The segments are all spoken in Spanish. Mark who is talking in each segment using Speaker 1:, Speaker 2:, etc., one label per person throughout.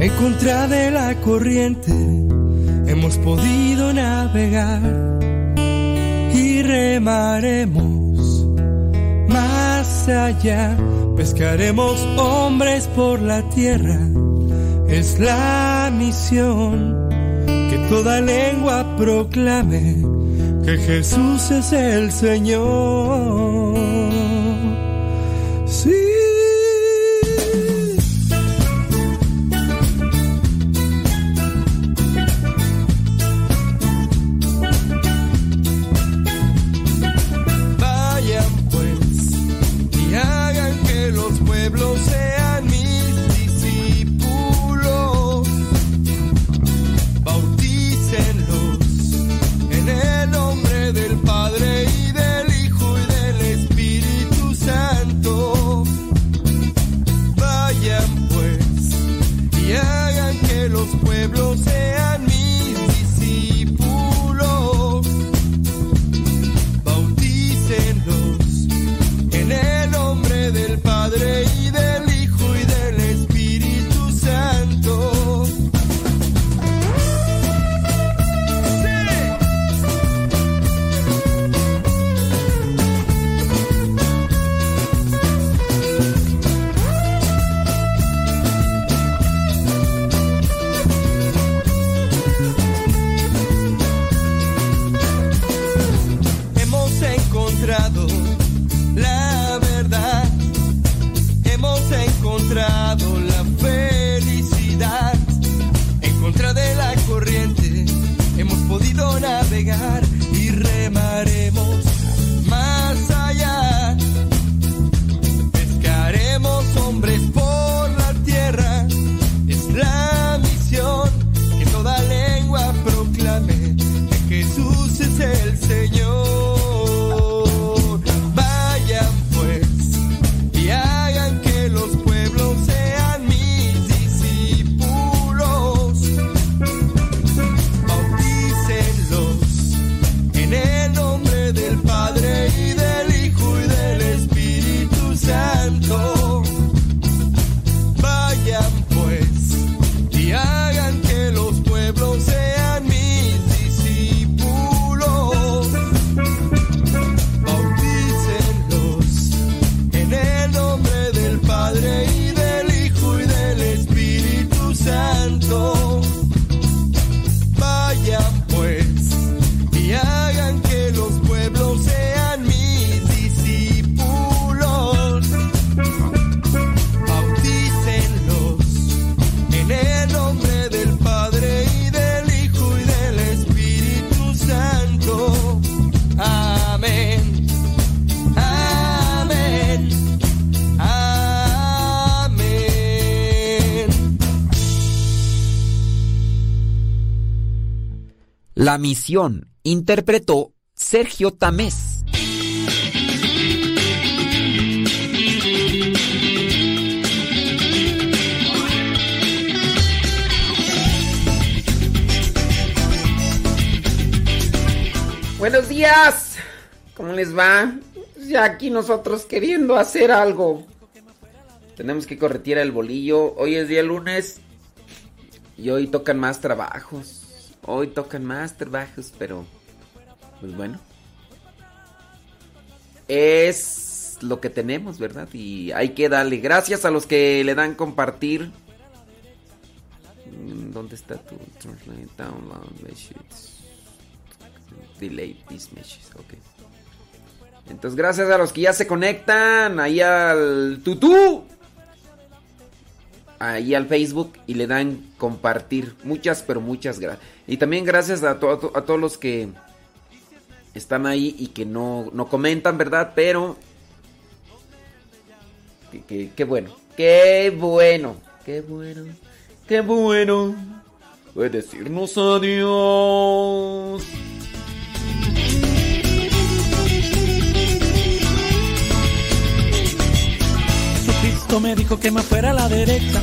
Speaker 1: En contra de la corriente hemos podido navegar y remaremos más allá. Pescaremos hombres por la tierra. Es la misión que toda lengua proclame que Jesús es el Señor.
Speaker 2: La misión interpretó Sergio Tamés.
Speaker 3: Buenos días. ¿Cómo les va? Ya aquí nosotros queriendo hacer algo. Tenemos que corretir el bolillo. Hoy es día lunes y hoy tocan más trabajos. Hoy tocan más trabajos, pero pues bueno. Es lo que tenemos, ¿verdad? Y hay que darle gracias a los que le dan compartir. Mm, ¿Dónde está tu translate download messages? Delay these ok. Entonces, gracias a los que ya se conectan ahí al tutú ahí al Facebook y le dan compartir. Muchas, pero muchas gracias. Y también gracias a, a, todos los que están ahí y que no, no comentan, ¿verdad? Pero... Qué bueno. Qué bueno. Qué bueno. Qué bueno. Puede decirnos adiós.
Speaker 1: me dijo que me fuera a la derecha,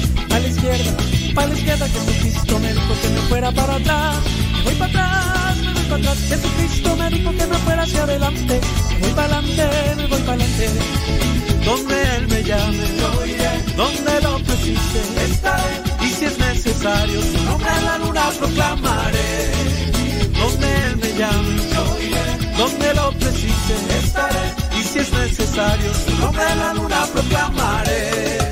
Speaker 4: a la izquierda, para la izquierda. Jesucristo me dijo que me fuera para atrás, voy para atrás, me voy para atrás. Jesucristo me dijo que me fuera hacia adelante, voy para adelante, me voy para adelante. Donde Él me llame, yo iré. Donde lo precise, estaré. Y si es necesario, su nombre la luna proclamaré. Donde Él me llame, yo iré. Donde lo precise, estaré. Y si es necesario, su nombre la luna proclamaré.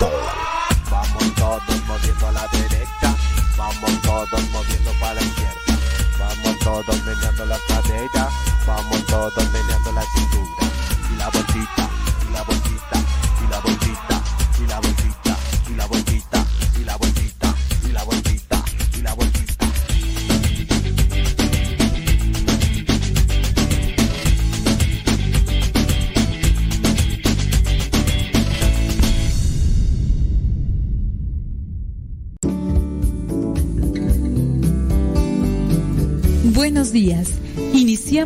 Speaker 5: Vamos todos moviendo a la derecha, vamos todos moviendo para la izquierda, vamos todos meneando la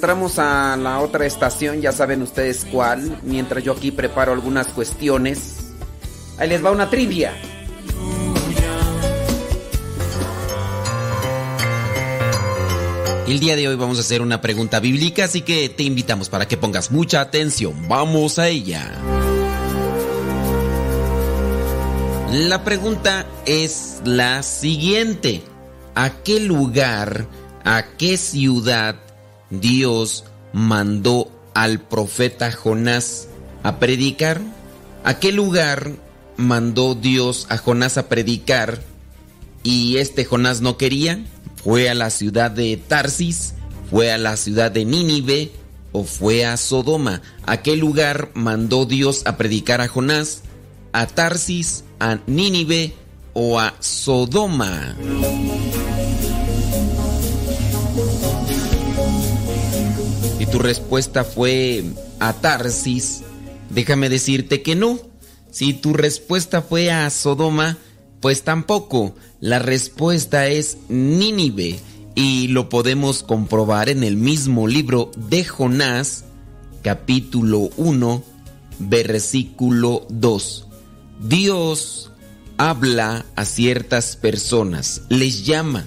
Speaker 6: Entramos a la otra estación, ya saben ustedes cuál, mientras yo aquí preparo algunas cuestiones, ahí les va una trivia.
Speaker 3: El día de hoy vamos a hacer una pregunta bíblica, así que te invitamos para que pongas mucha atención. Vamos a ella. La pregunta es la siguiente. ¿A qué lugar, a qué ciudad Dios mandó al profeta Jonás a predicar? ¿A qué lugar mandó Dios a Jonás a predicar y este Jonás no quería? ¿Fue a la ciudad de Tarsis? ¿Fue a la ciudad de Nínive? ¿O fue a Sodoma? ¿A qué lugar mandó Dios a predicar a Jonás? ¿A Tarsis? ¿A Nínive? ¿O a Sodoma? Tu respuesta fue a Tarsis. Déjame decirte que no. Si tu respuesta fue a Sodoma, pues tampoco. La respuesta es Nínive y lo podemos comprobar en el mismo libro de Jonás, capítulo 1, versículo 2. Dios habla a ciertas personas, les llama.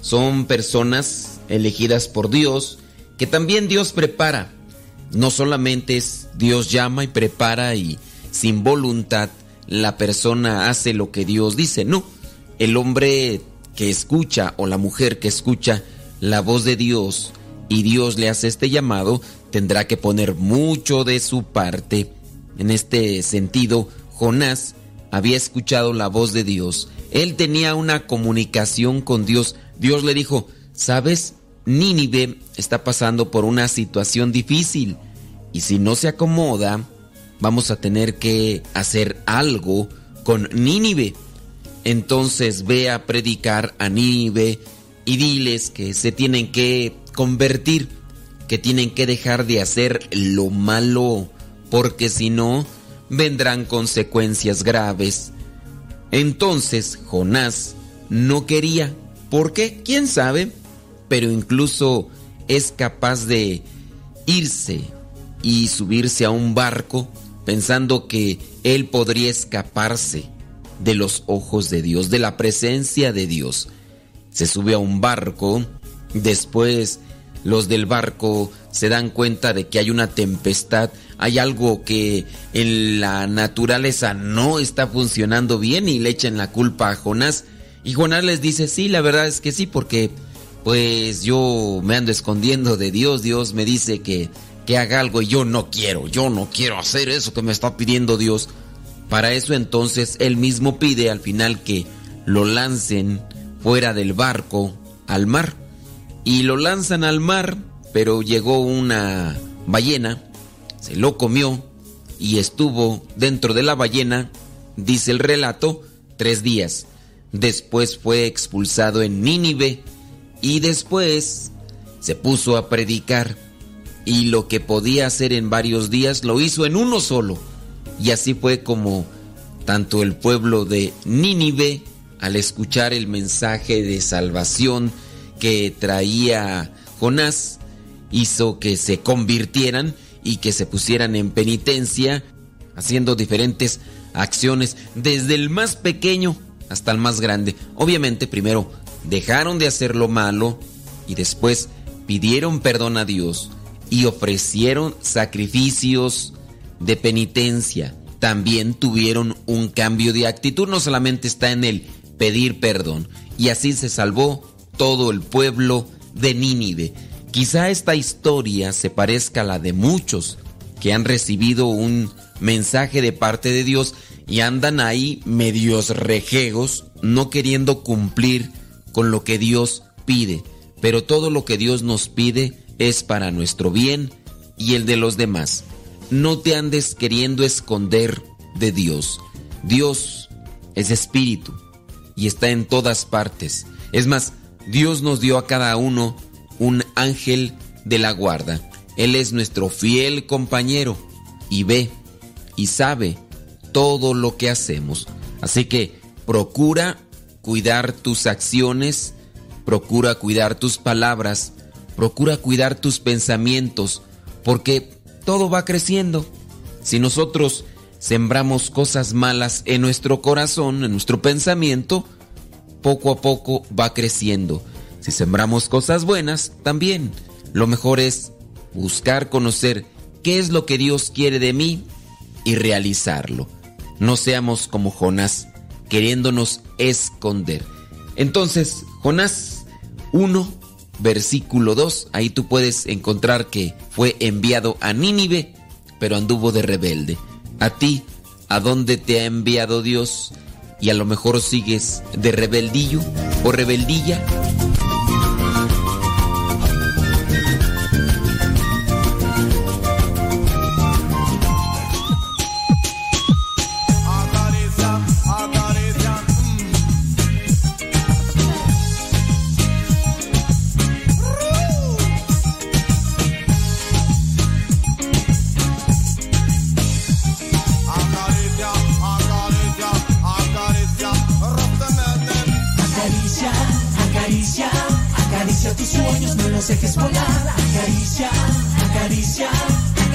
Speaker 3: Son personas elegidas por Dios que también Dios prepara. No solamente es Dios llama y prepara y sin voluntad la persona hace lo que Dios dice, no. El hombre que escucha o la mujer que escucha la voz de Dios y Dios le hace este llamado, tendrá que poner mucho de su parte. En este sentido, Jonás había escuchado la voz de Dios. Él tenía una comunicación con Dios. Dios le dijo, ¿sabes? Nínive está pasando por una situación difícil y si no se acomoda, vamos a tener que hacer algo con Nínive. Entonces ve a predicar a Nínive y diles que se tienen que convertir, que tienen que dejar de hacer lo malo, porque si no, vendrán consecuencias graves. Entonces Jonás no quería. ¿Por qué? ¿Quién sabe? Pero incluso es capaz de irse y subirse a un barco pensando que él podría escaparse de los ojos de Dios, de la presencia de Dios. Se sube a un barco, después los del barco se dan cuenta de que hay una tempestad, hay algo que en la naturaleza no está funcionando bien y le echan la culpa a Jonás. Y Jonás les dice, sí, la verdad es que sí, porque pues yo me ando escondiendo de Dios, Dios me dice que, que haga algo y yo no quiero, yo no quiero hacer eso que me está pidiendo Dios. Para eso entonces él mismo pide al final que lo lancen fuera del barco al mar. Y lo lanzan al mar, pero llegó una ballena, se lo comió y estuvo dentro de la ballena, dice el relato, tres días. Después fue expulsado en Nínive y después se puso a predicar y lo que podía hacer en varios días lo hizo en uno solo. Y así fue como tanto el pueblo de Nínive, al escuchar el mensaje de salvación que traía Jonás, hizo que se convirtieran y que se pusieran en penitencia, haciendo diferentes acciones, desde el más pequeño hasta el más grande. Obviamente, primero dejaron de hacer lo malo y después pidieron perdón a Dios y ofrecieron sacrificios de penitencia. También tuvieron un cambio de actitud, no solamente está en el pedir perdón. Y así se salvó todo el pueblo de Nínive. Quizá esta historia se parezca a la de muchos que han recibido un mensaje de parte de Dios y andan ahí medios rejegos, no queriendo cumplir con lo que Dios pide. Pero todo lo que Dios nos pide es para nuestro bien y el de los demás. No te andes queriendo esconder de Dios. Dios es espíritu y está en todas partes. Es más, Dios nos dio a cada uno un ángel de la guarda. Él es nuestro fiel compañero y ve y sabe todo lo que hacemos. Así que procura cuidar tus acciones, procura cuidar tus palabras,
Speaker 7: procura cuidar tus pensamientos, porque todo va creciendo. Si nosotros sembramos cosas malas en nuestro corazón, en nuestro pensamiento, poco a poco va creciendo. Si sembramos cosas buenas, también. Lo mejor es buscar conocer qué es lo que Dios quiere de mí y realizarlo. No seamos como Jonás, queriéndonos esconder. Entonces, Jonás 1, versículo 2, ahí tú puedes encontrar que fue enviado a Nínive, pero anduvo de rebelde. A ti, ¿a dónde te ha enviado Dios? Y a lo mejor sigues de rebeldillo o rebeldilla.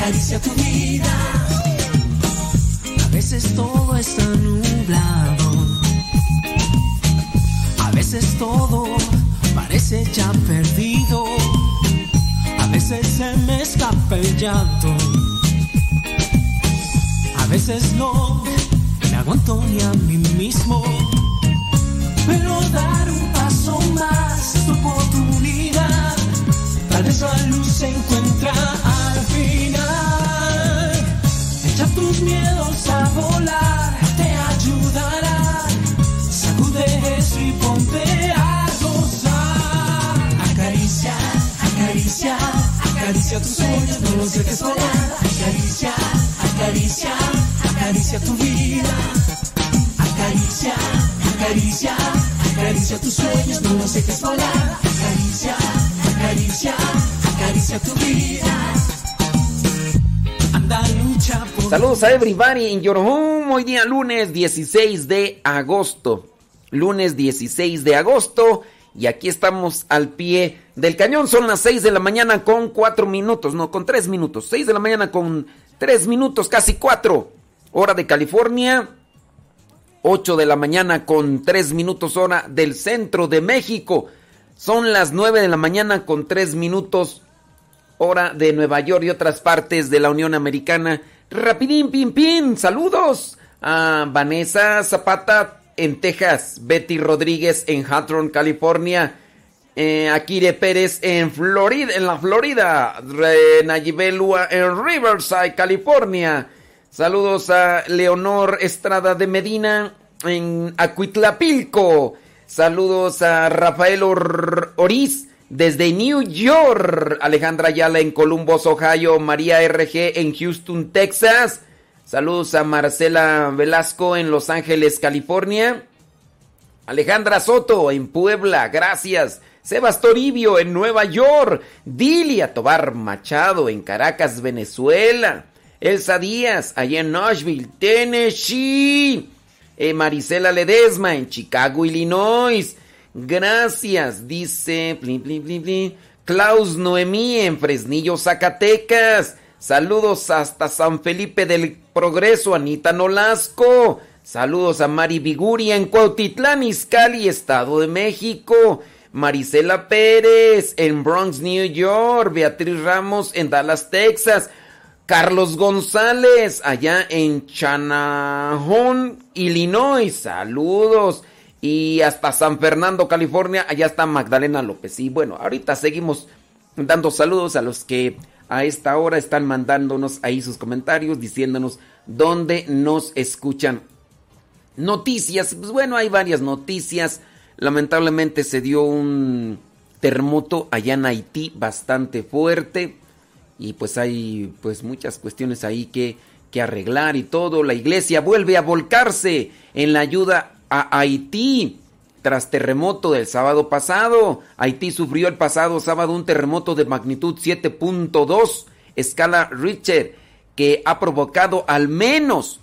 Speaker 8: Acaricia
Speaker 4: tu vida.
Speaker 6: A veces todo está nublado. A veces todo parece ya perdido. A veces se me escapa el llanto. A veces no me aguanto ni a mí mismo. Pero dar un paso más es tu oportunidad. Tal vez la luz se encuentra miedos a volar, te ayudará. Sacude eso y ponte a gozar.
Speaker 4: Acaricia, acaricia, acaricia tus sueños, no los dejes volar. Acaricia, acaricia, acaricia tu vida. Acaricia, acaricia, acaricia tus sueños, no los dejes volar. Acaricia, acaricia, acaricia tu vida.
Speaker 3: Saludos a everybody in your home. Hoy día lunes 16 de agosto. Lunes 16 de agosto. Y aquí estamos al pie del cañón. Son las 6 de la mañana con 4 minutos. No, con 3 minutos. 6 de la mañana con 3 minutos, casi 4. Hora de California. 8 de la mañana con 3 minutos hora del centro de México. Son las 9 de la mañana con 3 minutos hora de Nueva York y otras partes de la Unión Americana. Rapidín, pin, pin. Saludos a Vanessa Zapata en Texas, Betty Rodríguez en Hawthorne, California, eh, Akire Pérez en Florida, en la Florida, Nayibelua en Riverside, California. Saludos a Leonor Estrada de Medina en Acuitlapilco. Saludos a Rafael Or- Oriz desde New York. Alejandra Ayala en Columbus, Ohio. María RG en Houston, Texas. Saludos a Marcela Velasco en Los Ángeles, California. Alejandra Soto en Puebla, gracias. Sebas Toribio en Nueva York. Dilia Tobar Machado en Caracas, Venezuela. Elsa Díaz allá en Nashville, Tennessee. Eh, Marisela Ledesma en Chicago, Illinois. Gracias, dice. Plin, plin, plin. Klaus Noemí en Fresnillo, Zacatecas. Saludos hasta San Felipe del Progreso, Anita Nolasco. Saludos a Mari Viguria en Cuautitlán, Izcalli, Estado de México. Marisela Pérez en Bronx, New York. Beatriz Ramos en Dallas, Texas. Carlos González allá en Chanajón, Illinois. Saludos. Y hasta San Fernando, California. Allá está Magdalena López. Y bueno, ahorita seguimos dando saludos a los que a esta hora están mandándonos ahí sus comentarios, diciéndonos dónde nos escuchan. Noticias, pues bueno, hay varias noticias. Lamentablemente se dio un terremoto allá en Haití bastante fuerte y pues hay pues muchas cuestiones ahí que, que arreglar y todo. La iglesia vuelve a volcarse en la ayuda a Haití tras terremoto del sábado pasado. Haití sufrió el pasado sábado un terremoto de magnitud 7.2 escala Richter que ha provocado al menos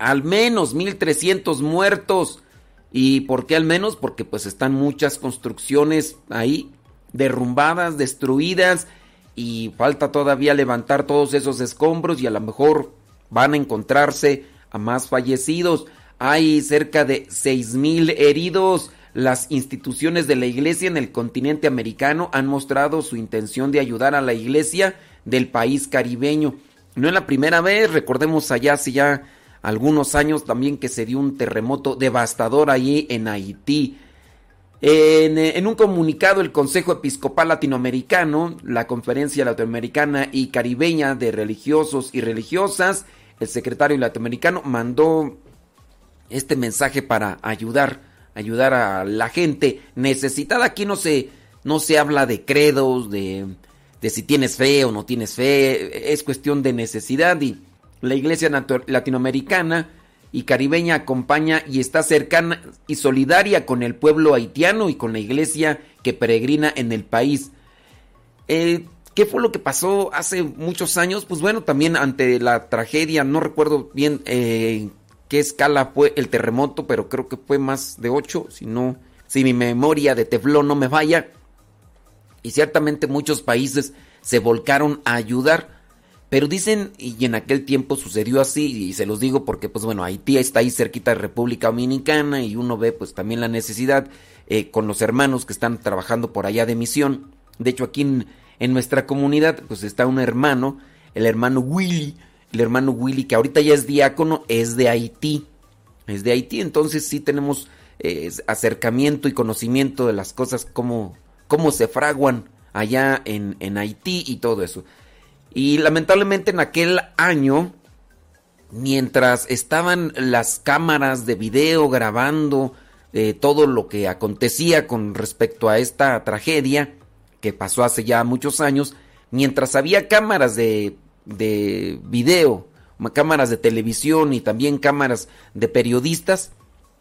Speaker 3: al menos 1300 muertos. ¿Y por qué al menos? Porque pues están muchas construcciones ahí derrumbadas, destruidas y falta todavía levantar todos esos escombros y a lo mejor van a encontrarse a más fallecidos. Hay cerca de seis mil heridos. Las instituciones de la iglesia en el continente americano han mostrado su intención de ayudar a la iglesia del país caribeño. No es la primera vez, recordemos allá hace ya algunos años también que se dio un terremoto devastador allí en Haití. En, eh, en, un comunicado, el Consejo Episcopal Latinoamericano, la Conferencia Latinoamericana y Caribeña de Religiosos y Religiosas, el secretario latinoamericano mandó este mensaje para ayudar, ayudar a la gente necesitada. Aquí no se, no se habla de credos, de, si tienes fe o no tienes fe, es cuestión de necesidad y la Iglesia Latinoamericana y caribeña acompaña y está cercana y solidaria con el pueblo haitiano y con la iglesia que peregrina en el país. Eh, ¿Qué fue lo que pasó hace muchos años? Pues bueno, también ante la tragedia, no recuerdo bien eh, qué escala fue el terremoto, pero creo que fue más de 8, si no, si mi memoria de teflón no me falla. Y ciertamente muchos países se volcaron a ayudar. Pero dicen, y en aquel tiempo sucedió así, y se los digo porque, pues bueno, Haití está ahí cerquita de República Dominicana y uno ve pues también la necesidad eh, con los hermanos que están trabajando por allá de misión. De hecho, aquí en, en, nuestra comunidad pues está un hermano, el hermano Willy, el hermano Willy que ahorita ya es diácono, es de Haití. Es de Haití, entonces sí tenemos eh, acercamiento y conocimiento de las cosas, cómo, cómo se fraguan allá en, en Haití y todo eso. Y lamentablemente en aquel año, mientras estaban las cámaras de video grabando eh, todo lo que acontecía con respecto a esta tragedia, que pasó hace ya muchos años, mientras había cámaras de, de video, cámaras de televisión y también cámaras de periodistas,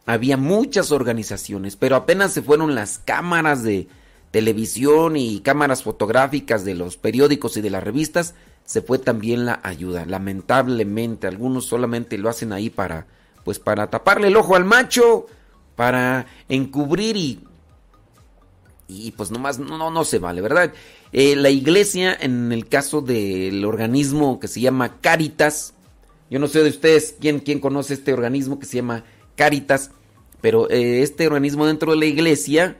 Speaker 3: había muchas organizaciones, pero apenas se fueron las cámaras de, televisión y cámaras fotográficas de los periódicos y de las revistas, se fue también la ayuda. Lamentablemente, algunos solamente lo hacen ahí para, pues para taparle el ojo al macho, para encubrir y, y pues nomás no, no se vale, ¿verdad? Eh, la iglesia, en el caso del organismo que se llama Caritas, yo no sé de ustedes quién, quién conoce este organismo que se llama Caritas, pero eh, este organismo dentro de la iglesia,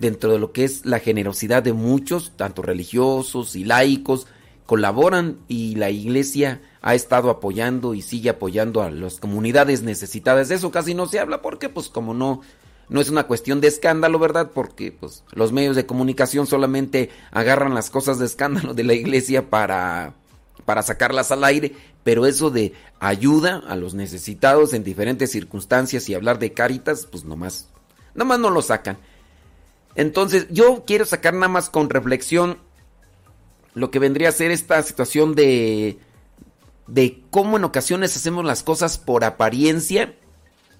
Speaker 3: dentro de lo que es la generosidad de muchos, tanto religiosos y laicos, colaboran y la iglesia ha estado apoyando y sigue apoyando a las comunidades necesitadas. De eso casi no se habla porque pues como no no es una cuestión de escándalo, ¿verdad? Porque pues los medios de comunicación solamente agarran las cosas de escándalo de la iglesia para para sacarlas al aire, pero eso de ayuda a los necesitados en diferentes circunstancias y hablar de caritas, pues nomás nomás no lo sacan. Entonces, yo quiero sacar nada más con reflexión lo que vendría a ser esta situación de, de cómo en ocasiones hacemos las cosas por apariencia.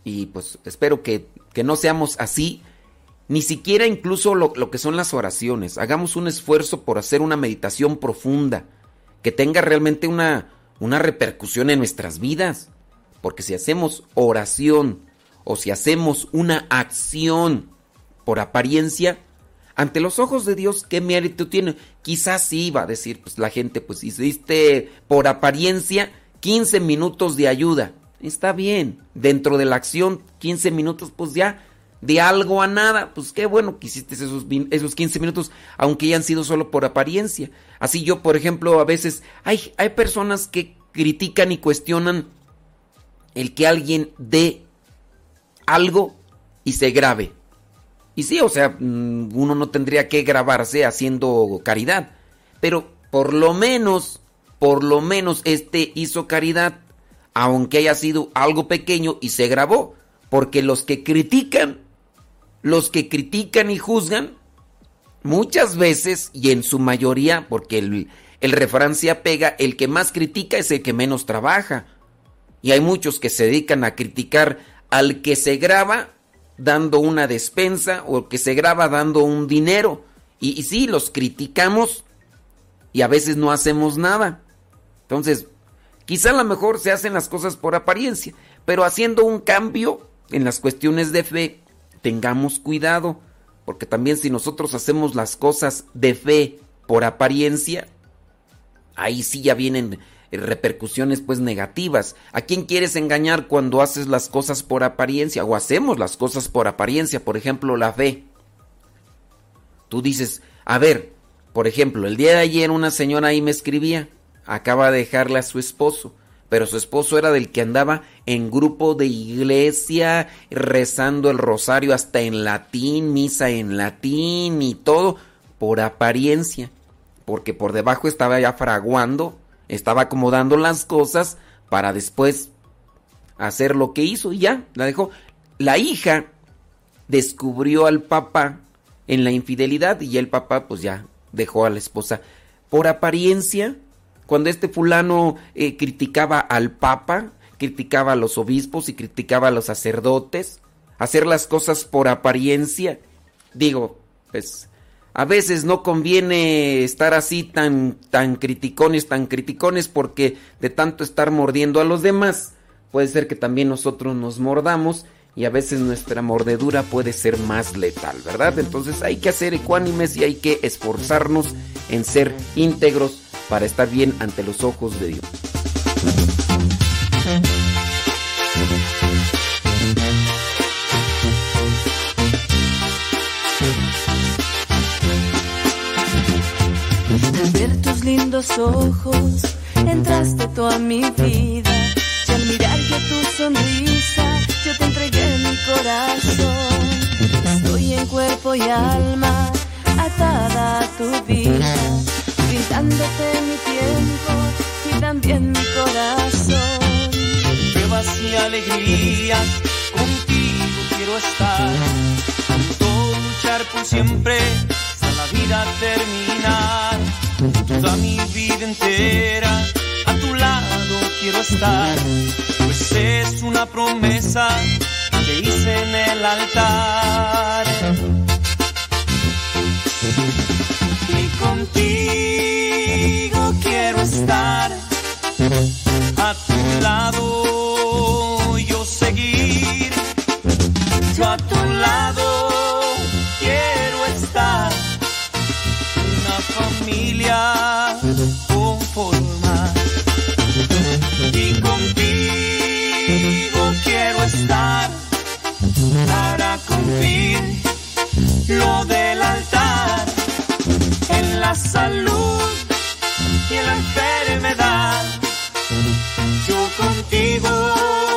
Speaker 3: Y pues espero que, que no seamos así. Ni siquiera incluso lo, lo, que son las oraciones. Hagamos un esfuerzo por hacer una meditación profunda. Que tenga realmente una, una repercusión en nuestras vidas. Porque si hacemos oración o si hacemos una acción por apariencia, ante los ojos de Dios, ¿qué mérito tiene? Quizás sí va a decir, pues la gente, pues hiciste por apariencia 15 minutos de ayuda. Está bien, dentro de la acción, 15 minutos, pues ya, de algo a nada, pues qué bueno que hiciste esos, esos 15 minutos, aunque hayan sido solo por apariencia. Así yo, por ejemplo, a veces hay, hay personas que critican y cuestionan el que alguien dé algo y se grabe. Y sí, o sea, mm, uno no tendría que grabarse haciendo caridad. Pero por lo menos, por lo menos este hizo caridad, aunque haya sido algo pequeño y se grabó. Porque los que critican, los que critican y juzgan, muchas veces y en su mayoría, porque el, el refrán se apega, el que más critica es el que menos trabaja. Y hay muchos que se dedican a criticar al que se graba dando una despensa o que se graba dando un dinero. Y, y sí, los criticamos y a veces no hacemos nada. Entonces, quizá a lo mejor se hacen las cosas por apariencia, pero haciendo un cambio en las cuestiones de fe, tengamos cuidado, Porque también si nosotros hacemos las cosas de fe por apariencia, ahí sí ya vienen repercusiones pues negativas. ¿A quién quieres engañar cuando haces las cosas por apariencia o hacemos las cosas por apariencia? Por ejemplo, la fe. Tú dices, a ver, por ejemplo, el día de ayer una señora ahí me escribía, acaba de dejarle a su esposo, pero su esposo era del que andaba en grupo de iglesia, rezando el rosario hasta en latín, misa en latín y todo, por apariencia, porque por debajo estaba ya fraguando, estaba acomodando las cosas para después hacer lo que hizo y ya, la dejó. La hija descubrió al papá en la infidelidad y el papá pues ya dejó a la esposa. Por apariencia, cuando este fulano eh, criticaba al papa, criticaba a los obispos y criticaba a los sacerdotes, hacer las cosas por apariencia, digo, pues a veces no conviene estar así tan tan criticones, tan criticones porque de tanto estar mordiendo a los demás, puede ser que también nosotros nos mordamos y a veces nuestra mordedura puede ser más letal, ¿verdad? Entonces hay que hacer ecuánimes y hay que esforzarnos en ser íntegros para estar bien ante los ojos de Dios.
Speaker 9: Al ver tus lindos ojos, entraste tú a mi vida. Y al mirar yo tu sonrisa, yo te entregué mi corazón. Estoy en cuerpo y alma, atada a tu vida, brindándote mi tiempo y también mi corazón.
Speaker 10: Pruebas y alegrías, contigo quiero estar. Junto luchar por siempre, hasta la vida terminar. Toda mi vida entera, a tu lado quiero estar. Pues es una promesa que hice en el altar. Y contigo a tu lado yo seguir, yo a tu lado quiero estar, una familia conformar y contigo quiero estar. Para cumplir lo del altar. En la salud en la enfermedad. Yo contigo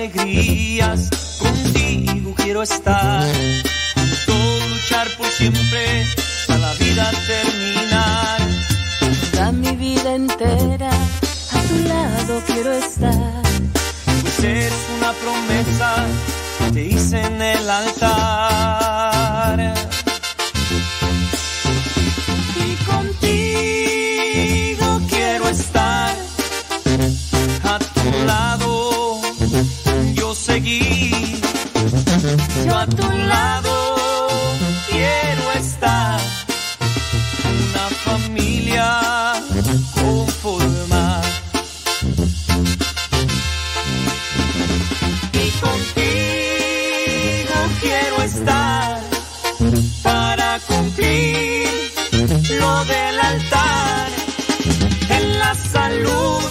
Speaker 10: alegrías, contigo quiero estar. Luchar por siempre, a la vida terminar.
Speaker 9: Toda mi vida entera, a tu lado quiero estar.
Speaker 10: Pues es una promesa que te hice en el altar. A tu lado quiero estar, una familia conformar. Y contigo quiero estar para cumplir lo del altar en la salud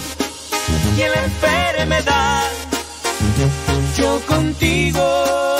Speaker 10: y en la enfermedad. Yo contigo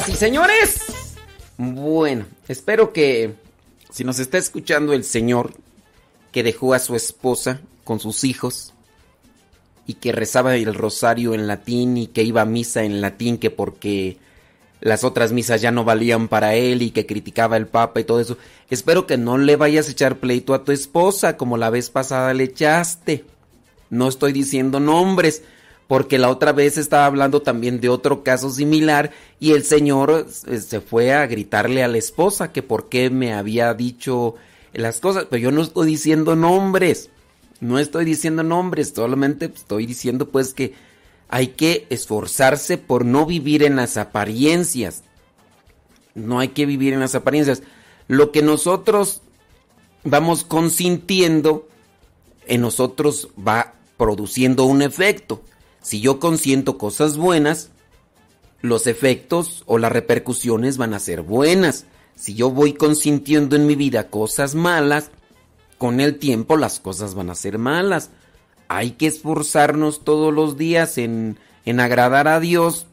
Speaker 3: Señoras y señores, bueno, espero que si nos está escuchando el Señor que dejó a su esposa con sus hijos y que rezaba el rosario en latín y que iba a misa en latín que porque las otras misas ya no valían para él y que criticaba el Papa y todo eso, espero que no le vayas a echar pleito a tu esposa como la vez pasada le echaste. No estoy diciendo nombres, porque la otra vez estaba hablando también de otro caso similar y el señor eh, se fue a gritarle a la esposa que por qué me había dicho las cosas, pero yo no estoy diciendo nombres, no estoy diciendo nombres, solamente estoy diciendo pues que hay que esforzarse por no vivir en las apariencias, no hay que vivir en las apariencias, lo que nosotros vamos consintiendo en nosotros va produciendo un efecto. Si yo consiento cosas buenas, los efectos o las repercusiones van a ser buenas. Si yo voy consintiendo en mi vida cosas malas, con el tiempo las cosas van a ser malas. Hay que esforzarnos todos los días en, en agradar a Dios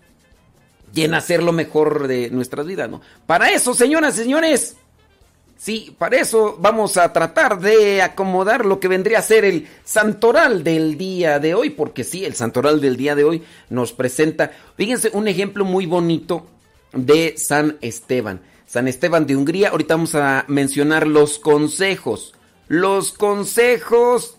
Speaker 3: y en hacer lo mejor de nuestras vidas, ¿no? Para eso, señoras y señores, Sí, para eso vamos a tratar de acomodar lo que vendría a ser el santoral del día de hoy, porque sí, el santoral del día de hoy nos presenta, fíjense, un ejemplo muy bonito de San Esteban. San Esteban de Hungría, ahorita vamos a mencionar los consejos, los consejos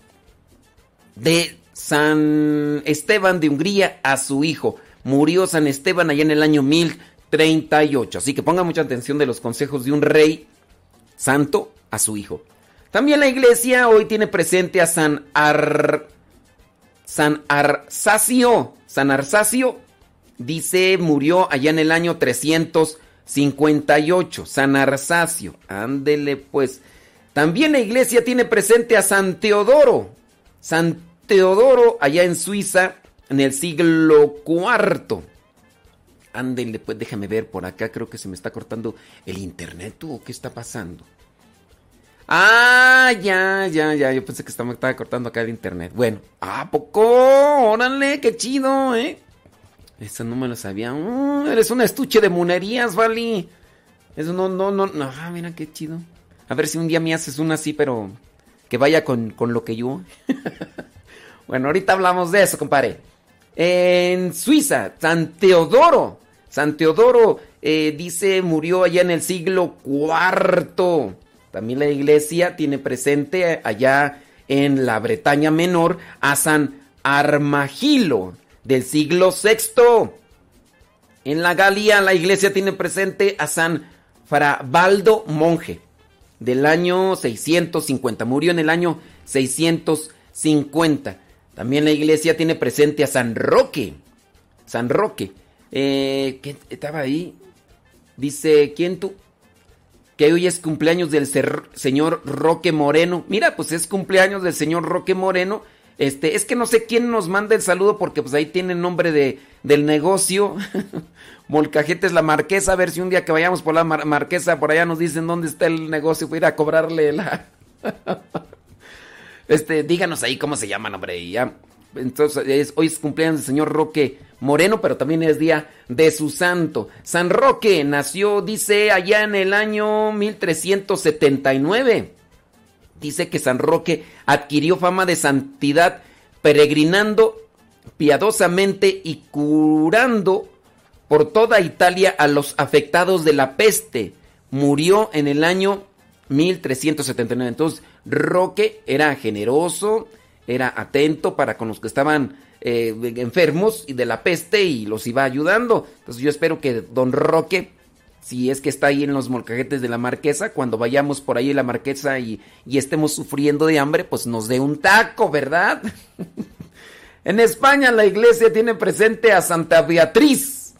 Speaker 3: de San Esteban de Hungría a su hijo. Murió San Esteban allá en el año 1038, así que pongan mucha atención de los consejos de un rey santo a su hijo. También la iglesia hoy tiene presente a San Ar San Arsacio. San Arsacio dice murió allá en el año 358. San Arsacio, ándele pues. También la iglesia tiene presente a San Teodoro. San Teodoro allá en Suiza en el siglo IV. Ándele, pues déjame ver por acá, creo que se me está cortando el internet o qué está pasando. Ah, ya, ya, ya, yo pensé que estaba, cortando acá el internet. Bueno, ¿a poco? Órale, qué chido, ¿eh? Eso no me lo sabía. Mm, eres un estuche de monerías, Vali. Eso no, no, no, no. Ah, mira qué chido. A ver si un día me haces una así, pero que vaya con, con lo que yo. bueno, ahorita hablamos de eso, compadre. En Suiza, San Teodoro. San Teodoro eh, dice murió allá en el siglo IV. También la iglesia tiene presente allá en la Bretaña Menor a San Armagilo del siglo VI. En la Galia la iglesia tiene presente a San Frabaldo Monje del año 650. Murió en el año 650. También la iglesia tiene presente a San Roque. San Roque. Eh, ¿Qué estaba ahí? Dice, ¿quién tú? Que hoy es cumpleaños del señor Roque Moreno. Mira, pues es cumpleaños del señor Roque Moreno. Este, es que no sé quién nos manda el saludo porque pues ahí tiene el nombre de, del negocio. Molcajetes La Marquesa, a ver si un día que vayamos por la Marquesa, por allá nos dicen dónde está el negocio, para ir a cobrarle la... Este, díganos ahí cómo se llama, hombre. Y ya. Entonces, hoy es cumpleaños del señor Roque Moreno, pero también es día de su santo. San Roque nació, dice, allá en el año 1379. Dice que San Roque adquirió fama de santidad peregrinando piadosamente y curando por toda Italia a los afectados de la peste. Murió en el año 1379. Entonces, Roque era generoso, era atento para con los que estaban eh, enfermos y de la peste y los iba ayudando. Entonces yo espero que don Roque, si es que está ahí en los molcajetes de la marquesa, cuando vayamos por ahí la marquesa y, y estemos sufriendo de hambre, pues nos dé un taco, ¿verdad? en España la iglesia tiene presente a Santa Beatriz.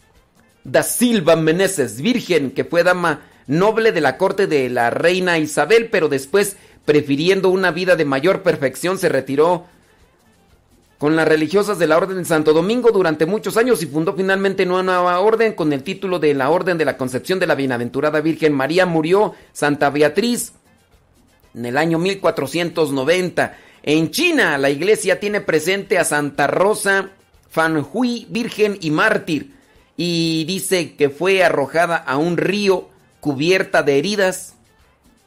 Speaker 3: da Silva Meneses, virgen, que fue dama noble de la corte de la reina Isabel, pero después, prefiriendo una vida de mayor perfección, se retiró con las religiosas de la Orden de Santo Domingo durante muchos años y fundó finalmente una nueva orden con el título de la Orden de la Concepción de la Bienaventurada Virgen María. Murió Santa Beatriz en el año 1490. En China, la iglesia tiene presente a Santa Rosa Fanhui, Virgen y Mártir, y dice que fue arrojada a un río cubierta de heridas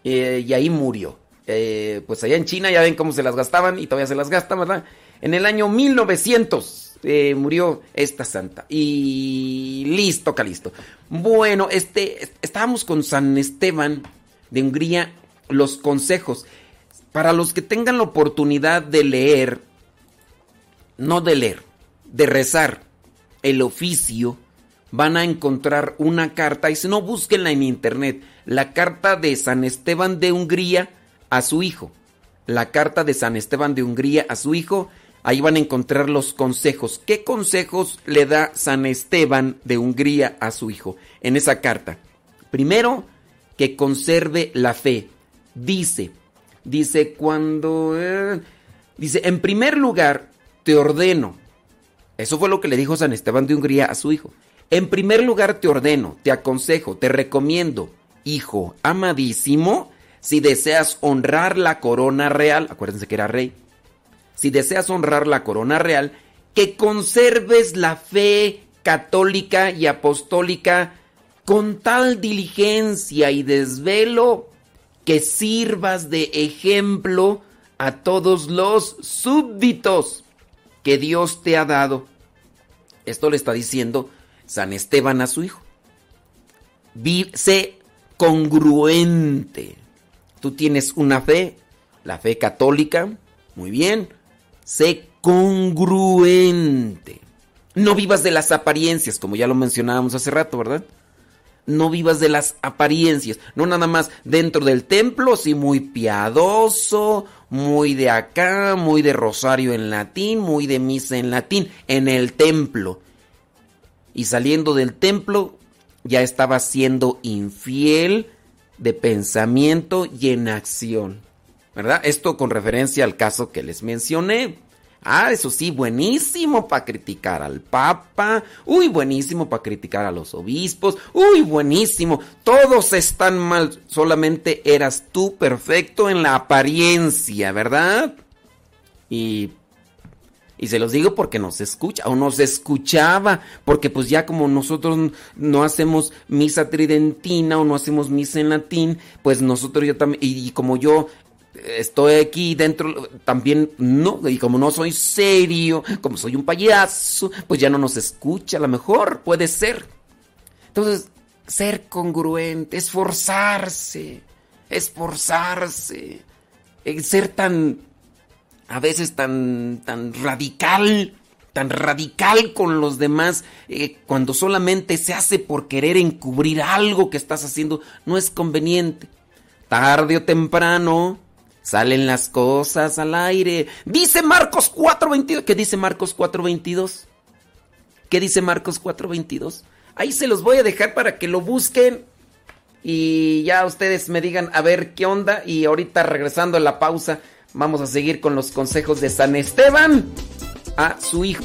Speaker 3: eh, y ahí murió. Eh, pues allá en China ya ven cómo se las gastaban y todavía se las gastan, ¿verdad? En el año 1900 eh, murió esta santa. Y listo, Calisto. Bueno, este, estábamos con San Esteban de Hungría, los consejos. Para los que tengan la oportunidad de leer, no de leer, de rezar el oficio, van a encontrar una carta, y si no, búsquenla en internet, la carta de San Esteban de Hungría a su hijo. La carta de San Esteban de Hungría a su hijo Ahí van a encontrar los consejos. ¿Qué consejos le da San Esteban de Hungría a su hijo en esa carta? Primero, que conserve la fe. Dice, dice cuando... eh, dice, en primer lugar, te ordeno. Eso fue lo que le dijo San Esteban de Hungría a su hijo. En primer lugar, te ordeno, te aconsejo, te recomiendo, hijo amadísimo, si deseas honrar la corona real, acuérdense que era rey, si deseas honrar la corona real, que conserves la fe católica y apostólica con tal diligencia y desvelo que sirvas de ejemplo a todos los súbditos que Dios te ha dado. Esto le está diciendo San Esteban a su hijo. Sé congruente. Tú tienes una fe, la fe católica, muy bien. Sé congruente. No vivas de las apariencias, como ya lo mencionábamos hace rato, ¿verdad? No vivas de las apariencias, no nada más dentro del templo, sí muy piadoso, muy de acá, muy de rosario en latín, muy de misa en latín, en el templo. Y saliendo del templo ya estaba siendo infiel de pensamiento y en acción. ¿Verdad? Esto con referencia al caso que les mencioné. Ah, eso sí, buenísimo para criticar al Papa. Uy, buenísimo para criticar a los obispos. Uy, buenísimo. Todos están mal. Solamente eras tú perfecto en la apariencia, ¿verdad? Y y se los digo porque nos escucha o nos escuchaba, porque pues ya como nosotros no hacemos misa tridentina o no hacemos misa en latín, pues nosotros yo también, y, como yo estoy aquí dentro, también no, y como no soy serio, como soy un payaso, pues ya no nos escucha, a lo mejor puede ser. Entonces, ser congruente, esforzarse, esforzarse, eh, ser tan a veces tan, tan radical, tan radical con los demás, eh, cuando solamente se hace por querer encubrir algo que estás haciendo, no es conveniente. Tarde o temprano salen las cosas al aire. Dice Marcos 4:22. ¿Qué dice Marcos 4:22? ¿Qué dice Marcos 4:22? Ahí se los voy a dejar para que lo busquen y ya ustedes me digan a ver qué onda y ahorita regresando a la pausa vamos a seguir con los consejos de San Esteban a su hijo.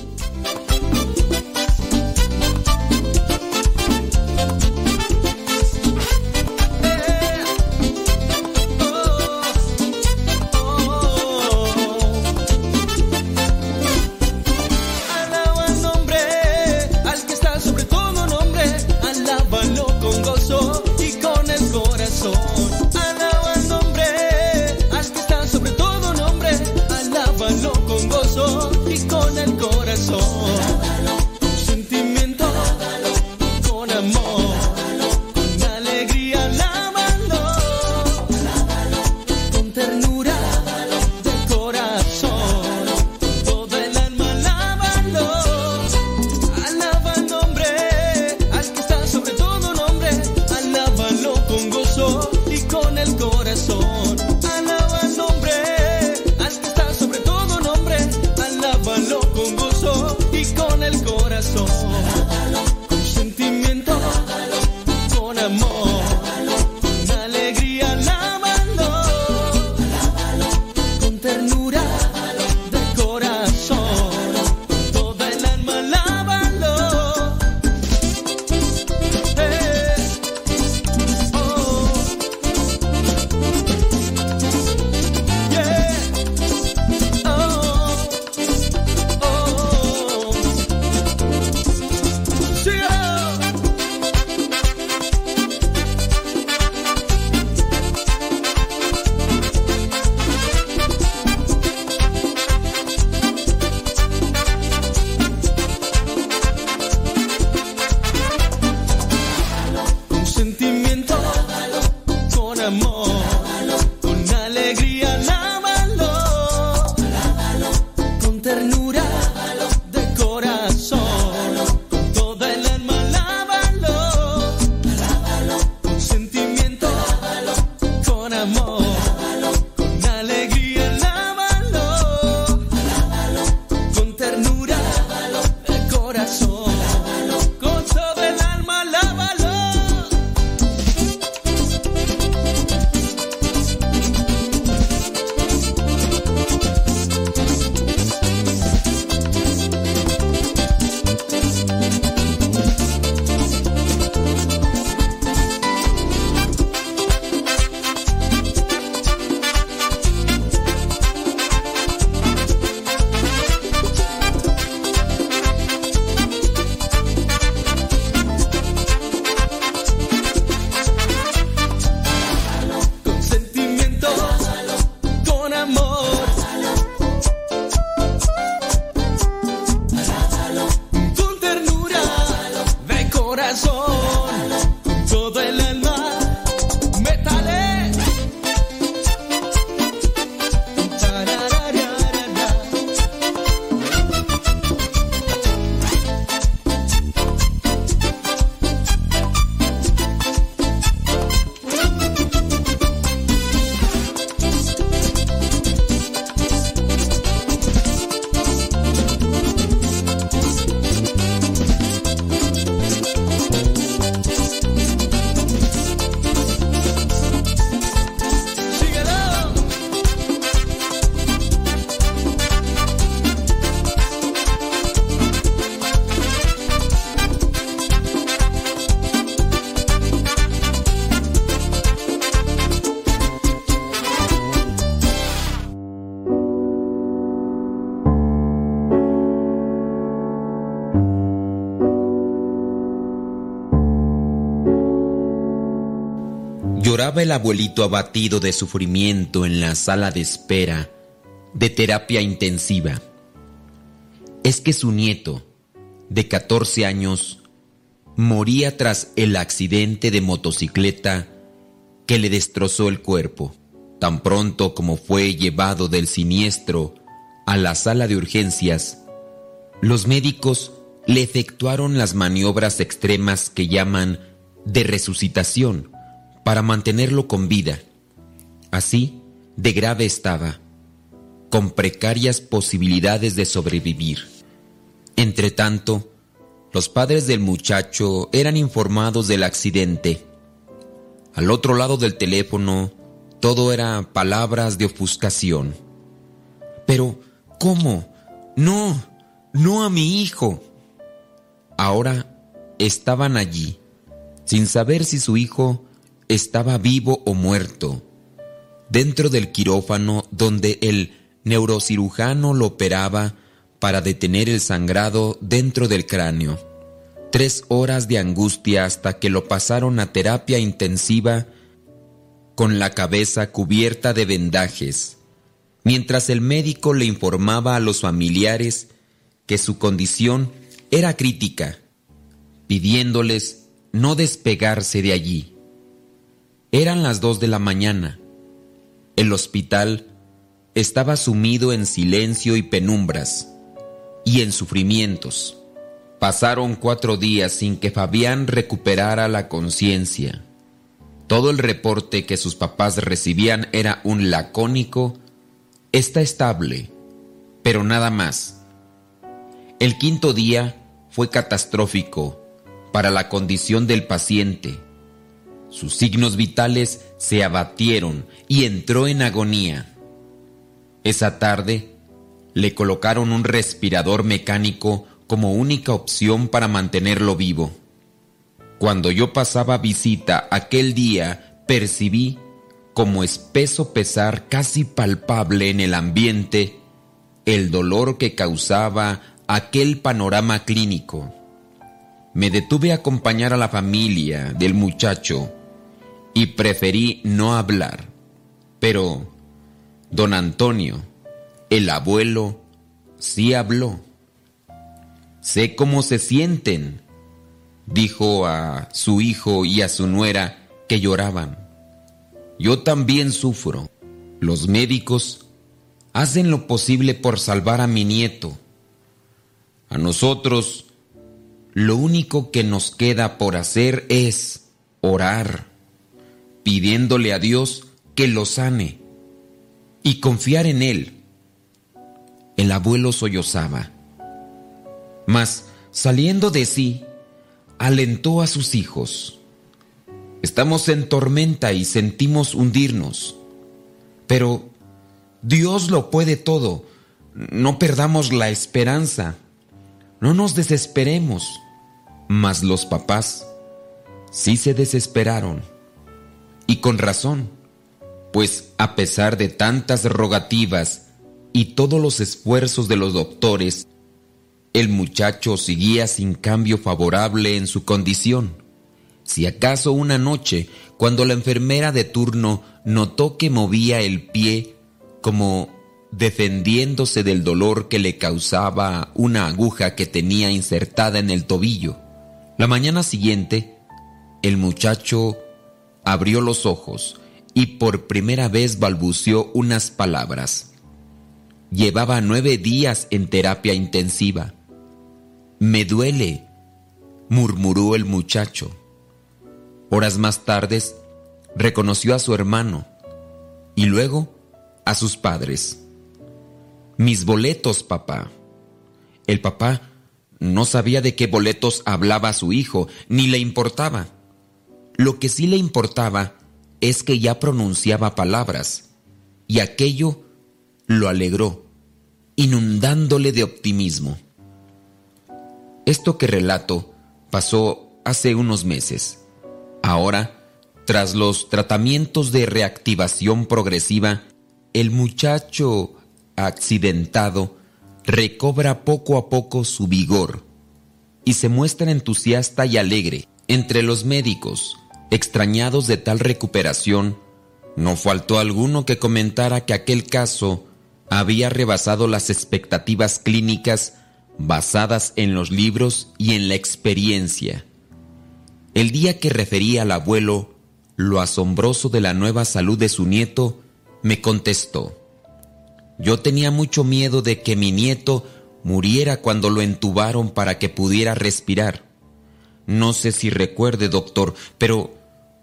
Speaker 3: El abuelito abatido de sufrimiento en la sala de espera de terapia intensiva. Es que su nieto, de 14 años, moría tras el accidente de motocicleta que le destrozó el cuerpo. Tan pronto como fue llevado del siniestro a la sala de urgencias, los médicos le efectuaron las maniobras extremas que llaman de resucitación para mantenerlo con vida. Así de grave estaba, con precarias posibilidades de sobrevivir. Entretanto, los padres del muchacho eran informados del accidente. Al otro lado del teléfono, todo era palabras de ofuscación. Pero, ¿cómo? No, no a mi hijo. Ahora estaban allí, sin saber si su hijo estaba vivo o muerto, dentro del quirófano donde el neurocirujano lo operaba para detener el sangrado dentro del cráneo. Tres horas de angustia hasta que lo pasaron a terapia intensiva con la cabeza cubierta de vendajes, mientras el médico le informaba a los familiares que su condición era crítica, pidiéndoles no despegarse de allí. Eran las dos de la mañana. El hospital estaba sumido en silencio y penumbras, y en sufrimientos. Pasaron cuatro días sin que Fabián recuperara la conciencia. Todo el reporte que sus papás recibían era un lacónico, está estable, pero nada más. El quinto día fue catastrófico para la condición del paciente. Sus signos vitales se abatieron y entró en agonía. Esa tarde le colocaron un respirador mecánico como única opción para mantenerlo vivo. Cuando yo pasaba visita aquel día, percibí como espeso pesar casi palpable en el ambiente el dolor que causaba aquel panorama clínico. Me detuve a acompañar a la familia del muchacho y preferí no hablar. Pero don Antonio, el abuelo, sí habló. Sé cómo se sienten. dijo a su hijo y a su nuera que lloraban. Yo también sufro. Los médicos hacen lo posible por salvar a mi nieto. A nosotros lo único que nos queda por hacer es orar, pidiéndole a Dios que lo sane y confiar en Él. El abuelo sollozaba, mas saliendo de sí, alentó a sus hijos. Estamos en tormenta y sentimos hundirnos, pero Dios lo puede todo. No perdamos la esperanza. No nos desesperemos. Mas los papás sí se desesperaron. Y con razón, pues a pesar de tantas rogativas y todos los esfuerzos de los doctores, el muchacho seguía sin cambio favorable en su condición. Si acaso una noche, cuando la enfermera de turno notó que movía el pie como defendiéndose del dolor que le causaba una aguja que tenía insertada en el tobillo, la mañana siguiente, el muchacho abrió los ojos y por primera vez balbuceó unas palabras. Llevaba nueve días en terapia intensiva. Me duele, murmuró el muchacho. Horas más tarde, reconoció a su hermano y luego a sus padres. Mis boletos, papá. El papá no sabía de qué boletos hablaba su hijo, ni le importaba. Lo que sí le importaba es que ya pronunciaba palabras, y aquello lo alegró, inundándole de optimismo. Esto que relato pasó hace unos meses. Ahora, tras los tratamientos de reactivación progresiva, el muchacho accidentado recobra poco a poco su vigor y se muestra entusiasta y alegre. Entre los médicos, extrañados de tal recuperación, no faltó alguno que comentara que aquel caso había rebasado las expectativas clínicas basadas en los libros y en la experiencia. El día que refería al abuelo lo asombroso de la nueva salud de su nieto, me contestó, yo tenía mucho miedo de que mi nieto muriera cuando lo entubaron para que pudiera respirar. No sé si recuerde, doctor, pero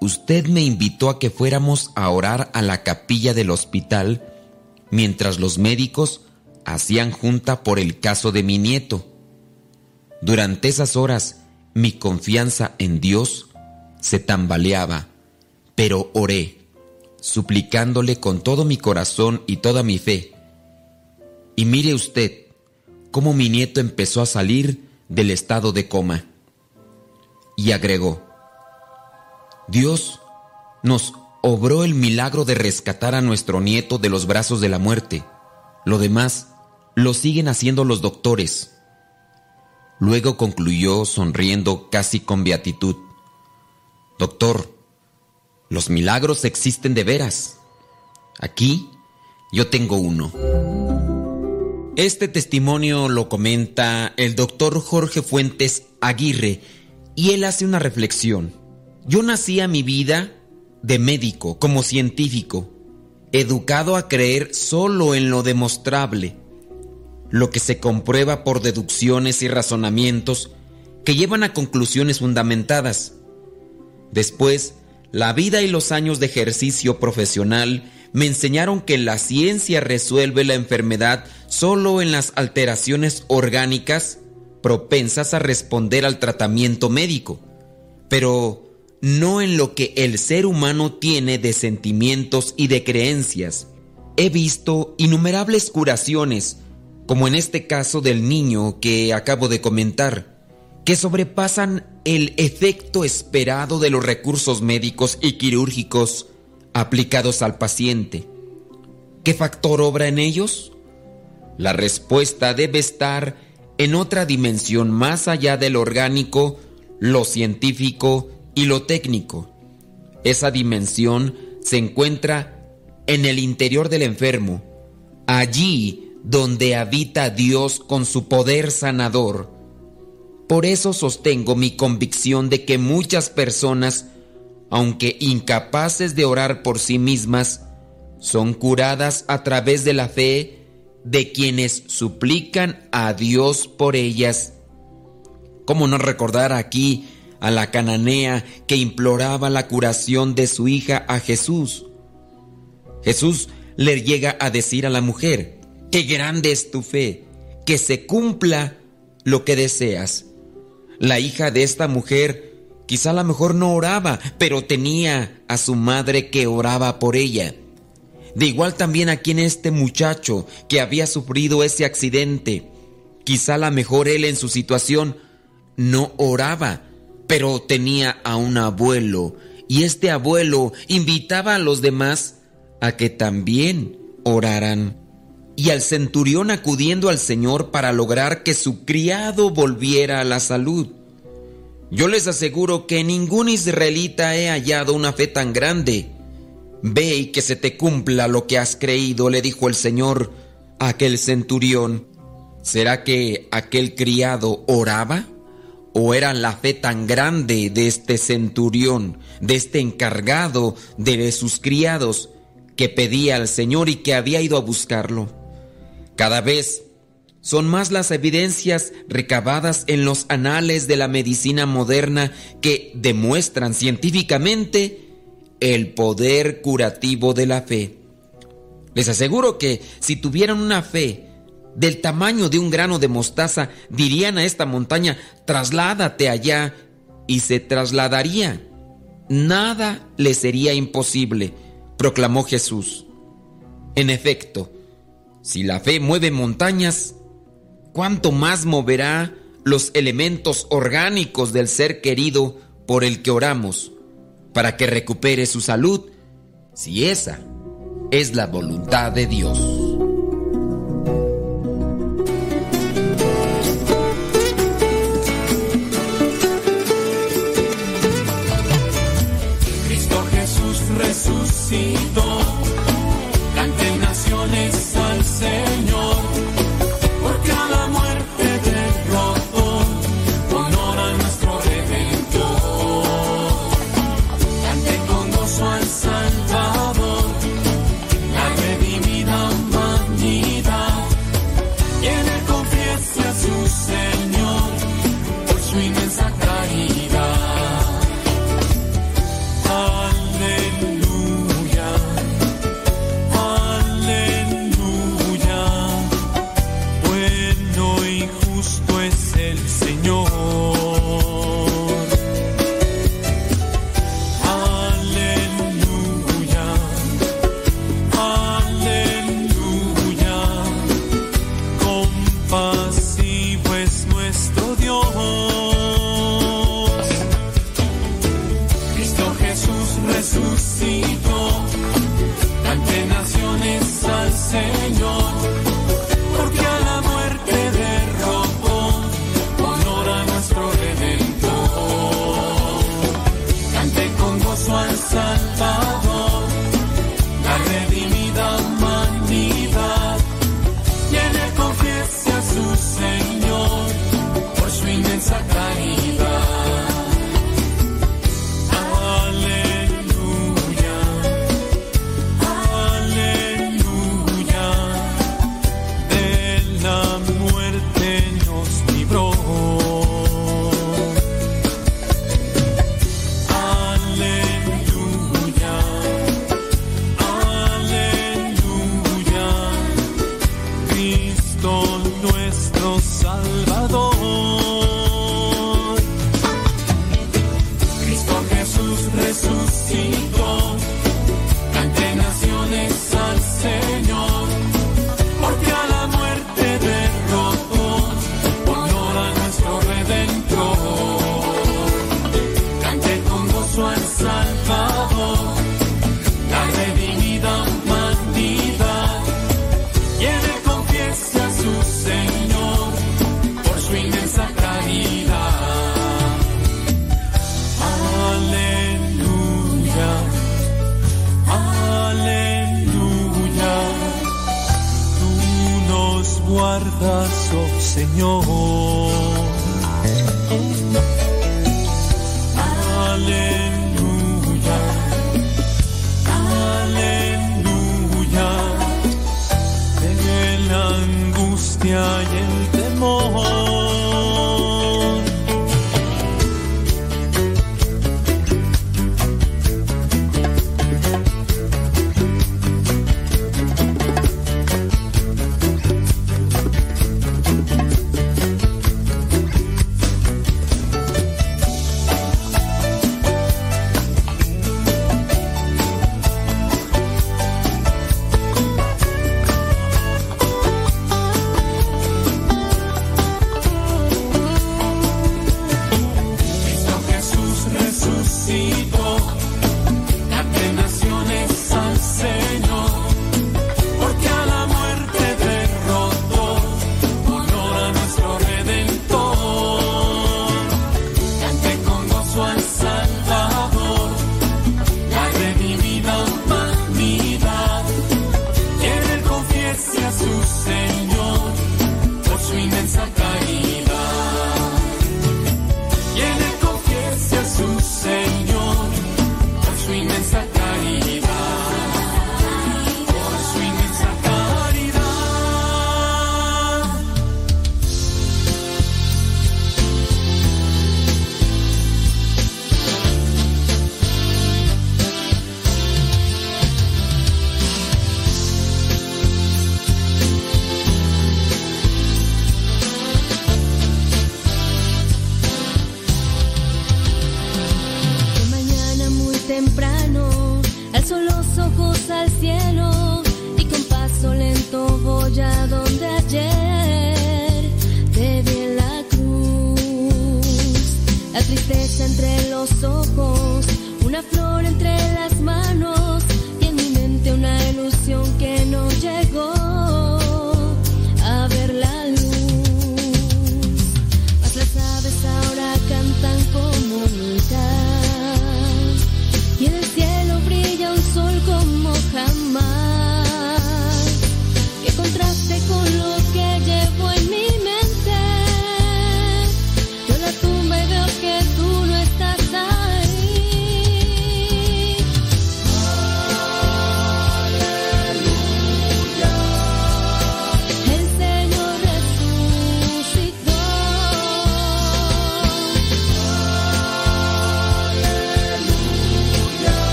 Speaker 3: usted me invitó a que fuéramos a orar a la capilla del hospital mientras los médicos hacían junta por el caso de mi nieto. Durante esas horas mi confianza en Dios se tambaleaba, pero oré, suplicándole con todo mi corazón y toda mi fe y mire usted cómo mi nieto empezó a salir del estado de coma. Y agregó, Dios nos obró el milagro de rescatar a nuestro nieto de los brazos de la muerte. Lo demás lo siguen haciendo los doctores. Luego concluyó sonriendo casi con beatitud. Doctor, los milagros existen de veras. Aquí yo tengo uno. Este testimonio lo comenta el doctor Jorge Fuentes Aguirre y él hace una reflexión. Yo nací a mi vida de médico, como científico, educado a creer solo en lo demostrable, lo que se comprueba por deducciones y razonamientos que llevan a conclusiones fundamentadas. Después, la vida y los años de ejercicio profesional me enseñaron que la ciencia resuelve la enfermedad solo en las alteraciones orgánicas propensas a responder al tratamiento médico, pero no en lo que el ser humano tiene de sentimientos y de creencias. He visto innumerables curaciones, como en este caso del niño que acabo de comentar, que sobrepasan el efecto esperado de los recursos médicos y quirúrgicos aplicados al paciente. ¿Qué factor obra en ellos? La respuesta debe estar en otra dimensión más allá del orgánico, lo científico y lo técnico. Esa dimensión se encuentra en el interior del enfermo, allí donde habita Dios con su poder sanador. Por eso sostengo mi convicción de que muchas personas, aunque incapaces de orar por sí mismas, son curadas a través de la fe de quienes suplican a Dios por ellas. ¿Cómo no recordar aquí a la cananea que imploraba la curación de su hija a Jesús? Jesús le llega a decir a la mujer, qué grande es tu fe, que se cumpla lo que deseas. La hija de esta mujer quizá a lo mejor no oraba, pero tenía a su madre que oraba por ella. De igual también aquí en este muchacho que había sufrido ese accidente. Quizá a lo mejor él en su situación no oraba, pero tenía a un abuelo y este abuelo invitaba a los demás a que también oraran. Y al centurión acudiendo al Señor para lograr que su criado volviera a la salud. Yo les aseguro que ningún israelita he hallado una fe tan grande. Ve y que se te cumpla lo que has creído, le dijo el Señor a aquel centurión. ¿Será que aquel criado oraba? ¿O era la fe tan grande de este centurión, de este encargado de sus criados, que pedía al Señor y que había ido a buscarlo? Cada vez son más las evidencias recabadas en los anales de la medicina moderna que demuestran científicamente el poder curativo de la fe. Les aseguro que si tuvieran una fe del tamaño de un grano de mostaza, dirían a esta montaña, trasládate allá, y se trasladaría. Nada le sería imposible, proclamó Jesús. En efecto, si la fe mueve montañas, ¿cuánto más moverá los elementos orgánicos del ser querido por el que oramos para que recupere su salud, si esa es la voluntad de Dios?
Speaker 6: Cristo Jesús resucitó.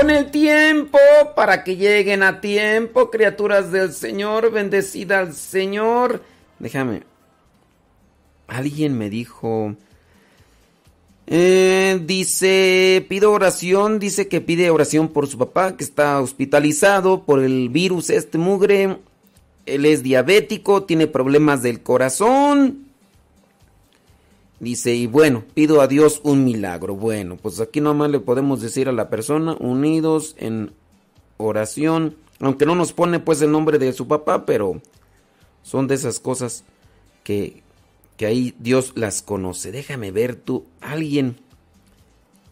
Speaker 6: Con el
Speaker 3: tiempo, para que lleguen a tiempo, criaturas del Señor, bendecida al Señor. Déjame. Alguien me dijo... eh, dice, pido oración, dice que pide oración por su papá, que está hospitalizado por el virus este mugre. Él es diabético, tiene problemas del corazón. Dice, y bueno, pido a Dios un milagro. Bueno, pues aquí nomás le podemos decir a la persona, unidos en oración, aunque no nos pone pues el nombre de su papá, pero son de esas cosas que, que ahí Dios las conoce. Déjame ver tú, alguien,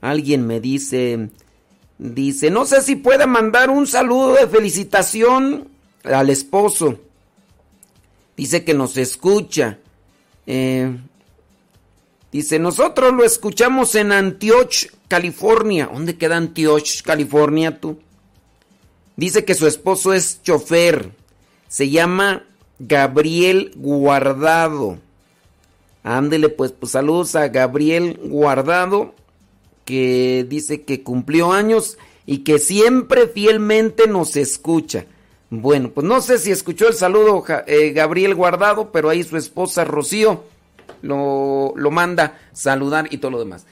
Speaker 3: alguien me dice, dice, no sé si puede mandar un saludo de felicitación al esposo. Dice que nos escucha. Eh, Dice, nosotros lo escuchamos en Antioch, California. ¿Dónde queda Antioch, California tú? Dice que su esposo es chofer. Se llama Gabriel Guardado. Ándele pues, pues saludos a Gabriel Guardado, que dice que cumplió años y que siempre fielmente nos escucha. Bueno, pues no sé si escuchó el saludo eh, Gabriel Guardado, pero ahí su esposa Rocío lo, lo manda saludar y todo lo demás.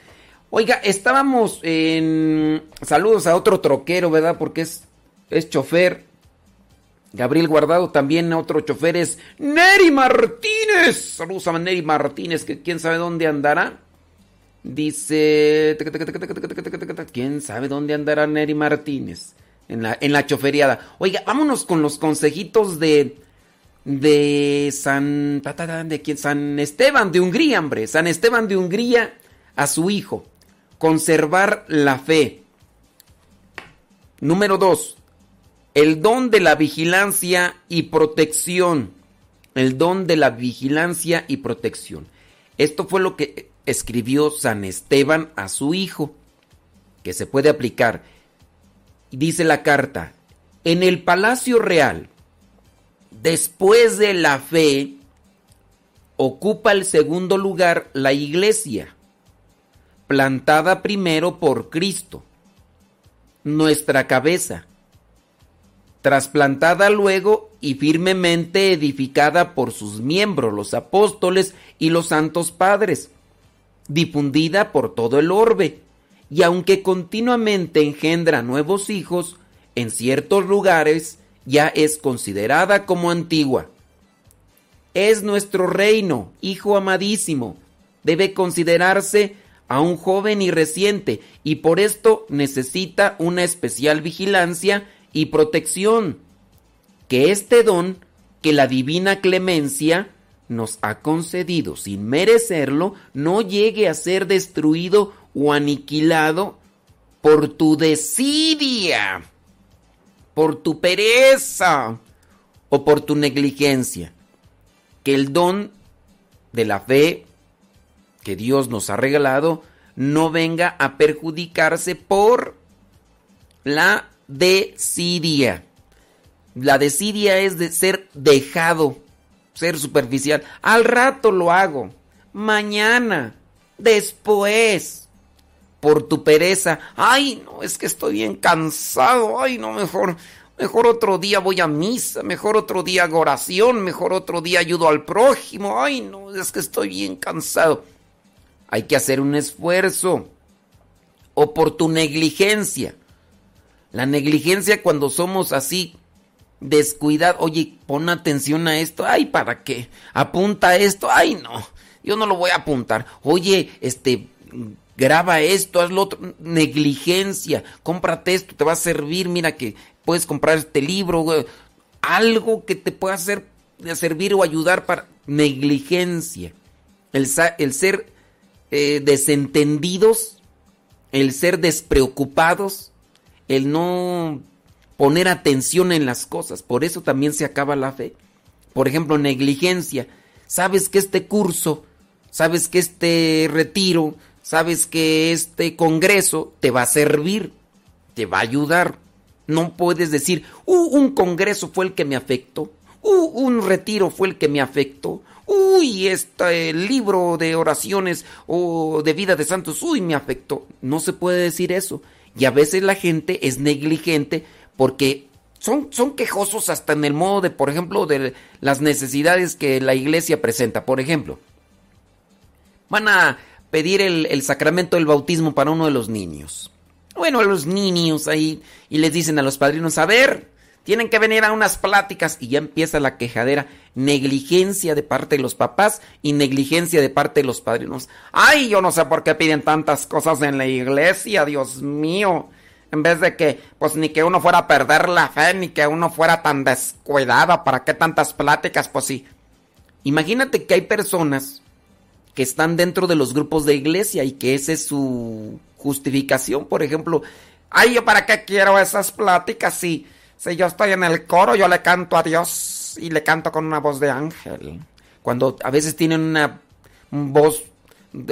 Speaker 3: Oiga, estábamos en... Saludos a otro troquero, ¿verdad? Porque es, es chofer. Gabriel Guardado también, otro chofer es Neri Martínez. Saludos a Neri Martínez, que quién sabe dónde andará. Dice... ¿Quién sabe dónde andará Neri Martínez? En la, en la choferiada. Oiga, vámonos con los consejitos de... De San... ¿De quién? San Esteban de Hungría, hombre. San Esteban de Hungría a su hijo. Conservar la fe. Número dos. El don de la vigilancia y protección. El don de la vigilancia y protección. Esto fue lo que escribió San Esteban a su hijo, que se puede aplicar. Dice la carta, en el palacio real, después de la fe, ocupa el segundo lugar la iglesia, plantada primero por Cristo, nuestra cabeza trasplantada luego y firmemente edificada por sus miembros, los apóstoles y los santos padres, difundida por todo el orbe, y aunque continuamente engendra nuevos hijos, en ciertos lugares ya es considerada como antigua. Es nuestro reino, hijo amadísimo, debe considerarse aún joven y reciente, y por esto necesita una especial vigilancia y protección, que este don que la divina clemencia nos ha concedido sin merecerlo no llegue a ser destruido o aniquilado por tu desidia, por tu pereza o por tu negligencia. Que el don de la fe que Dios nos ha regalado no venga a perjudicarse por la desidia. La desidia es de ser dejado, ser superficial. Al rato lo hago. Mañana. Después. Por tu pereza. Ay, no, es que estoy bien cansado. Ay, no, mejor. Mejor otro día voy a misa, mejor otro día hago oración, mejor otro día ayudo al prójimo. Ay, no, es que estoy bien cansado. Hay que hacer un esfuerzo. O por tu negligencia. La negligencia cuando somos así descuidados. Oye, pon atención a esto. Ay, ¿para qué? Apunta esto. Ay, no. Yo no lo voy a apuntar. Oye, este, graba esto, haz lo otro. Negligencia. Cómprate esto, te va a servir. Mira que puedes comprar este libro. Algo que te pueda hacer, servir o ayudar para negligencia. El ser eh, desentendidos, el ser despreocupados, el no poner atención en las cosas. Por eso también se acaba la fe. Por ejemplo, negligencia. Sabes que este curso, sabes que este retiro, sabes que este congreso te va a servir, te va a ayudar. No puedes decir, "Uh, un congreso fue el que me afectó, "Uh, un retiro fue el que me afectó, uy, este libro de oraciones o de vida de santos, uy, me afectó. No se puede decir eso. Y a veces la gente es negligente porque son, son quejosos hasta en el modo de, por ejemplo, de las necesidades que la iglesia presenta. Por ejemplo, van a pedir el, el sacramento del bautismo para uno de los niños. Bueno, a los niños ahí y les dicen a los padrinos, a ver, tienen que venir a unas pláticas y ya empieza la quejadera, negligencia de parte de los papás y negligencia de parte de los padrinos. Ay, yo no sé por qué piden tantas cosas en la iglesia, Dios mío. En vez de que, pues ni que uno fuera a perder la fe, ni que uno fuera tan descuidado, ¿para qué tantas pláticas? Pues sí. Imagínate que hay personas que están dentro de los grupos de iglesia y que esa es su justificación. Por ejemplo, ay, yo para qué quiero esas pláticas si, si yo estoy en el coro, yo le canto a Dios y le canto con una voz de ángel. Cuando a veces tienen una voz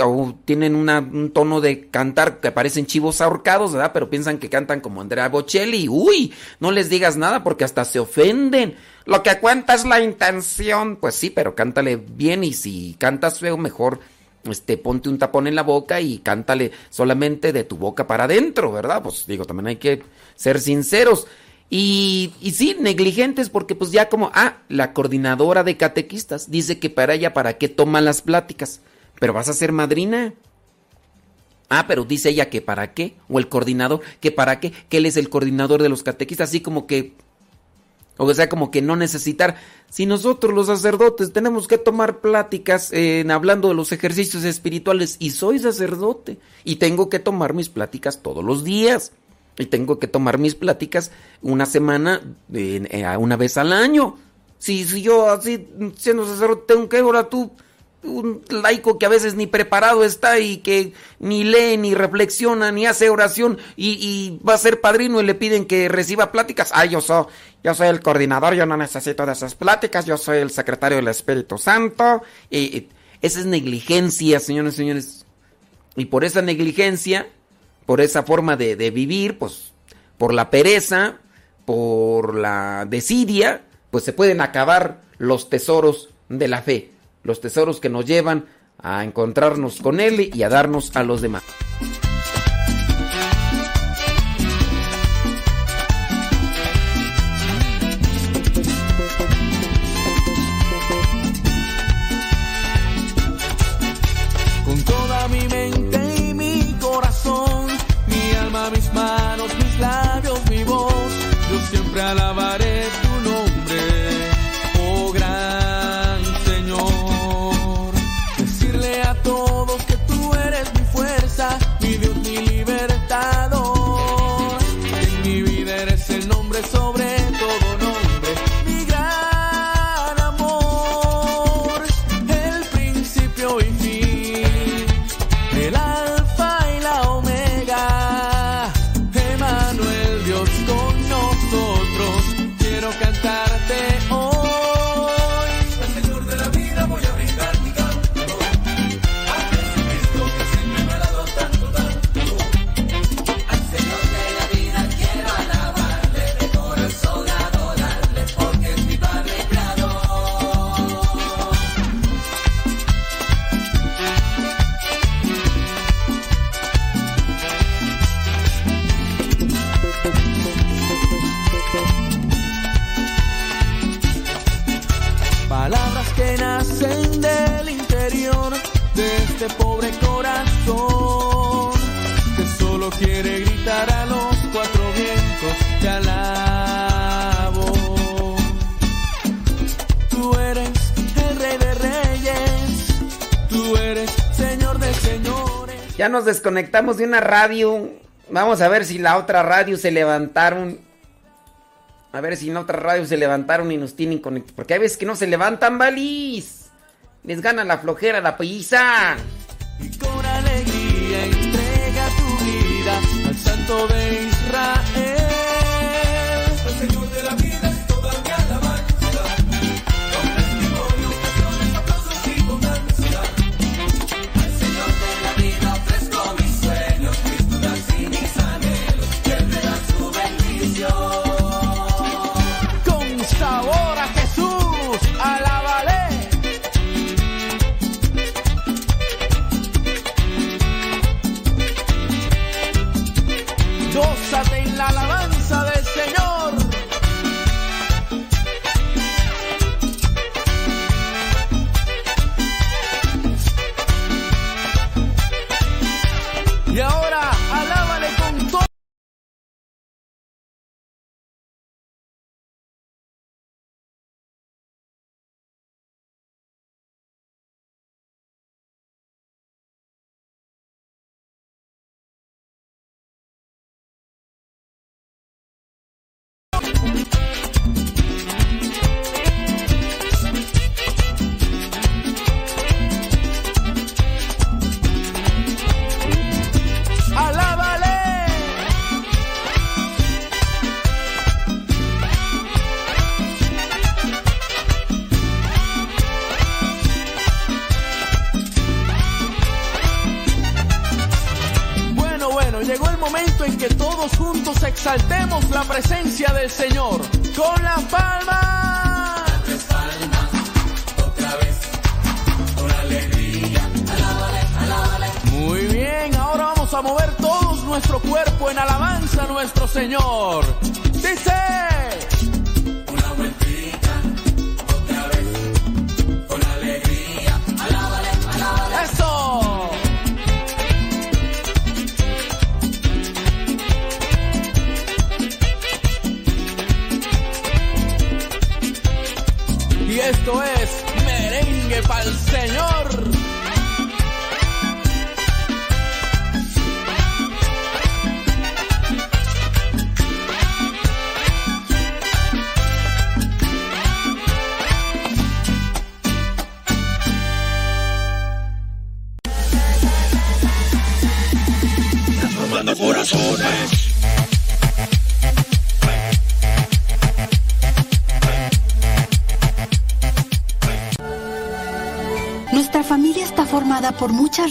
Speaker 3: o tienen una- un tono de cantar que parecen chivos ahorcados, ¿verdad? Pero piensan que cantan como Andrea Bocelli. Uy, no les digas nada porque hasta se ofenden. Lo que cuenta es la intención. Pues sí, pero cántale bien y si cantas feo, mejor este, ponte un tapón en la boca y cántale solamente de tu boca para adentro, ¿verdad? Pues digo, también hay que ser sinceros. Y, y sí, negligentes porque pues ya como, ah, la coordinadora de catequistas dice que para ella, ¿para qué toma las pláticas? Pero vas a ser madrina. Ah, pero dice ella que para qué, o el coordinador, que para qué, que él es el coordinador de los catequistas, así como que, o sea, como que no necesitar. Si nosotros los sacerdotes tenemos que tomar pláticas hablando de los ejercicios espirituales, y soy sacerdote, y tengo que tomar mis pláticas todos los días, y tengo que tomar mis pláticas una semana, eh, una vez al año. Si, si yo así, siendo sacerdote, tengo que, ahora tú, un laico que a veces ni preparado está y que ni lee, ni reflexiona, ni hace oración y, va a ser padrino y le piden que reciba pláticas. Ay, yo soy, yo soy el coordinador, yo no necesito de esas pláticas, yo soy el secretario del Espíritu Santo. Y, y esa es negligencia, señores y señores. Y por esa negligencia, por esa forma de, de vivir, pues por la pereza, por la desidia, pues se pueden acabar los tesoros de la fe, los tesoros que nos llevan a encontrarnos con Él y a darnos a los demás. Ya nos desconectamos de una radio. Vamos a ver si la otra radio se levantaron. A ver si la otra radio se levantaron y nos tienen conectados. Porque hay veces que no se levantan, balis. Les gana la flojera, la pizza.
Speaker 11: Con alegría entrega tu vida al Santo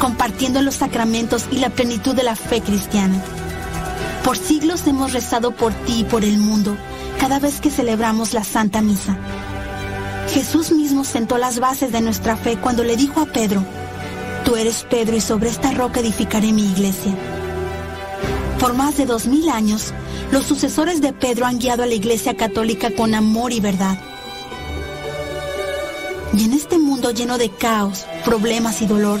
Speaker 12: compartiendo los sacramentos y la plenitud de la fe cristiana. Por siglos hemos rezado por ti y por el mundo cada vez que celebramos la Santa Misa. Jesús mismo sentó las bases de nuestra fe cuando le dijo a Pedro, Tú eres Pedro y sobre esta roca edificaré mi iglesia. Por más de dos mil años, los sucesores de Pedro han guiado a la Iglesia Católica con amor y verdad. Y en este mundo lleno de caos, problemas y dolor,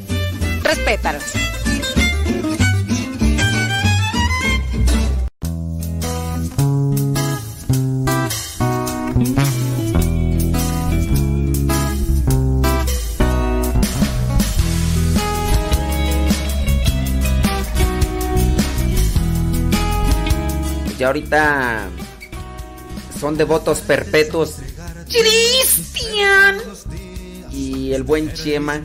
Speaker 13: Respétalas.
Speaker 3: Ya ahorita son devotos perpetuos. Cristian y el buen Chema.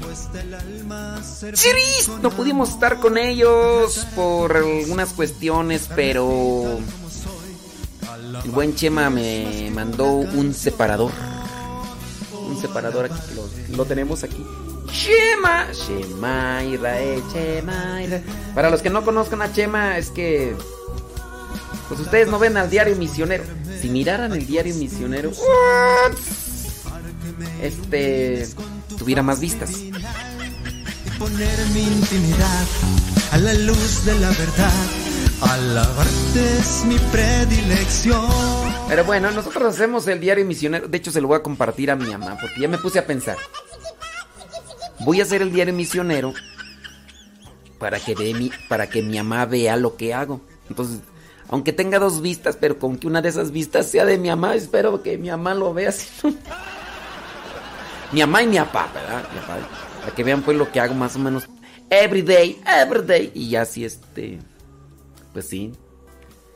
Speaker 3: Chiris, no pudimos estar con ellos por algunas cuestiones, pero el buen Chema me mandó un separador. Un separador aquí, lo, lo tenemos aquí. Chema, Chema, Israel, Chema, Israel. Para los que no conozcan a Chema, es que pues ustedes no ven al diario misionero. Si miraran el diario misionero, este tuviera más vistas.
Speaker 6: Poner mi intimidad a la luz de la verdad. Alabarte es mi predilección.
Speaker 3: Pero bueno, nosotros hacemos el diario misionero. De hecho, se lo voy a compartir a mi mamá porque ya me puse a pensar. Voy a hacer el diario misionero para que, mi, para que mi mamá vea lo que hago.
Speaker 14: Entonces, aunque tenga dos vistas, pero con que una de esas vistas sea de mi mamá, espero que mi mamá lo vea así. mi mamá y mi papá, ¿verdad? Mi papá, para que vean pues lo que hago más o menos every day, every day. Y ya así este, pues sí.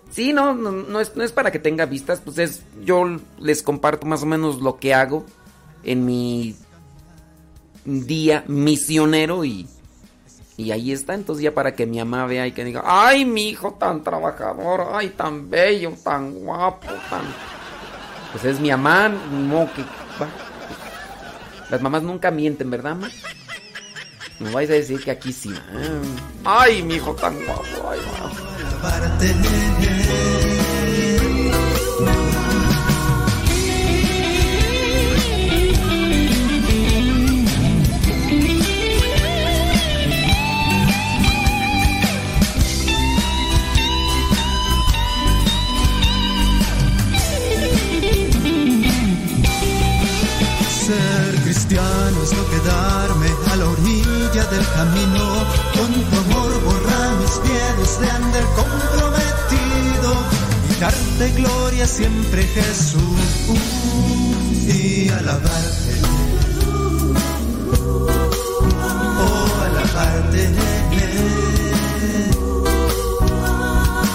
Speaker 14: Sí, no, no, no, es, no es para que tenga vistas, pues es, yo les comparto más o menos lo que hago en mi día misionero y, y ahí está, entonces ya para que mi mamá vea y que diga, ay, mi hijo tan trabajador, ay, tan bello, tan guapo, tan... Pues es mi mamá, no, que... Las mamás nunca mienten, ¿verdad, mamá? Me vais a decir que aquí sí. Ay, mi hijo tan guapo, ay,
Speaker 15: Ser cristiano es no quedarme a la orilla del camino. Con tu amor borrar mis miedos de andar comprometido y darte gloria siempre Jesús y alabarte. Oh, alabarte.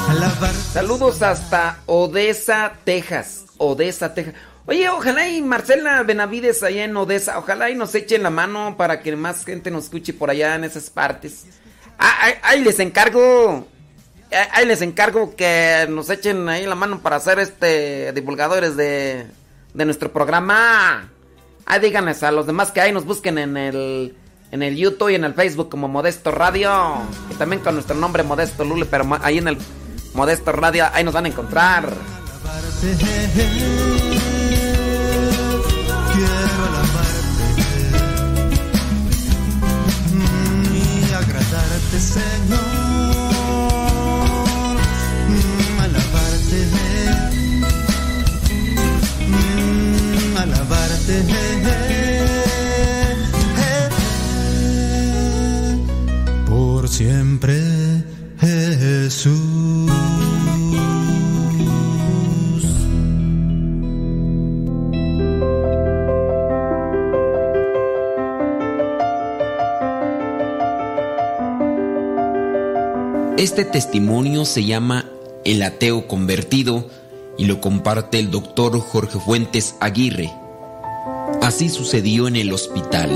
Speaker 15: Alabarte.
Speaker 14: Saludos hasta Odessa, Texas. Odessa, Texas. Oye, ojalá y Marcela Benavides allá en Odessa, ojalá y nos echen la mano para que más gente nos escuche por allá en esas partes. Ah, ahí, les encargo, ah, ahí les encargo que nos echen ahí la mano para hacer este divulgadores de, de nuestro programa. Ahí díganles a los demás que ahí nos busquen en el, en el YouTube y en el Facebook como Modesto Radio. Y también con nuestro nombre Modesto Lule, pero ahí en el Modesto Radio, ahí nos van a encontrar.
Speaker 15: Quiero alabarte mm, y agradarte, Señor. Mm, Alabarte, mm, alabarte. Por siempre, Jesús.
Speaker 3: Este testimonio se llama El ateo convertido y lo comparte el doctor Jorge Fuentes Aguirre. Así sucedió en el hospital.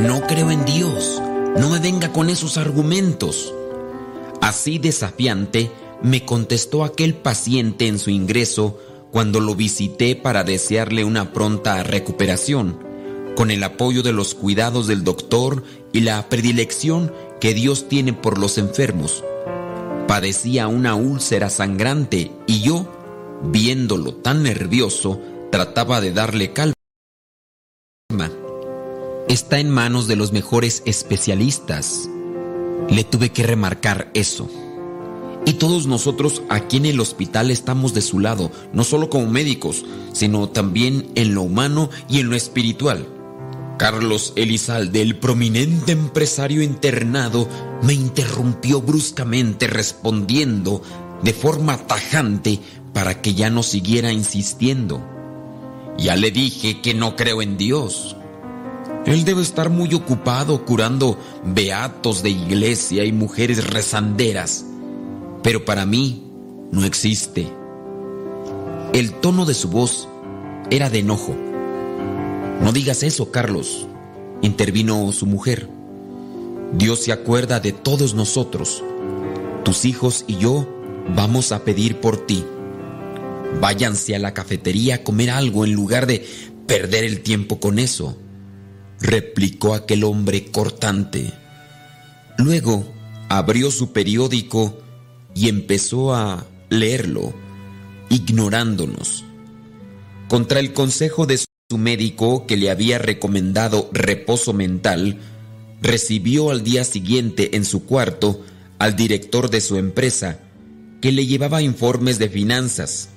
Speaker 3: No creo en Dios. No me venga con esos argumentos. Así desafiante me contestó aquel paciente en su ingreso cuando lo visité para desearle una pronta recuperación, con el apoyo de los cuidados del doctor y la predilección que Dios tiene por los enfermos. Padecía una úlcera sangrante y yo, viéndolo tan nervioso, trataba de darle calma. Está en manos de los mejores especialistas. Le tuve que remarcar eso. Y todos nosotros aquí en el hospital estamos de su lado, no solo como médicos, sino también en lo humano y en lo espiritual. Carlos Elizalde, el prominente empresario internado, me interrumpió bruscamente respondiendo de forma tajante para que ya no siguiera insistiendo. Ya le dije que no creo en Dios. Él debe estar muy ocupado curando beatos de iglesia y mujeres rezanderas, pero para mí no existe. El tono de su voz era de enojo. No digas eso, Carlos, intervino su mujer. Dios se acuerda de todos nosotros. Tus hijos y yo vamos a pedir por ti. Váyanse a la cafetería a comer algo en lugar de perder el tiempo con eso, replicó aquel hombre cortante. Luego abrió su periódico y empezó a leerlo, ignorándonos. Contra el consejo de su médico que le había recomendado reposo mental, recibió al día siguiente en su cuarto al director de su empresa, que le llevaba informes de finanzas.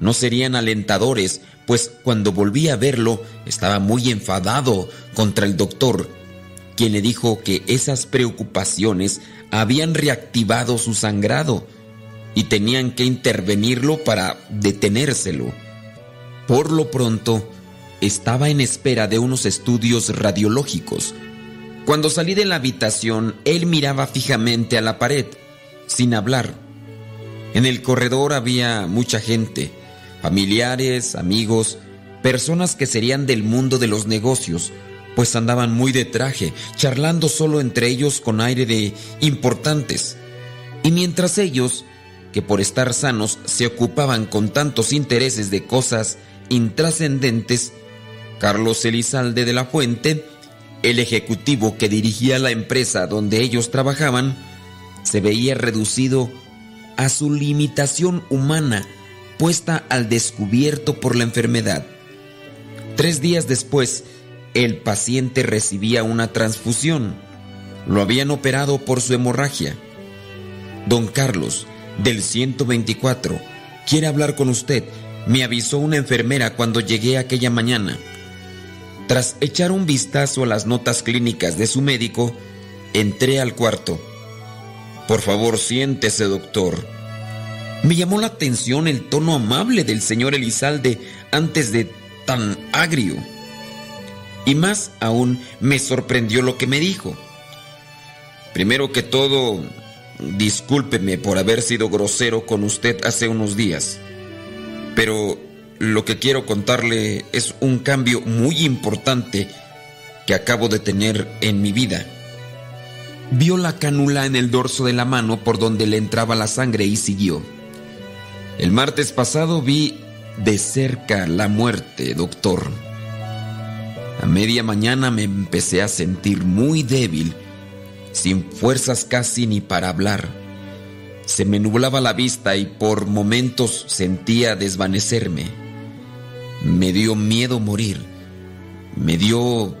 Speaker 3: No serían alentadores, pues cuando volví a verlo estaba muy enfadado contra el doctor, quien le dijo que esas preocupaciones habían reactivado su sangrado y tenían que intervenirlo para detenérselo. Por lo pronto, estaba en espera de unos estudios radiológicos. Cuando salí de la habitación, él miraba fijamente a la pared, sin hablar. En el corredor había mucha gente, familiares, amigos, personas que serían del mundo de los negocios, pues andaban muy de traje, charlando solo entre ellos con aire de importantes. Y mientras ellos, que por estar sanos se ocupaban con tantos intereses de cosas intrascendentes, Carlos Elizalde de la Fuente, el ejecutivo que dirigía la empresa donde ellos trabajaban, se veía reducido a su limitación humana puesta al descubierto por la enfermedad. Tres días después, el paciente recibía una transfusión. Lo habían operado por su hemorragia. Don Carlos, del 124, quiere hablar con usted. Me avisó una enfermera cuando llegué aquella mañana. Tras echar un vistazo a las notas clínicas de su médico, entré al cuarto. Por favor, siéntese, doctor. Me llamó la atención el tono amable del señor Elizalde antes de tan agrio. Y más aún me sorprendió lo que me dijo. Primero que todo, discúlpeme por haber sido grosero con usted hace unos días. Pero lo que quiero contarle es un cambio muy importante que acabo de tener en mi vida. Vio la cánula en el dorso de la mano por donde le entraba la sangre y siguió. El martes pasado vi de cerca la muerte, doctor. A media mañana me empecé a sentir muy débil, sin fuerzas casi ni para hablar. Se me nublaba la vista y por momentos sentía desvanecerme. Me dio miedo morir. Me dio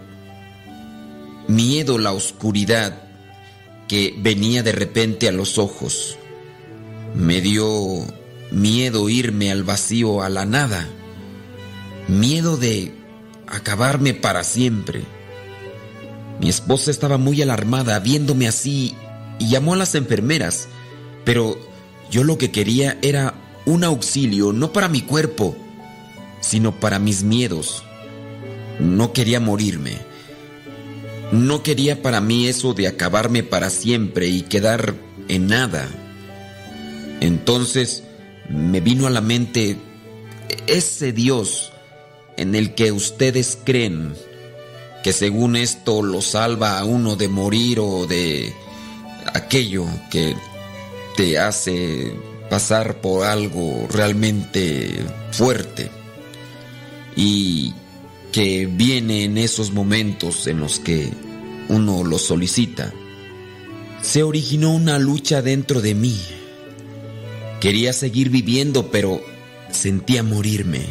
Speaker 3: miedo la oscuridad que venía de repente a los ojos. Me dio miedo irme al vacío, a la nada. Miedo de acabarme para siempre. Mi esposa estaba muy alarmada viéndome así y llamó a las enfermeras, pero yo lo que quería era un auxilio, no para mi cuerpo, sino para mis miedos. No quería morirme. No quería para mí eso de acabarme para siempre y quedar en nada. Entonces me vino a la mente ese Dios en el que ustedes creen que según esto lo salva a uno de morir o de aquello que te hace pasar por algo realmente fuerte y que viene en esos momentos en los que uno lo solicita. Se originó una lucha dentro de mí. Quería seguir viviendo, pero sentía morirme.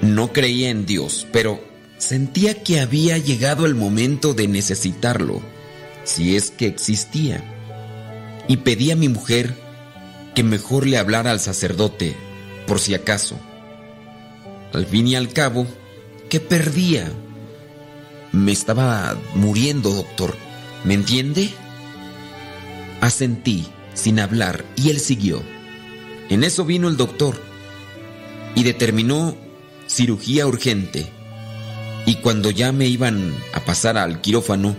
Speaker 3: No creía en Dios, pero sentía que había llegado el momento de necesitarlo, si es que existía. Y pedí a mi mujer que mejor le hablara al sacerdote, por si acaso. Al fin y al cabo, ¿qué perdía? Me estaba muriendo, doctor. ¿Me entiende? Asentí, sin hablar, y él siguió. En eso vino el doctor y determinó cirugía urgente. Y cuando ya me iban a pasar al quirófano,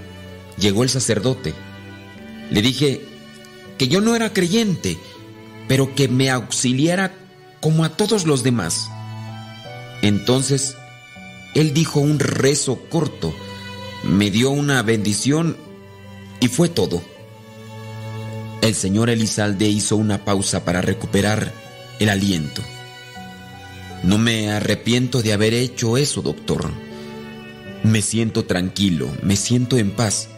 Speaker 3: llegó el sacerdote. Le dije que yo no era creyente, pero que me auxiliara como a todos los demás. Entonces, él dijo un rezo corto, me dio una bendición y fue todo. El señor Elizalde hizo una pausa para recuperar el aliento. No me arrepiento de haber hecho eso, doctor. Me siento tranquilo, me siento en paz.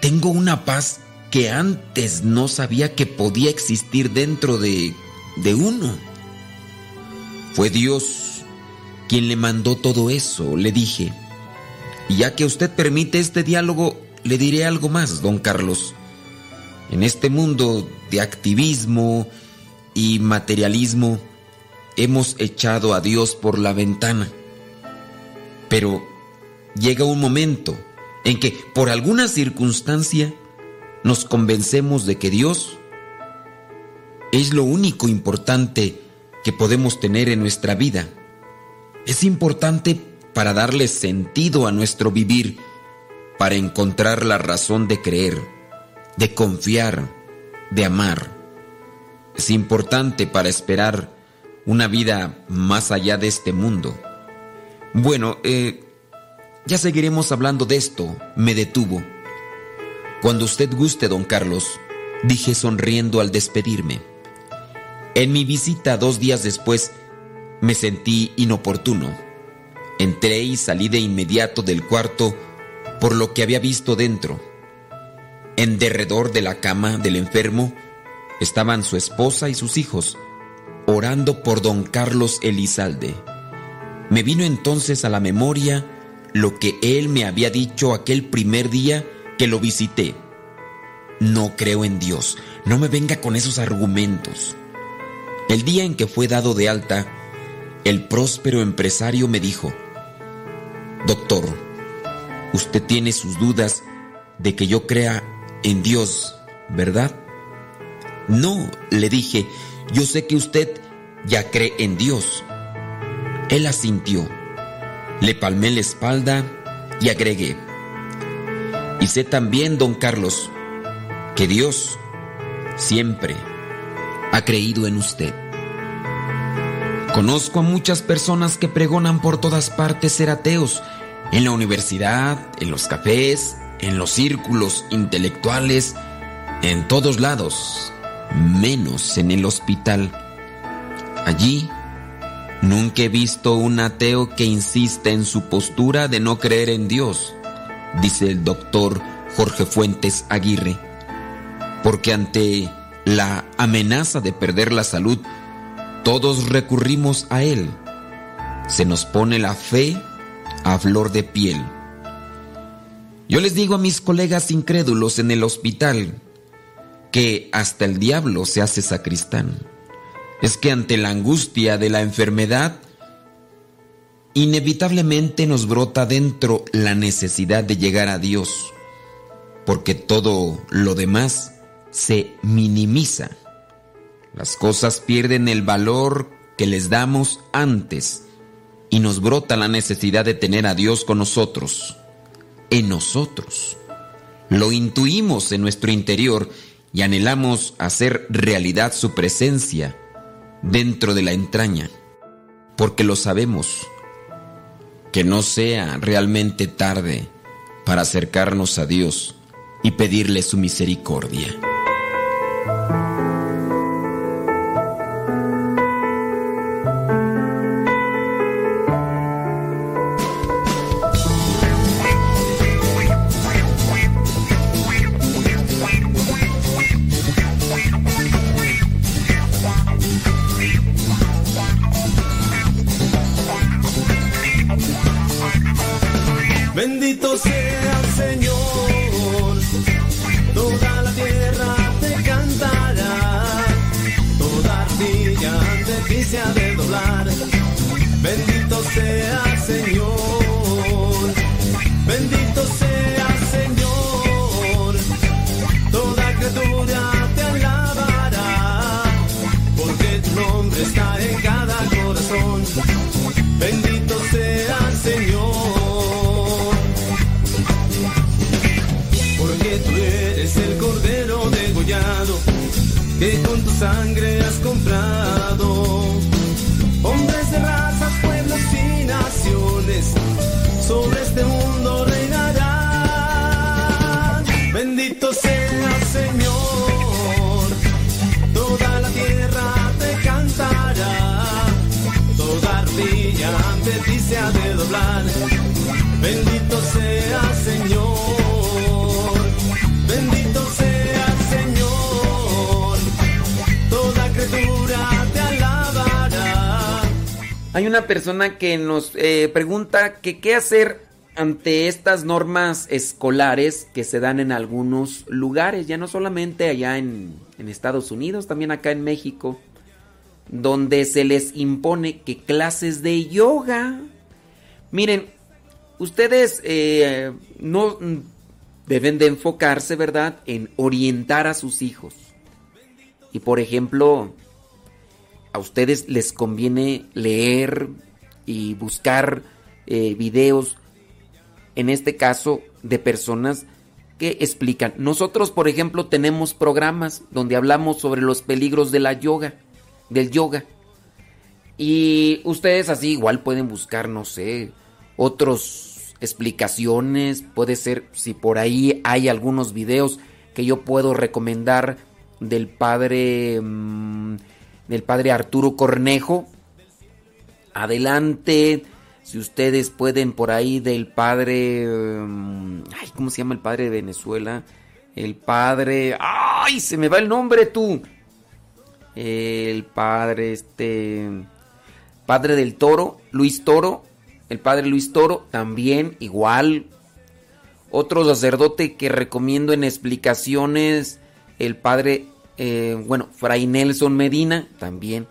Speaker 3: Tengo una paz que antes no sabía que podía existir dentro de, de uno. Fue Dios quien le mandó todo eso, le dije. Y ya que usted permite este diálogo, le diré algo más, don Carlos. En este mundo de activismo y materialismo, hemos echado a Dios por la ventana. Pero llega un momento en que por alguna circunstancia nos convencemos de que Dios es lo único importante que podemos tener en nuestra vida. Es importante para darle sentido a nuestro vivir, para encontrar la razón de creer, de confiar, de amar. Es importante para esperar una vida más allá de este mundo. Bueno, eh, ya seguiremos hablando de esto, me detuvo. Cuando usted guste, don Carlos, dije sonriendo al despedirme. En mi visita dos días después, me sentí inoportuno. Entré y salí de inmediato del cuarto por lo que había visto dentro. En derredor de la cama del enfermo estaban su esposa y sus hijos, orando por don Carlos Elizalde. Me vino entonces a la memoria lo que él me había dicho aquel primer día que lo visité. No creo en Dios, no me venga con esos argumentos. El día en que fue dado de alta, el próspero empresario me dijo, Doctor, usted tiene sus dudas de que yo crea en Dios, ¿verdad? No, le dije, yo sé que usted ya cree en Dios. Él asintió. Le palmé la espalda y agregué. Y sé también, don Carlos, que Dios siempre ha creído en usted. Conozco a muchas personas que pregonan por todas partes ser ateos, en la universidad, en los cafés, en los círculos intelectuales, en todos lados, menos en el hospital. Allí, nunca he visto un ateo que insista en su postura de no creer en Dios, dice el doctor Jorge Fuentes Aguirre, porque ante la amenaza de perder la salud, todos recurrimos a Él. Se nos pone la fe a flor de piel. Yo les digo a mis colegas incrédulos en el hospital que hasta el diablo se hace sacristán. Es que ante la angustia de la enfermedad, inevitablemente nos brota dentro la necesidad de llegar a Dios, porque todo lo demás se minimiza. Las cosas pierden el valor que les damos antes y nos brota la necesidad de tener a Dios con nosotros, en nosotros. Lo intuimos en nuestro interior y anhelamos hacer realidad su presencia dentro de la entraña, porque lo sabemos. Que no sea realmente tarde para acercarnos a Dios y pedirle su misericordia.
Speaker 16: Una persona que nos eh, pregunta que qué hacer ante estas normas escolares que se dan en algunos lugares, ya no solamente allá en, Estados Unidos, también acá en México, donde se les impone que clases de yoga. Miren,
Speaker 3: ustedes eh, no deben de enfocarse, ¿verdad?, en orientar a sus hijos. Y por ejemplo, a ustedes les conviene leer y buscar eh, videos, en este caso, de personas que explican. Nosotros, por ejemplo, tenemos programas donde hablamos sobre los peligros de la yoga, del yoga. Y ustedes así igual pueden buscar, no sé, otras explicaciones, puede ser si por ahí hay algunos videos que yo puedo recomendar del padre mm, del padre Arturo Cornejo. Adelante, si ustedes pueden por ahí del padre mm, ay, ¿cómo se llama el padre de Venezuela? El padre, ay, se me va el nombre tú. El padre este padre del Toro, Luis Toro, el padre Luis Toro, también igual. Otro sacerdote que recomiendo en explicaciones, el padre, eh, bueno, Fray Nelson Medina, también.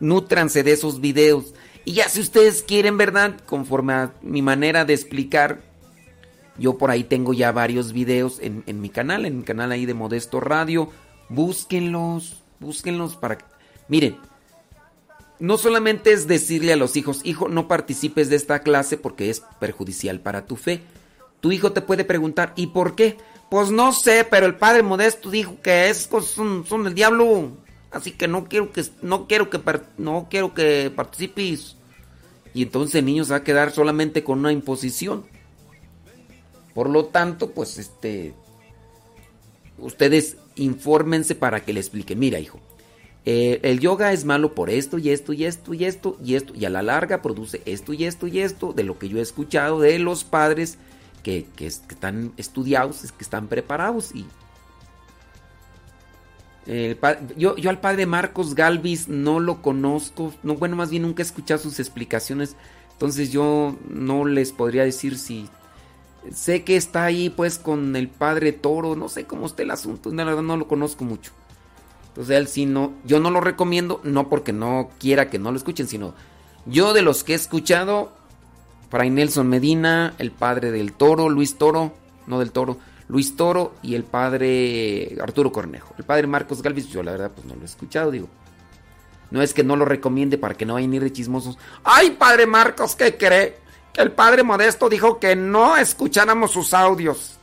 Speaker 3: Nútranse de esos videos. Y ya si ustedes quieren, ¿verdad? Conforme a mi manera de explicar, yo por ahí tengo ya varios videos en, mi canal, en mi canal ahí de Modesto Radio. Búsquenlos, búsquenlos para... Miren, no solamente es decirle a los hijos, hijo, no participes de esta clase porque es perjudicial para tu fe. Tu hijo te puede preguntar, ¿y por qué? Pues no sé, pero el padre modesto dijo que es son, son el diablo, así que no quiero que no quiero que no quiero que participes. Y entonces el niño se va a quedar solamente con una imposición. Por lo tanto, pues este ustedes infórmense para que le explique, mira, hijo, eh, el yoga es malo por esto y esto y esto y esto y esto y a la larga produce esto y esto y esto de lo que yo he escuchado de los padres que, están estudiados, que están preparados y yo, yo, al padre Marcos Galvis no lo conozco, no, bueno, más bien nunca he escuchado sus explicaciones, entonces yo no les podría decir si sé que está ahí pues con el padre Toro, no sé cómo está el asunto, la verdad no lo conozco mucho. Entonces él sí no, yo no lo recomiendo, no porque no quiera que no lo escuchen, sino yo de los que he escuchado, Fray Nelson Medina, el padre del Toro, Luis Toro, no del Toro, Luis Toro y el padre Arturo Cornejo. El padre Marcos Galvis, yo la verdad pues no lo he escuchado, digo. No es que no lo recomiende para que no vayan ir de chismosos. ¡Ay, padre Marcos, qué cree! Que el padre Modesto dijo que no escucháramos sus audios.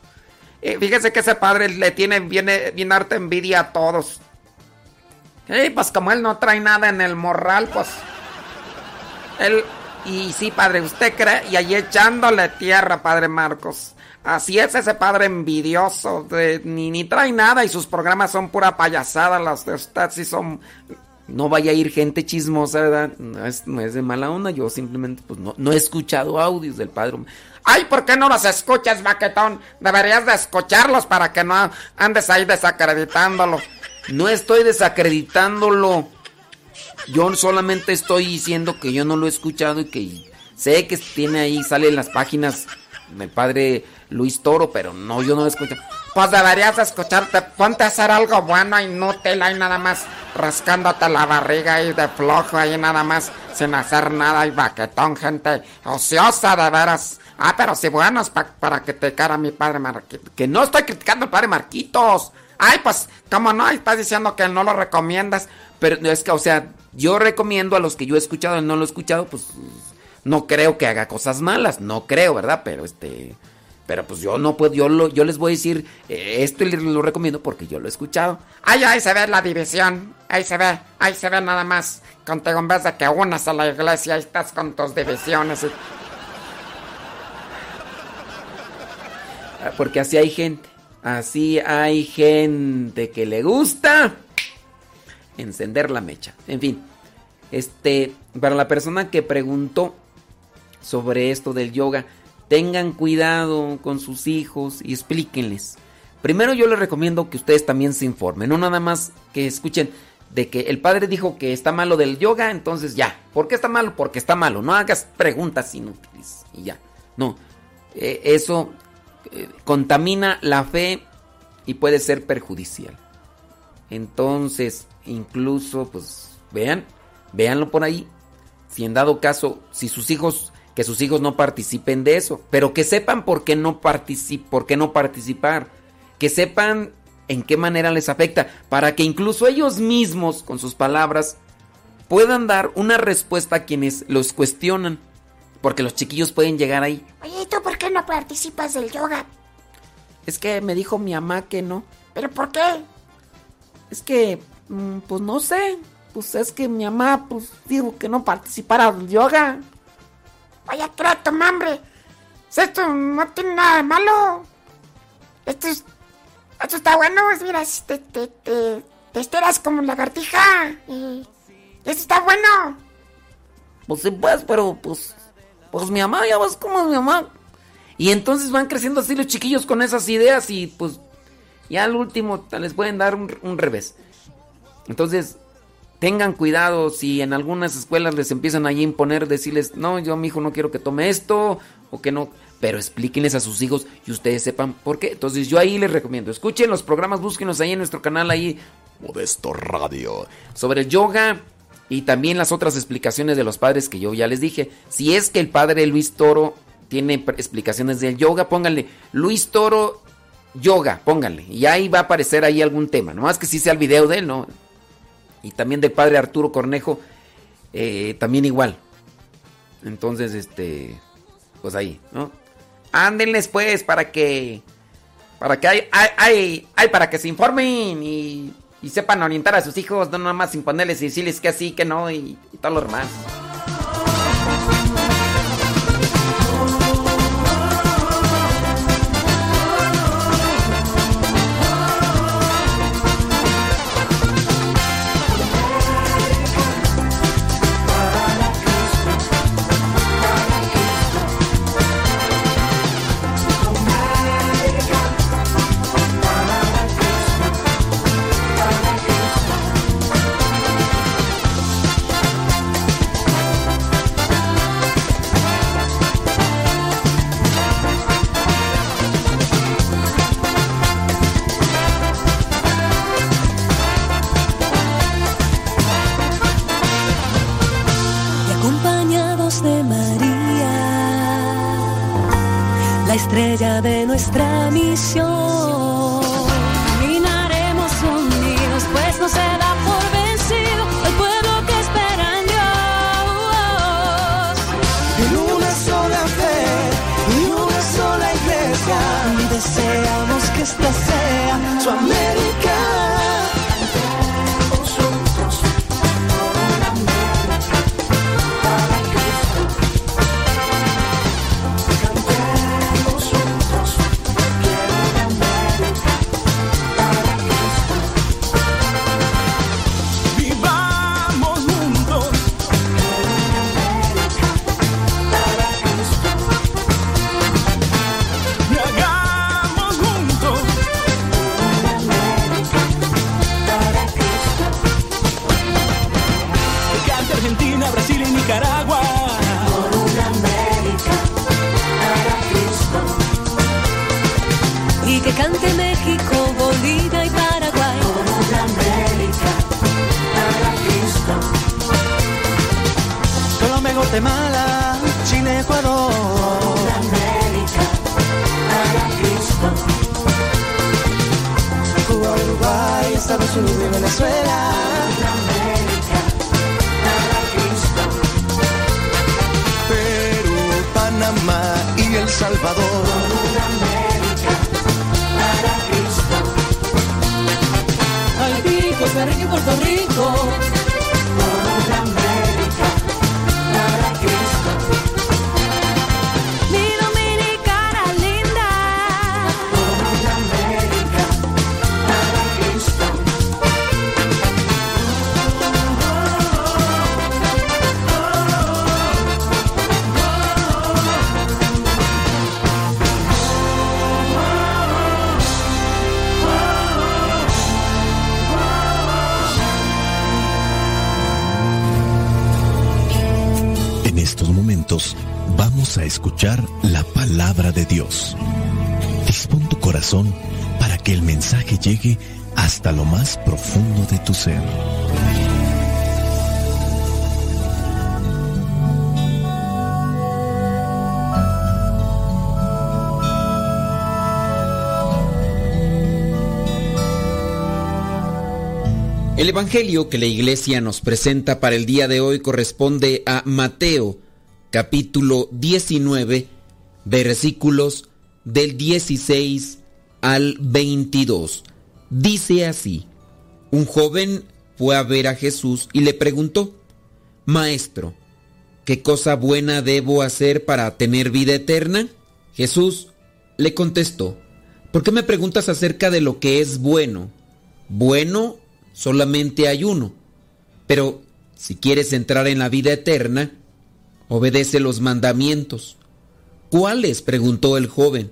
Speaker 3: Eh, fíjese que ese padre le tiene bien, bien harta envidia a todos. Y pues como él no trae nada en el morral, pues. Él. Y sí, padre, usted cree. Y ahí echándole tierra, padre Marcos. Así es ese padre envidioso. ni, ni trae nada y sus programas son pura payasada. Las de usted sí son. No vaya a ir gente chismosa, ¿verdad? No es, no es de mala onda. Yo simplemente, pues no, no he escuchado audios del padre. Ay, ¿por qué no los escuchas, baquetón? Deberías de escucharlos para que no andes ahí desacreditándolo. No estoy desacreditándolo. Yo solamente estoy diciendo que yo no lo he escuchado y que sé que tiene ahí, sale en las páginas del padre Luis Toro, pero no, yo no lo escucho. Pues deberías escucharte, ponte a hacer algo bueno, inútil, ahí nada más rascándote la barriga ahí de flojo, ahí nada más, sin hacer nada, y baquetón, gente ociosa de veras. Ah, pero si buenos para que te cara mi padre Marquitos. Que no estoy criticando al padre Marquitos. Ay, pues, como no, estás diciendo que no lo recomiendas. Pero es que, o sea, yo recomiendo a los que yo he escuchado y no lo he escuchado, pues no creo que haga cosas malas, no creo, ¿verdad? Pero este, pero pues yo no puedo, yo, lo, yo les voy a decir eh, esto y lo recomiendo porque yo lo he escuchado. Ay, ahí se ve la división, ahí se ve, ahí se ve nada más. Contigo en vez de que unas a la iglesia, ahí estás con tus divisiones. Porque así hay gente. Así hay gente que le gusta encender la mecha. En fin, este, para la persona que preguntó sobre esto del yoga, tengan cuidado con sus hijos y explíquenles. Primero yo les recomiendo que ustedes también se informen, no nada más que escuchen de que el padre dijo que está malo del yoga, entonces ya. ¿Por qué está malo? Porque está malo. No hagas preguntas inútiles y ya. No, eh, eso eh, contamina la fe y puede ser perjudicial. Entonces, incluso, pues, vean, véanlo por ahí. Si en dado caso, si sus hijos que sus hijos no participen de eso, pero que sepan por qué no, particip por qué no participar, que sepan en qué manera les afecta, para que incluso ellos mismos, con sus palabras, puedan dar una respuesta a quienes los cuestionan, porque los chiquillos pueden llegar ahí.
Speaker 17: Oye, ¿y tú por qué no participas del yoga?
Speaker 3: Es que me dijo mi mamá que no.
Speaker 17: ¿Pero por qué?
Speaker 3: Es que, pues no sé, pues es que mi mamá, pues dijo que no participara del yoga.
Speaker 17: Vaya trato, mambre. Esto no tiene nada de malo. Esto es. Esto está bueno, es, mira, te, te, te, te estiras como lagartija. Y esto está bueno.
Speaker 3: Pues sí, pues, pero pues. Pues mi mamá, ya ves como mi mamá. Y entonces van creciendo así los chiquillos con esas ideas y pues. Ya al último les pueden dar un, un revés. Entonces, tengan cuidado si en algunas escuelas les empiezan a imponer, decirles, no, yo mi hijo no quiero que tome esto, o que no, pero explíquenles a sus hijos y ustedes sepan por qué. Entonces yo ahí les recomiendo, escuchen los programas, búsquenos ahí en nuestro canal, ahí,
Speaker 18: Modesto Radio,
Speaker 3: sobre el yoga y también las otras explicaciones de los padres que yo ya les dije. Si es que el padre Luis Toro tiene explicaciones del yoga, pónganle Luis Toro yoga, pónganle, y ahí va a aparecer ahí algún tema, nomás que si sea el video de él, ¿no? Y también del padre Arturo Cornejo, eh, también igual. Entonces, este, pues ahí, ¿no? Ándenles pues para que, para que hay, hay, hay, para que se informen y, sepan orientar a sus hijos, no nada más imponerles y decirles que así, que no y, y todo lo demás.
Speaker 9: De nuestra misión. Caminaremos unidos, pues no se da por vencido el pueblo que espera en Dios.
Speaker 6: En una sola fe y una sola iglesia, deseamos que esta sea su América.
Speaker 3: Evangelio que la iglesia nos presenta para el día de hoy corresponde a Mateo, capítulo 19, versículos del 16 al 22. Dice así, un joven fue a ver a Jesús y le preguntó, Maestro, ¿qué cosa buena debo hacer para tener vida eterna? Jesús le contestó, ¿por qué me preguntas acerca de lo que es bueno? Bueno solamente hay uno. Pero si quieres entrar en la vida eterna, obedece los mandamientos. ¿Cuáles? preguntó el joven.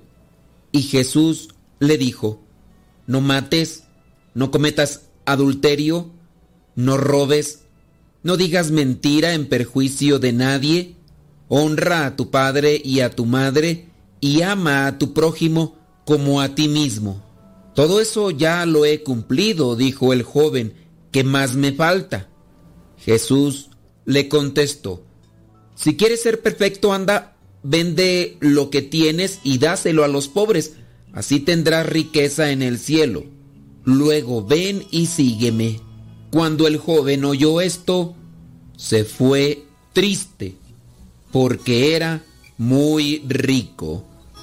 Speaker 3: Y Jesús le dijo, no mates, no cometas adulterio, no robes, no digas mentira en perjuicio de nadie, honra a tu padre y a tu madre, y ama a tu prójimo como a ti mismo. Todo eso ya lo he cumplido, dijo el joven, ¿qué más me falta? Jesús le contestó, si quieres ser perfecto, anda, vende lo que tienes y dáselo a los pobres, así tendrás riqueza en el cielo. Luego ven y sígueme. Cuando el joven oyó esto, se fue triste, porque era muy rico.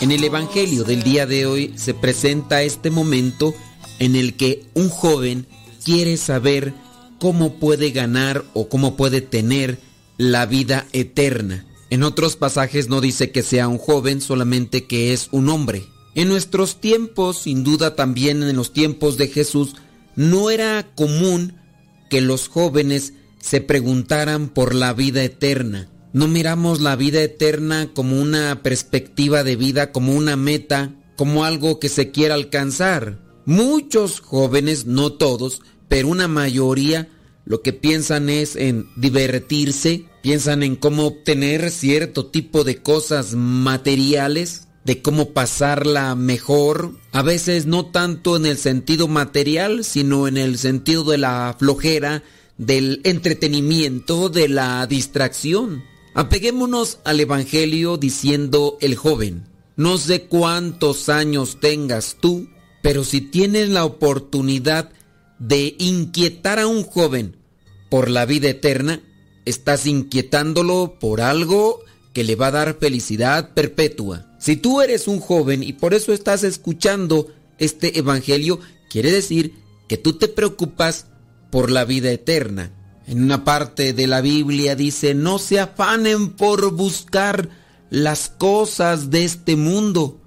Speaker 3: En el Evangelio del día de hoy se presenta este momento en el que un joven quiere saber cómo puede ganar o cómo puede tener la vida eterna. En otros pasajes no dice que sea un joven, solamente que es un hombre. En nuestros tiempos, sin duda también en los tiempos de Jesús, no era común que los jóvenes se preguntaran por la vida eterna. No miramos la vida eterna como una perspectiva de vida, como una meta, como algo que se quiera alcanzar. Muchos jóvenes, no todos, pero una mayoría, lo que piensan es en divertirse, piensan en cómo obtener cierto tipo de cosas materiales, de cómo pasarla mejor, a veces no tanto en el sentido material, sino en el sentido de la flojera, del entretenimiento, de la distracción. Apeguémonos al Evangelio diciendo el joven, no sé cuántos años tengas tú, pero si tienes la oportunidad de inquietar a un joven por la vida eterna, estás inquietándolo por algo que le va a dar felicidad perpetua. Si tú eres un joven y por eso estás escuchando este Evangelio, quiere decir que tú te preocupas por la vida eterna. En una parte de la Biblia dice, no se afanen por buscar las cosas de este mundo,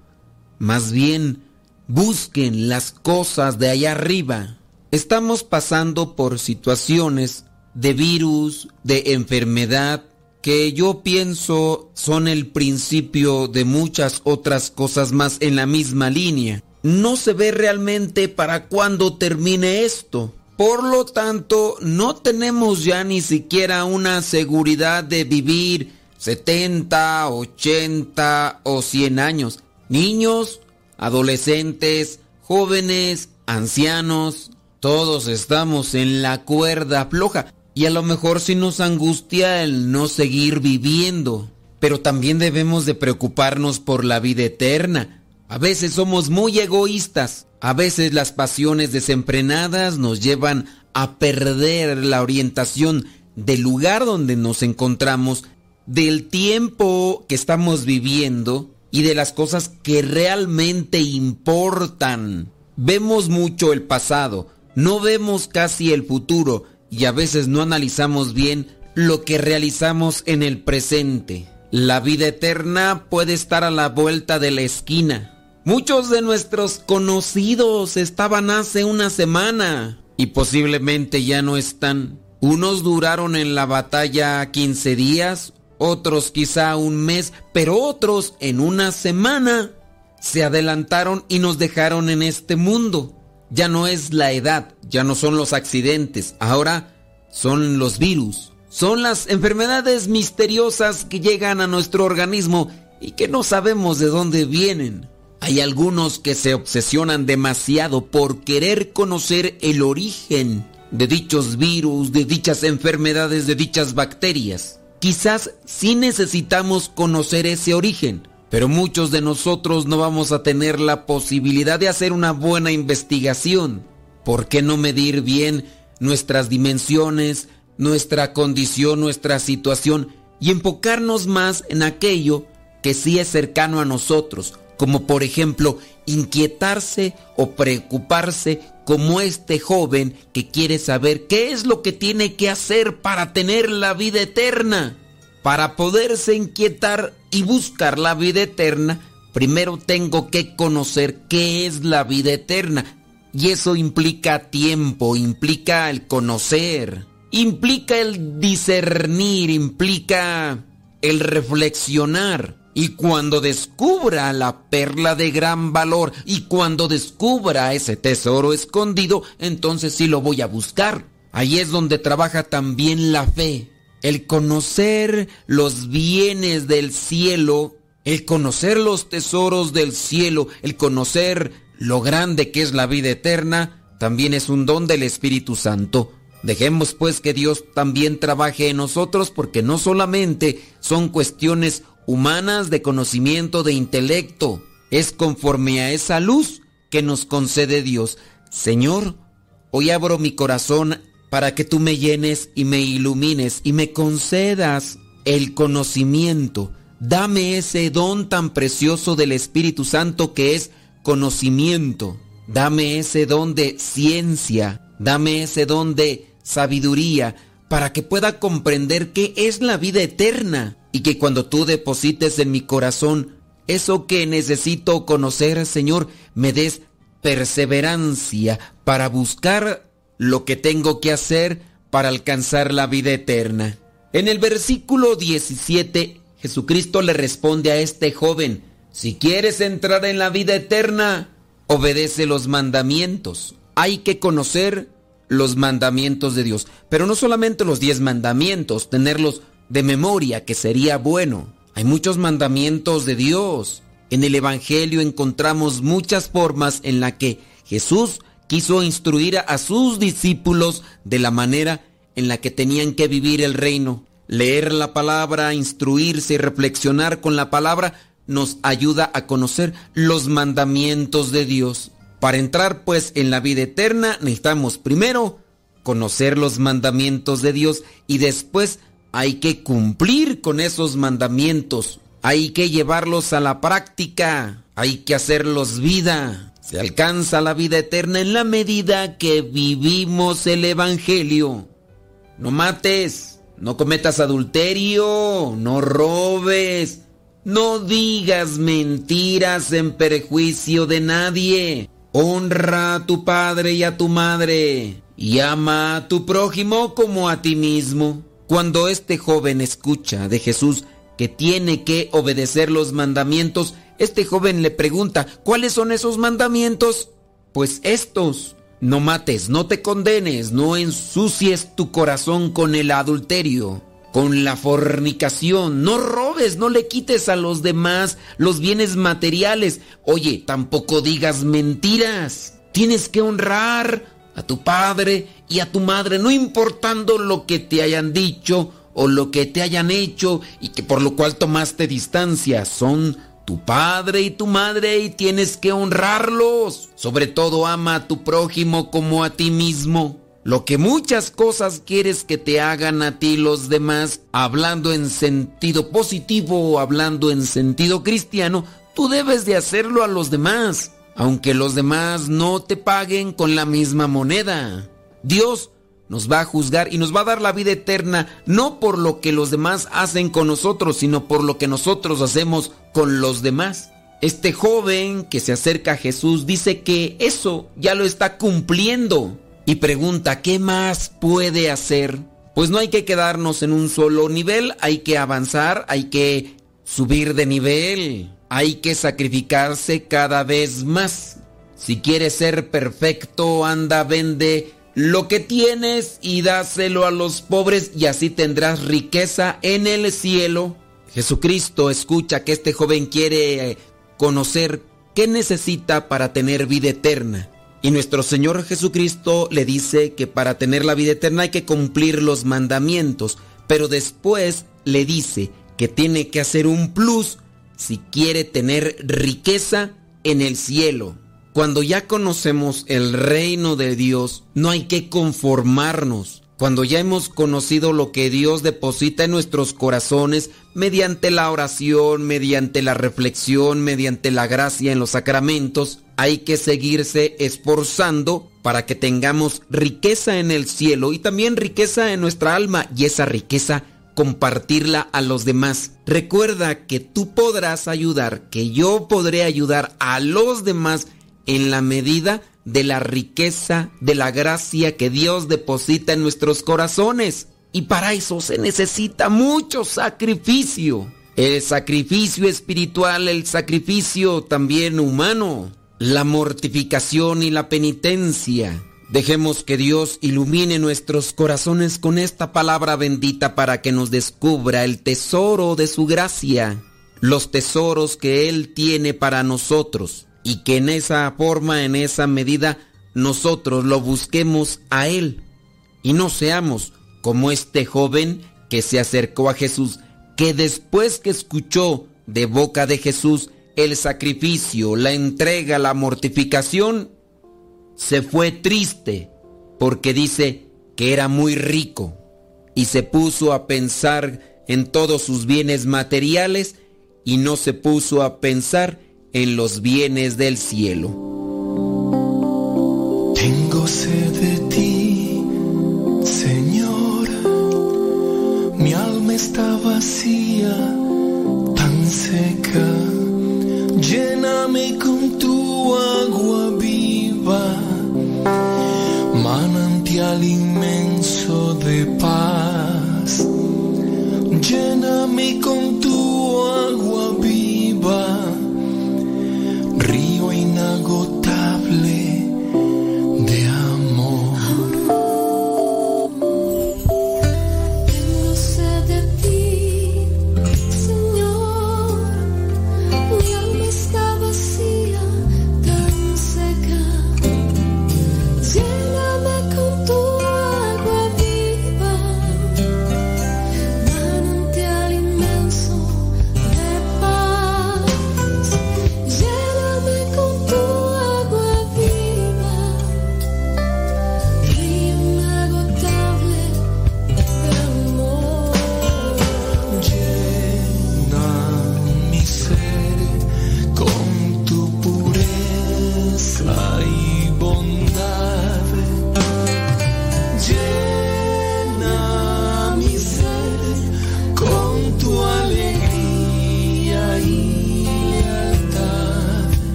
Speaker 3: más bien busquen las cosas de allá arriba. Estamos pasando por situaciones de virus, de enfermedad, que yo pienso son el principio de muchas otras cosas más en la misma línea. No se ve realmente para cuándo termine esto. Por lo tanto, no tenemos ya ni siquiera una seguridad de vivir 70, 80 o 100 años. Niños, adolescentes, jóvenes, ancianos, todos estamos en la cuerda floja y a lo mejor sí nos angustia el no seguir viviendo. Pero también debemos de preocuparnos por la vida eterna. A veces somos muy egoístas. A veces las pasiones desenfrenadas nos llevan a perder la orientación del lugar donde nos encontramos, del tiempo que estamos viviendo y de las cosas que realmente importan. Vemos mucho el pasado, no vemos casi el futuro y a veces no analizamos bien lo que realizamos en el presente. La vida eterna puede estar a la vuelta de la esquina. Muchos de nuestros conocidos estaban hace una semana y posiblemente ya no están. Unos duraron en la batalla 15 días, otros quizá un mes, pero otros en una semana. Se adelantaron y nos dejaron en este mundo. Ya no es la edad, ya no son los accidentes, ahora son los virus. Son las enfermedades misteriosas que llegan a nuestro organismo y que no sabemos de dónde vienen. Hay algunos que se obsesionan demasiado por querer conocer el origen de dichos virus, de dichas enfermedades, de dichas bacterias. Quizás sí necesitamos conocer ese origen, pero muchos de nosotros no vamos a tener la posibilidad de hacer una buena investigación. ¿Por qué no medir bien nuestras dimensiones, nuestra condición, nuestra situación y enfocarnos más en aquello que sí es cercano a nosotros? Como por ejemplo inquietarse o preocuparse como este joven que quiere saber qué es lo que tiene que hacer para tener la vida eterna. Para poderse inquietar y buscar la vida eterna, primero tengo que conocer qué es la vida eterna. Y eso implica tiempo, implica el conocer, implica el discernir, implica el reflexionar. Y cuando descubra la perla de gran valor y cuando descubra ese tesoro escondido, entonces sí lo voy a buscar. Ahí es donde trabaja también la fe. El conocer los bienes del cielo, el conocer los tesoros del cielo, el conocer lo grande que es la vida eterna, también es un don del Espíritu Santo. Dejemos pues que Dios también trabaje en nosotros porque no solamente son cuestiones humanas de conocimiento, de intelecto. Es conforme a esa luz que nos concede Dios. Señor, hoy abro mi corazón para que tú me llenes y me ilumines y me concedas el conocimiento. Dame ese don tan precioso del Espíritu Santo que es conocimiento. Dame ese don de ciencia. Dame ese don de sabiduría para que pueda comprender qué es la vida eterna y que cuando tú deposites en mi corazón eso que necesito conocer, Señor, me des perseverancia para buscar lo que tengo que hacer para alcanzar la vida eterna. En el versículo 17, Jesucristo le responde a este joven, si quieres entrar en la vida eterna, obedece los mandamientos. Hay que conocer los mandamientos de Dios, pero no solamente los diez mandamientos, tenerlos de memoria que sería bueno. Hay muchos mandamientos de Dios. En el Evangelio encontramos muchas formas en la que Jesús quiso instruir a sus discípulos de la manera en la que tenían que vivir el reino. Leer la palabra, instruirse y reflexionar con la palabra nos ayuda a conocer los mandamientos de Dios. Para entrar pues en la vida eterna necesitamos primero conocer los mandamientos de Dios y después hay que cumplir con esos mandamientos, hay que llevarlos a la práctica, hay que hacerlos vida. Se alcanza la vida eterna en la medida que vivimos el Evangelio. No mates, no cometas adulterio, no robes, no digas mentiras en perjuicio de nadie. Honra a tu padre y a tu madre y ama a tu prójimo como a ti mismo. Cuando este joven escucha de Jesús que tiene que obedecer los mandamientos, este joven le pregunta, ¿cuáles son esos mandamientos? Pues estos, no mates, no te condenes, no ensucies tu corazón con el adulterio, con la fornicación, no robes, no le quites a los demás los bienes materiales, oye, tampoco digas mentiras, tienes que honrar a tu padre y a tu madre, no importando lo que te hayan dicho o lo que te hayan hecho y que por lo cual tomaste distancia, son tu padre y tu madre y tienes que honrarlos. Sobre todo ama a tu prójimo como a ti mismo. Lo que muchas cosas quieres que te hagan a ti los demás, hablando en sentido positivo o hablando en sentido cristiano, tú debes de hacerlo a los demás. aunque los demás no te paguen con la misma moneda. Dios nos va a juzgar y nos va a dar la vida eterna no por lo que los demás hacen con nosotros, sino por lo que nosotros hacemos con los demás. Este joven que se acerca a Jesús dice que eso ya lo está cumpliendo y pregunta, ¿qué más puede hacer? Pues no hay que quedarnos en un solo nivel, hay que avanzar, hay que subir de nivel, hay que sacrificarse cada vez más. Si quieres ser perfecto, anda, vende lo que tienes y dáselo a los pobres y así tendrás riqueza en el cielo. Jesucristo escucha que este joven quiere conocer qué necesita para tener vida eterna. Y nuestro Señor Jesucristo le dice que para tener la vida eterna hay que cumplir los mandamientos, pero después le dice que tiene que hacer un plus si quiere tener riqueza en el cielo. Cuando ya conocemos el reino de Dios, no hay que conformarnos. Cuando ya hemos conocido lo que Dios deposita en nuestros corazones mediante la oración, mediante la reflexión, mediante la gracia en los sacramentos, hay que seguirse esforzando para que tengamos riqueza en el cielo y también riqueza en nuestra alma y esa riqueza compartirla a los demás. Recuerda que tú podrás ayudar, que yo podré ayudar a los demás en la medida de la riqueza, de la gracia que Dios deposita en nuestros corazones. Y para eso se necesita mucho sacrificio. El sacrificio espiritual, el sacrificio también humano, la mortificación y la penitencia. Dejemos que Dios ilumine nuestros corazones con esta palabra bendita para que nos descubra el tesoro de su gracia, los tesoros que Él tiene para nosotros y que en esa forma, en esa medida, nosotros lo busquemos a Él y no seamos como este joven que se acercó a Jesús, que después que escuchó de boca de Jesús el sacrificio, la entrega, la mortificación, se fue triste porque dice que era muy rico y se puso a pensar en todos sus bienes materiales y no se puso a pensar en los bienes del cielo.
Speaker 19: Tengo sed de ti, Señor. Mi alma está vacía, tan seca. Lléname con tu agua viva, manantial inmenso de paz. Lléname con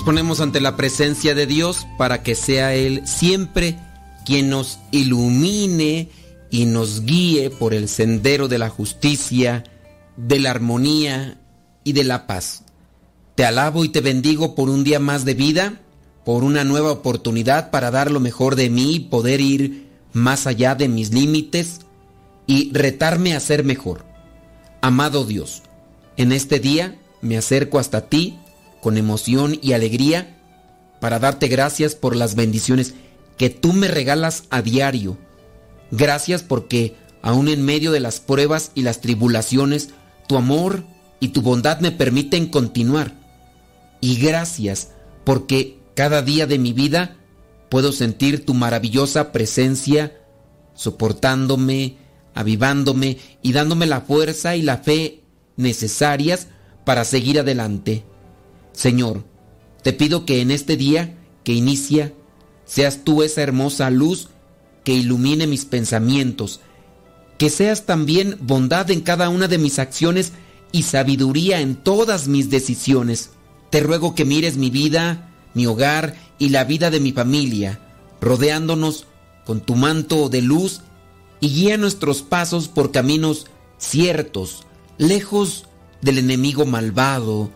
Speaker 3: Nos ponemos ante la presencia de Dios para que sea Él siempre quien nos ilumine y nos guíe por el sendero de la justicia, de la armonía y de la paz. Te alabo y te bendigo por un día más de vida, por una nueva oportunidad para dar lo mejor de mí y poder ir más allá de mis límites y retarme a ser mejor. Amado Dios, en este día me acerco hasta ti con emoción y alegría para darte gracias por las bendiciones que tú me regalas a diario. Gracias porque aún en medio de las pruebas y las tribulaciones, tu amor y tu bondad me permiten continuar. Y gracias porque cada día de mi vida puedo sentir tu maravillosa presencia soportándome, avivándome y dándome la fuerza y la fe necesarias para seguir adelante. Señor, te pido que en este día que inicia seas tú esa hermosa luz que ilumine mis pensamientos, que seas también bondad en cada una de mis acciones y sabiduría en todas mis decisiones. Te ruego que mires mi vida, mi hogar y la vida de mi familia, rodeándonos con tu manto de luz y guía nuestros pasos por caminos ciertos, lejos del enemigo malvado,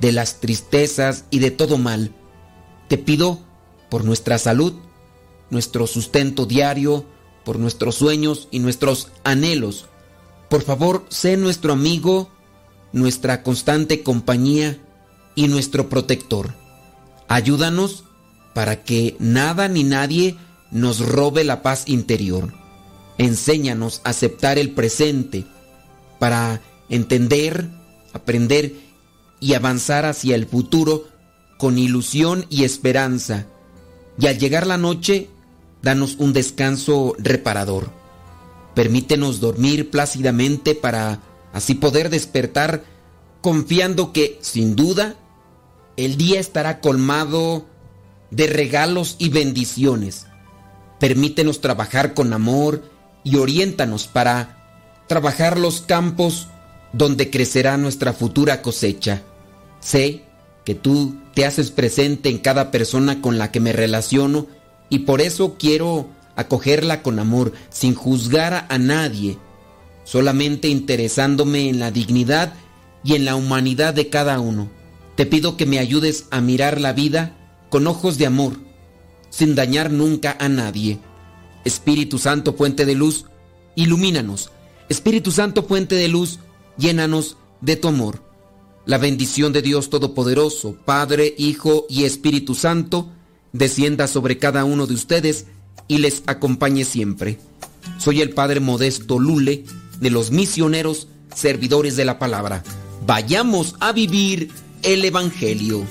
Speaker 3: de las tristezas y de todo mal. Te pido por nuestra salud, nuestro sustento diario, por nuestros sueños y nuestros anhelos. Por favor, sé nuestro amigo, nuestra constante compañía y nuestro protector. Ayúdanos para que nada ni nadie nos robe la paz interior. Enséñanos a aceptar el presente para entender, aprender y avanzar hacia el futuro con ilusión y esperanza. Y al llegar la noche, danos un descanso reparador. Permítenos dormir plácidamente para así poder despertar confiando que, sin duda, el día estará colmado de regalos y bendiciones. Permítenos trabajar con amor y oriéntanos para trabajar los campos donde crecerá nuestra futura cosecha. Sé que tú te haces presente en cada persona con la que me relaciono y por eso quiero acogerla con amor, sin juzgar a nadie, solamente interesándome en la dignidad y en la humanidad de cada uno. Te pido que me ayudes a mirar la vida con ojos de amor, sin dañar nunca a nadie. Espíritu Santo, fuente de luz, ilumínanos. Espíritu Santo, fuente de luz, llénanos de tu amor. La bendición de Dios Todopoderoso, Padre, Hijo y Espíritu Santo, descienda sobre cada uno de ustedes y les acompañe siempre. Soy el Padre Modesto Lule de los misioneros servidores de la palabra. Vayamos a vivir el Evangelio.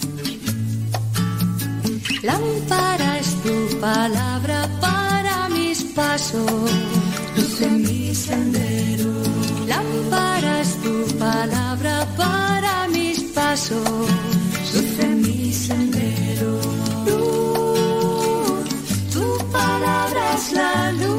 Speaker 20: Es tu palabra para mis pasos. Mis pasos, luz mi sendero. Luz, tu palabra es la luz.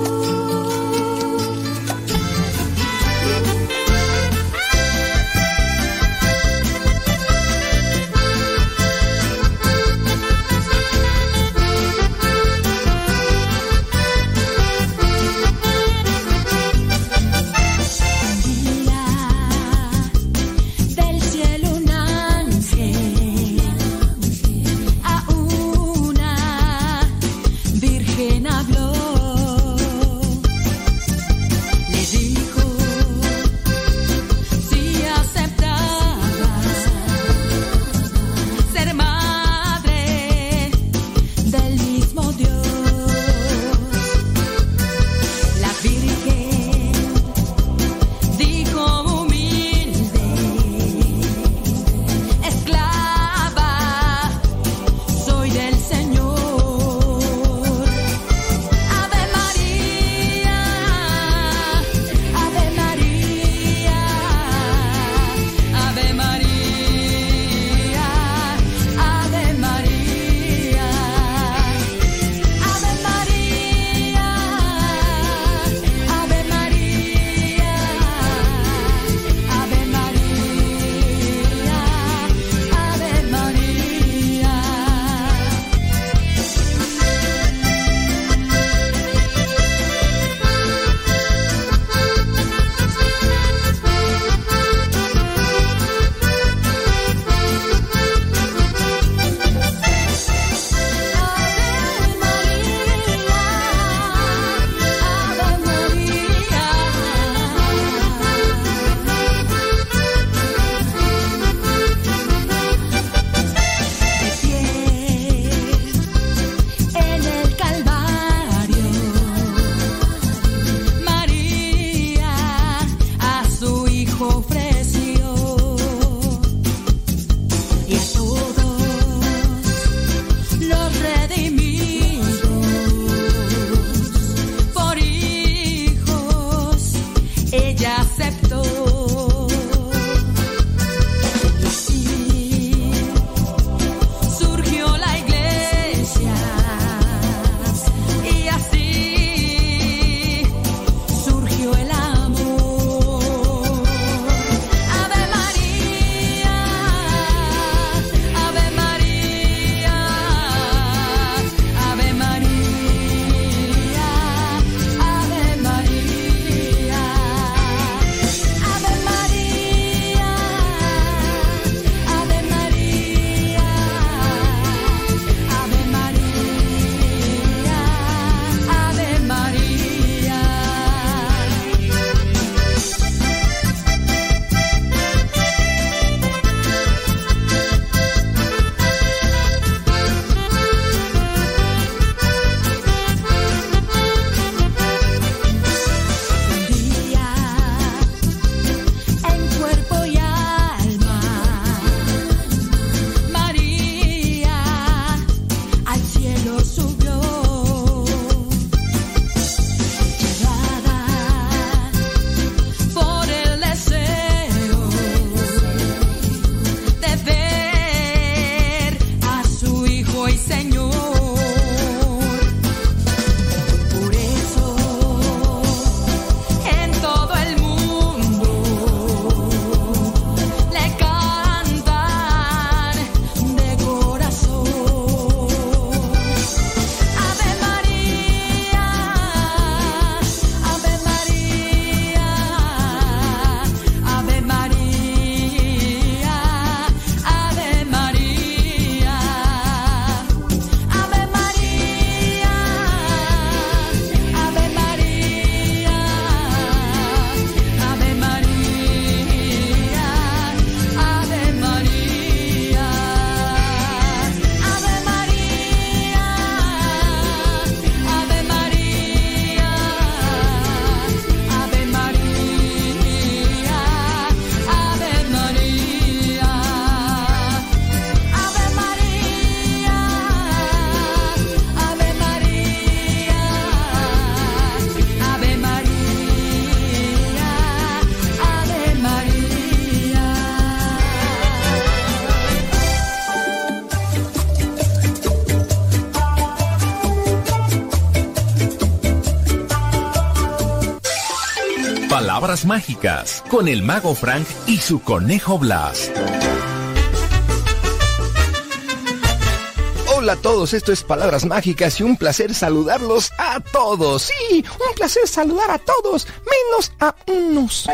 Speaker 18: Palabras mágicas con el mago Frank y su conejo Blas.
Speaker 21: Hola a todos, esto es Palabras Mágicas y un placer saludarlos a todos. Sí, un placer saludar a todos, menos a unos.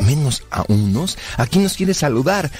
Speaker 21: ¿Menos a unos? ¿A quién nos quiere saludar?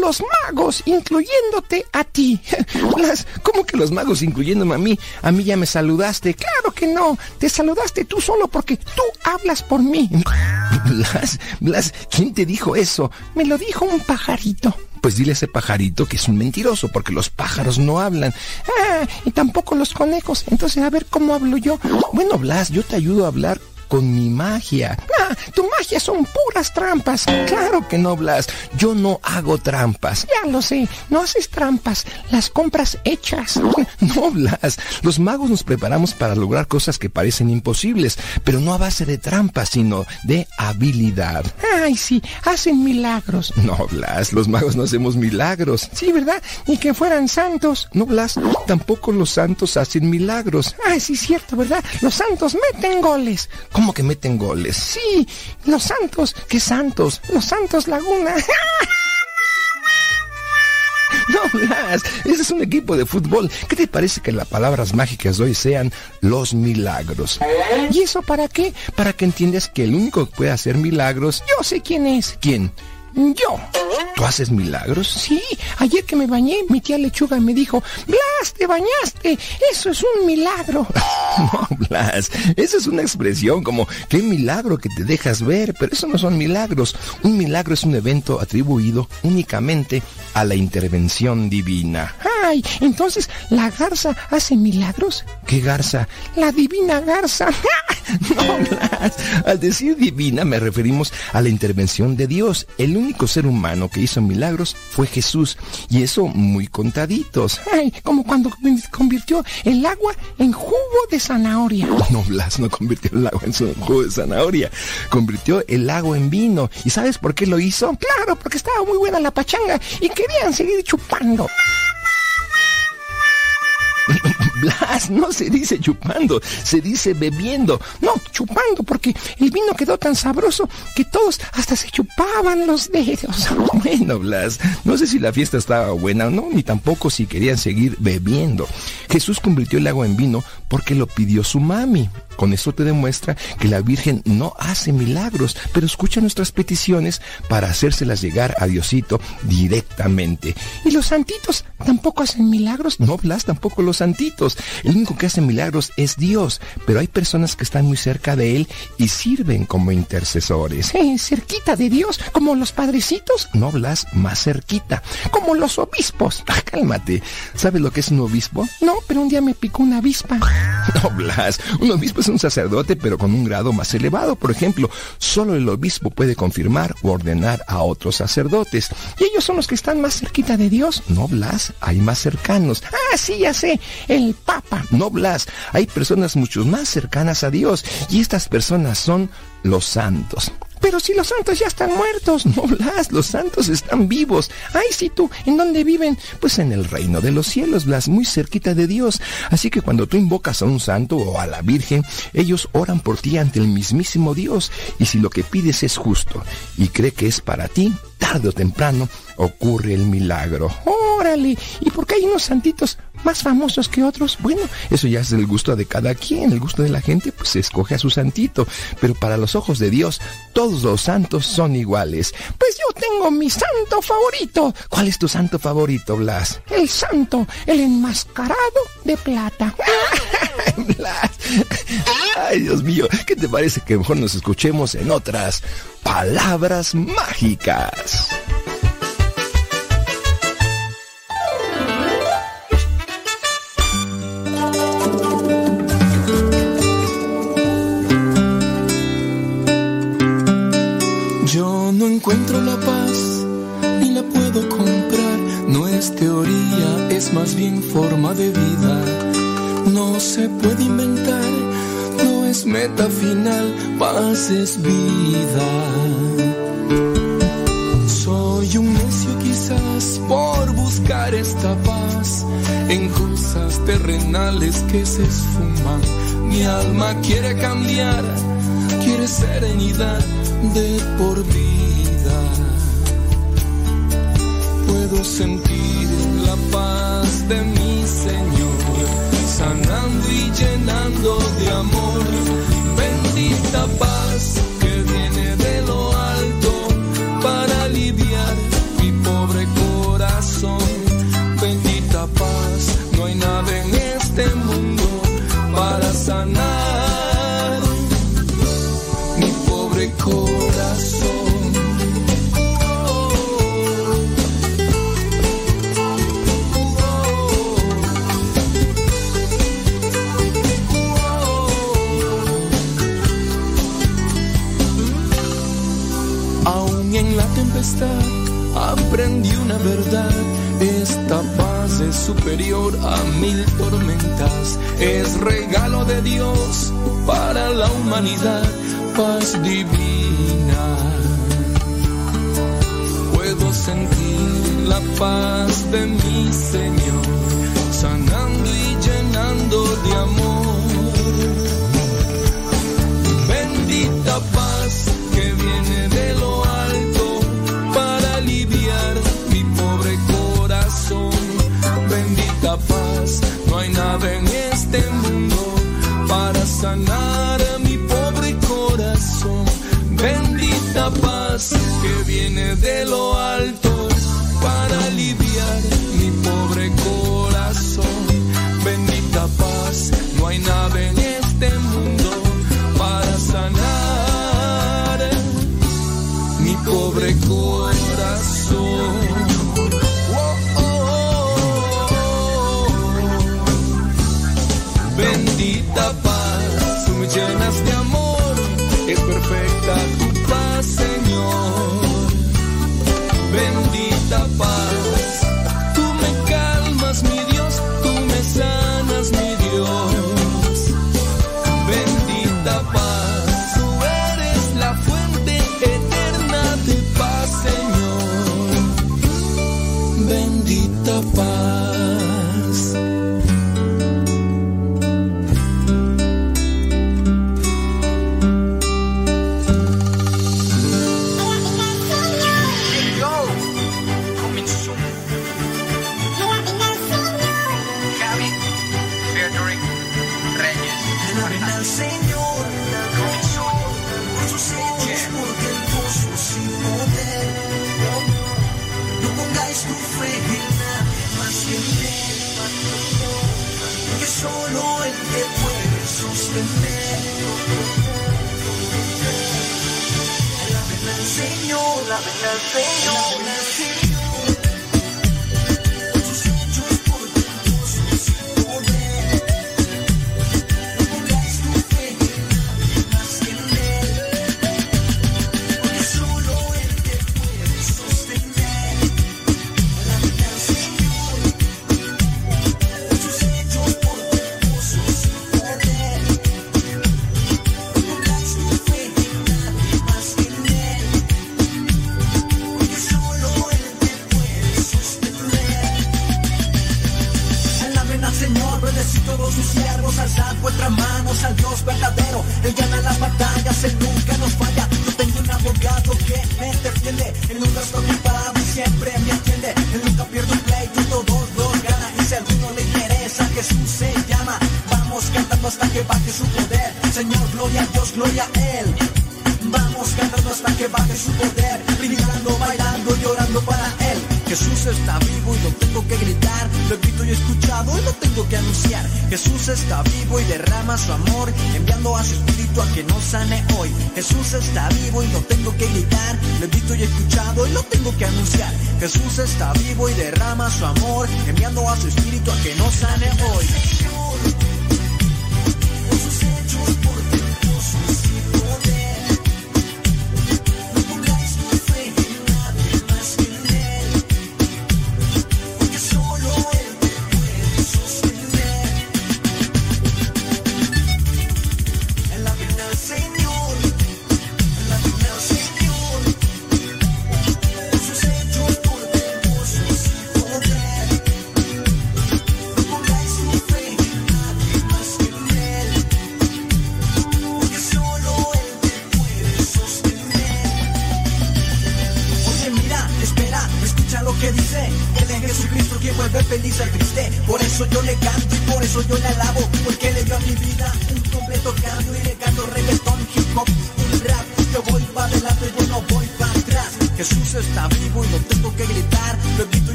Speaker 21: Los magos, incluyéndote a ti. Blas, ¿cómo que los magos incluyéndome a mí? A mí ya me saludaste. Claro que no, te saludaste tú solo porque tú hablas por mí. Blas, Blas, ¿quién te dijo eso? Me lo dijo un pajarito. Pues dile a ese pajarito que es un mentiroso, porque los pájaros no hablan. Ah, y tampoco los conejos. Entonces, a ver cómo hablo yo. Bueno, Blas, yo te ayudo a hablar con mi magia. Ah, tu magia son puras trampas. Claro que no, Blas. Yo no hago trampas. Ya lo sé. No haces trampas. Las compras hechas. No, Blas. Los magos nos preparamos para lograr cosas que parecen imposibles, pero no a base de trampas, sino de habilidad. Ay, sí, hacen milagros. No, Blas, los magos no hacemos milagros. Sí, ¿verdad? Ni que fueran santos. No, Blas, tampoco los santos hacen milagros. Ay, sí, cierto, ¿verdad? Los santos meten goles. ¿Cómo que meten goles? Sí, los santos. ¿Qué santos? Los santos Laguna. No, Blas, ese es un equipo de fútbol. ¿Qué te parece que las palabras mágicas de hoy sean los milagros? ¿Y eso para qué? Para que entiendas que el único que puede hacer milagros, yo sé quién es. ¿Quién? Yo. ¿Tú haces milagros? Sí. Ayer que me bañé, mi tía Lechuga me dijo, Blas, te bañaste. Eso es un milagro. No, Blas, esa es una expresión como, qué milagro que te dejas ver, pero eso no son milagros. Un milagro es un evento atribuido únicamente a la intervención divina. Ay, entonces, ¿la garza hace milagros? ¿Qué garza? La divina garza. No, Blas. Al decir divina me referimos a la intervención de Dios. Único ser humano que hizo milagros fue Jesús. Y eso muy contaditos. Ay, como cuando convirtió el agua en jugo de zanahoria. No, Blas no convirtió el agua en su jugo de zanahoria. Convirtió el agua en vino. ¿Y sabes por qué lo hizo? Claro, porque estaba muy buena la pachanga y querían seguir chupando. Blas, no se dice chupando, se dice bebiendo. No, chupando, porque el vino quedó tan sabroso que todos hasta se chupaban los dedos. Bueno, Blas, no sé si la fiesta estaba buena o no, ni tampoco si querían seguir bebiendo. Jesús convirtió el agua en vino porque lo pidió su mami. Con eso te demuestra que la Virgen no hace milagros, pero escucha nuestras peticiones para hacérselas llegar a Diosito directamente. ¿Y los santitos tampoco hacen milagros? No, Blas, tampoco los santitos. El único que hace milagros es Dios, pero hay personas que están muy cerca de Él y sirven como intercesores. Eh, cerquita de Dios, como los padrecitos. No, Blas, más cerquita. Como los obispos. Ah, cálmate. ¿Sabes lo que es un obispo? No, pero un día me picó una avispa. No, Blas, un obispo es un sacerdote, pero con un grado más elevado. Por ejemplo, solo el obispo puede confirmar o ordenar a otros sacerdotes. Y ellos son los que están más cerquita de Dios. No, Blas, hay más cercanos. Ah, sí, ya sé, el Papa. No, Blas, hay personas mucho más cercanas a Dios. Y estas personas son los santos. Pero si los santos ya están muertos, no Blas, los santos están vivos. Ay, si tú, ¿en dónde viven? Pues en el reino de los cielos, Blas, muy cerquita de Dios. Así que cuando tú invocas a un santo o a la Virgen, ellos oran por ti ante el mismísimo Dios. Y si lo que pides es justo y cree que es para ti, tarde o temprano ocurre el milagro. Órale, ¿y por qué hay unos santitos más famosos que otros? Bueno, eso ya es el gusto de cada quien, el gusto de la gente, pues se escoge a su santito. Pero para los ojos de Dios, todos los santos son iguales. Pues yo tengo mi santo favorito. ¿Cuál es tu santo favorito, Blas? El santo, el enmascarado de plata. Blas. Ay, Dios mío, ¿qué te parece que mejor nos escuchemos en otras palabras mágicas?
Speaker 6: Encuentro la paz ni la puedo comprar. No es teoría, es más bien forma de vida. No se puede inventar, no es meta final, paz es vida. Soy un necio quizás por buscar esta paz en cosas terrenales que se esfuman. Mi alma quiere cambiar, serenidad
Speaker 19: de por vida. Puedo sentir la paz de mi Señor.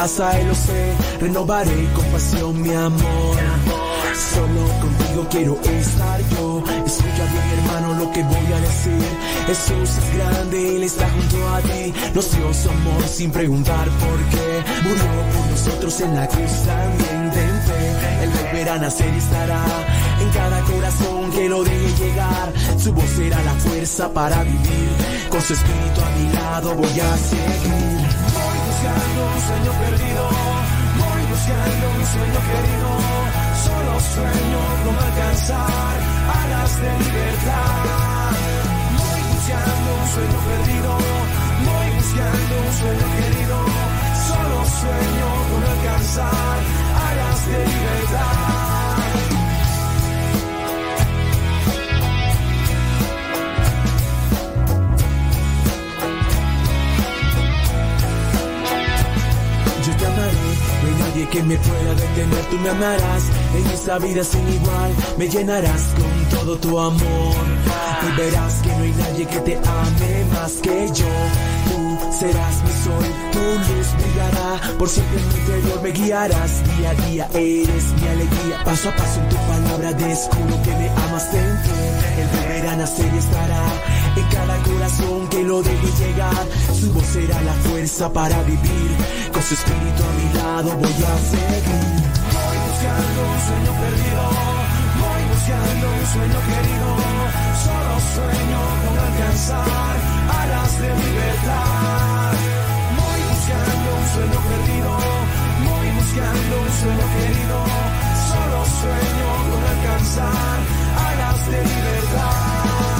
Speaker 6: Hasta el
Speaker 22: sé. Renovaré con pasión mi amor. Solo contigo quiero estar yo. Escucha bien, hermano, lo que voy a decir. Jesús es grande, Él está junto a ti. Nos dio su amor sin preguntar por qué. Murió por nosotros en la cruz también. Él volverá nacer y estará en cada corazón que lo deje llegar. Su voz será la fuerza para vivir. Con su espíritu a mi lado voy a seguir. Voy buscando un sueño perdido. Voy buscando un sueño querido. Solo sueño con alcanzar alas de libertad. Voy buscando un sueño perdido. Voy buscando un sueño querido. Solo sueño con alcanzar alas de libertad. Nadie que me pueda detener, tú me amarás en esta vida sin igual, me llenarás con todo tu amor. Y verás que no hay nadie que te ame más que yo. Tú serás mi sol, tu luz brillará, por siempre en mi interior me guiarás, día a día eres mi alegría, paso a paso en tu palabra descubro que me amas dentro, el volverá a nacer y estará corazón que lo deje llegar, su voz será la fuerza para vivir, con su espíritu a mi lado voy a seguir. Voy buscando un sueño perdido, voy buscando un sueño querido, solo sueño con alcanzar alas de libertad. Voy buscando un sueño perdido, voy buscando un sueño querido, solo sueño con alcanzar alas de libertad.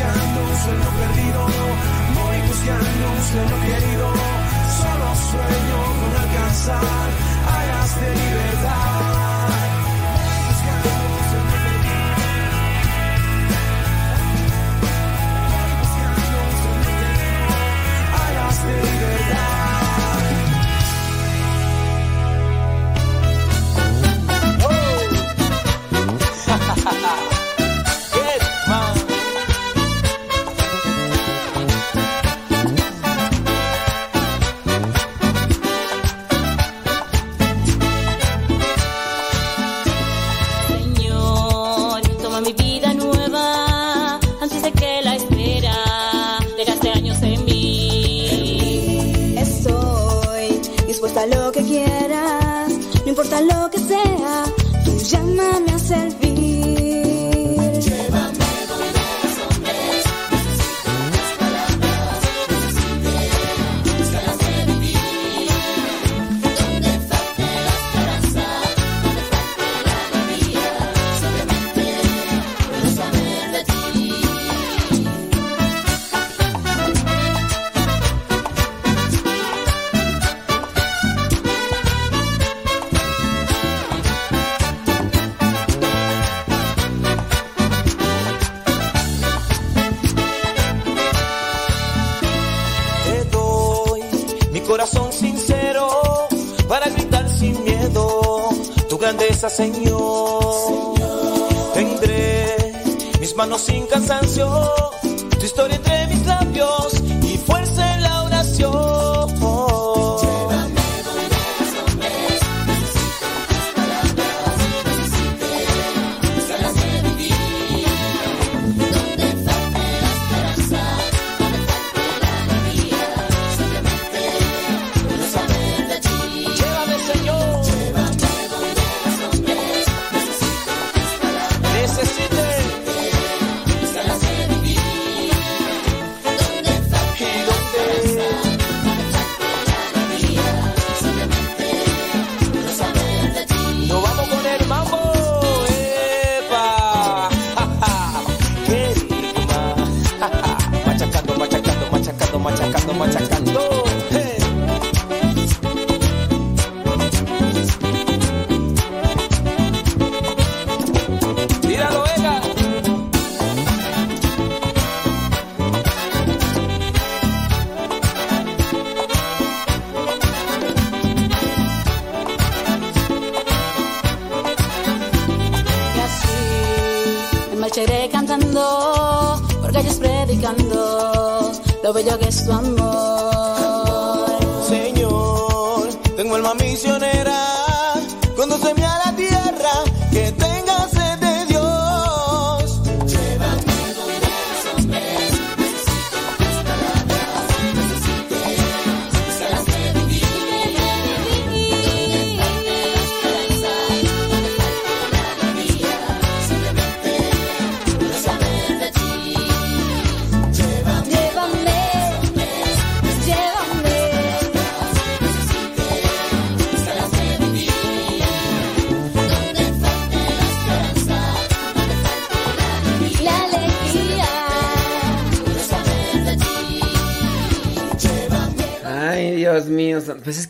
Speaker 22: Buscando un sueño perdido, voy buscando un sueño querido, solo sueño con alcanzar alas de libertad.
Speaker 1: Señor.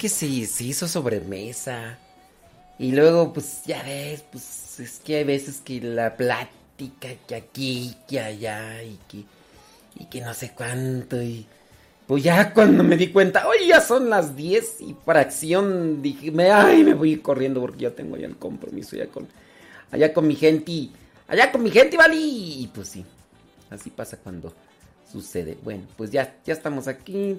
Speaker 23: Que
Speaker 3: se, hizo sobremesa. Y luego, pues ya ves, pues es que hay veces que la plática, que aquí, que allá, y que, y que no sé cuánto. Y pues ya cuando me di cuenta, oye, ya son las 10 y fracción, dije, me, ay, me voy corriendo porque ya tengo ya el compromiso ya con, allá con mi gente, allá con mi gente, ¿vale? Y pues sí, así pasa cuando sucede. Bueno, pues ya, ya estamos aquí.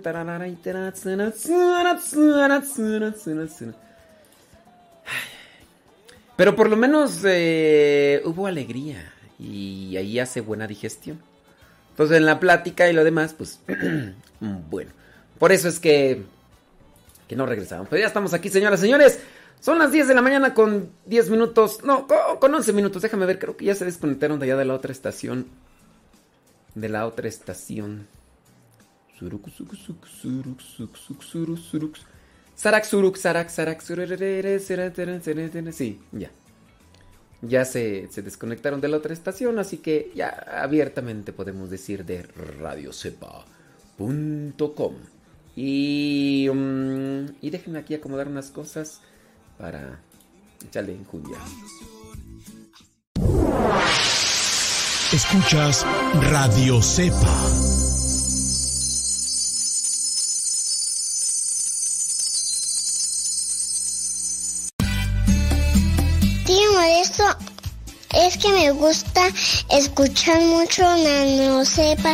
Speaker 3: Pero por lo menos eh, hubo alegría y ahí hace buena digestión. Entonces en la plática y lo demás, pues bueno. Por eso es que, que no regresamos. Pero ya estamos aquí, señoras y señores. Son las 10 de la mañana con 10 minutos. No, con, con 11 minutos. Déjame ver, creo que ya se desconectaron de allá de la otra estación de la otra estación. Sarak, suruk, sarak, sarak. Sí, ya. Ya se, se desconectaron de la otra estación, así que ya abiertamente podemos decir de radiocepa.com. Y, mm, y déjenme aquí acomodar unas cosas para echarle enjundia.
Speaker 22: Escuchas Radio Cepa.
Speaker 24: Tío Modesto, es que me gusta escuchar mucho Nano Sepa.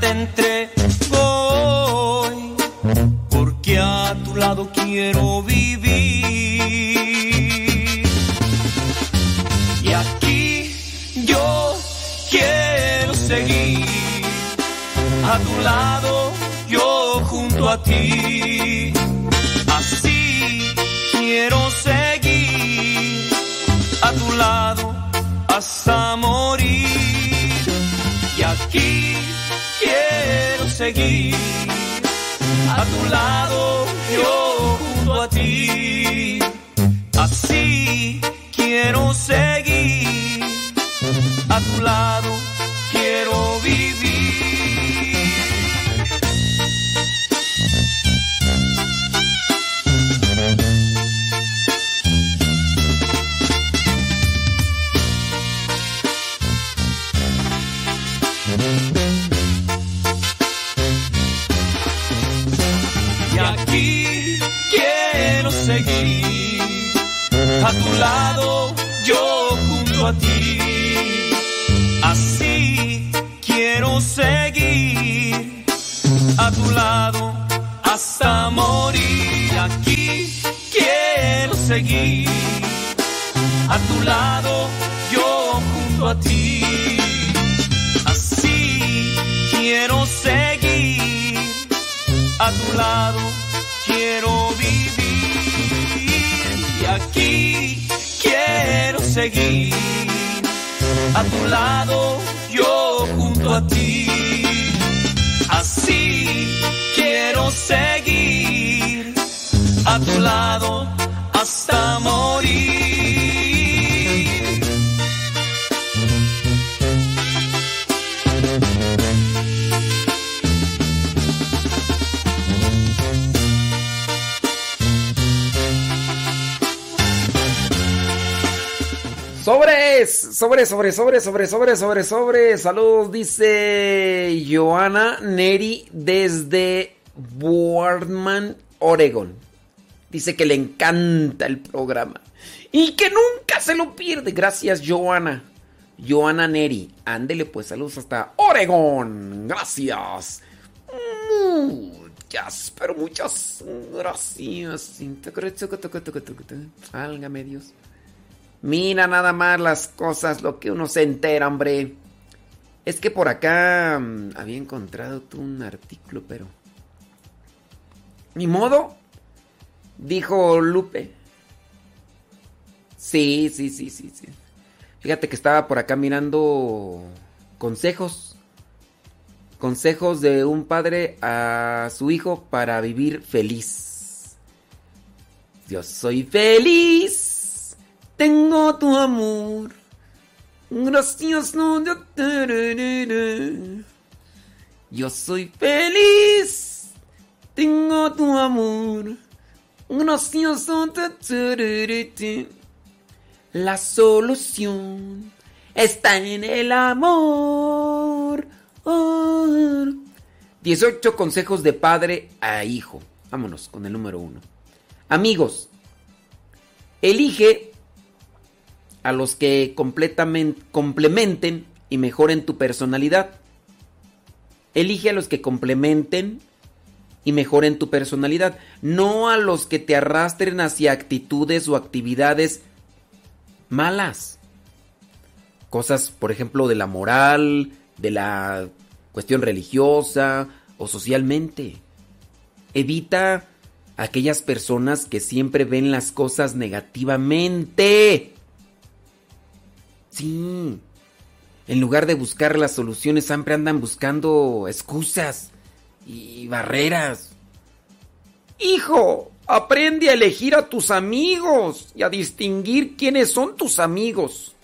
Speaker 10: Te entrego
Speaker 3: sobre, sobre, sobre, sobre, sobre, sobre. Saludos, dice Joana Neri desde Boardman, Oregon. Dice que le encanta el programa y que nunca se lo pierde. Gracias, Joana. Joana Neri. Ándele, pues, saludos hasta Oregon. Gracias. Muchas, pero muchas gracias. Álgame Dios. Mira nada más las cosas, lo que uno se entera, hombre. Es que por acá mm, había encontrado tú un artículo, pero... Ni modo, dijo Lupe. Sí, sí, sí, sí, sí. Fíjate que estaba por acá mirando consejos. Consejos de un padre a su hijo para vivir feliz. Yo soy feliz. Tengo tu amor. Gracias, no. Yo soy feliz. Tengo tu amor. Gracias. La solución está en el amor. 18 consejos de padre a hijo. Vámonos con el número uno. Amigos, elige a los que complementen y mejoren tu personalidad. Elige a los que complementen y mejoren tu personalidad, no a los que te arrastren hacia actitudes o actividades malas. Cosas, por ejemplo, de la moral, de la cuestión religiosa o socialmente. Evita aquellas personas que siempre ven las cosas negativamente. Sí. En lugar de buscar las soluciones, siempre andan buscando excusas y barreras. Hijo, aprende a elegir a tus amigos y a distinguir quiénes son tus amigos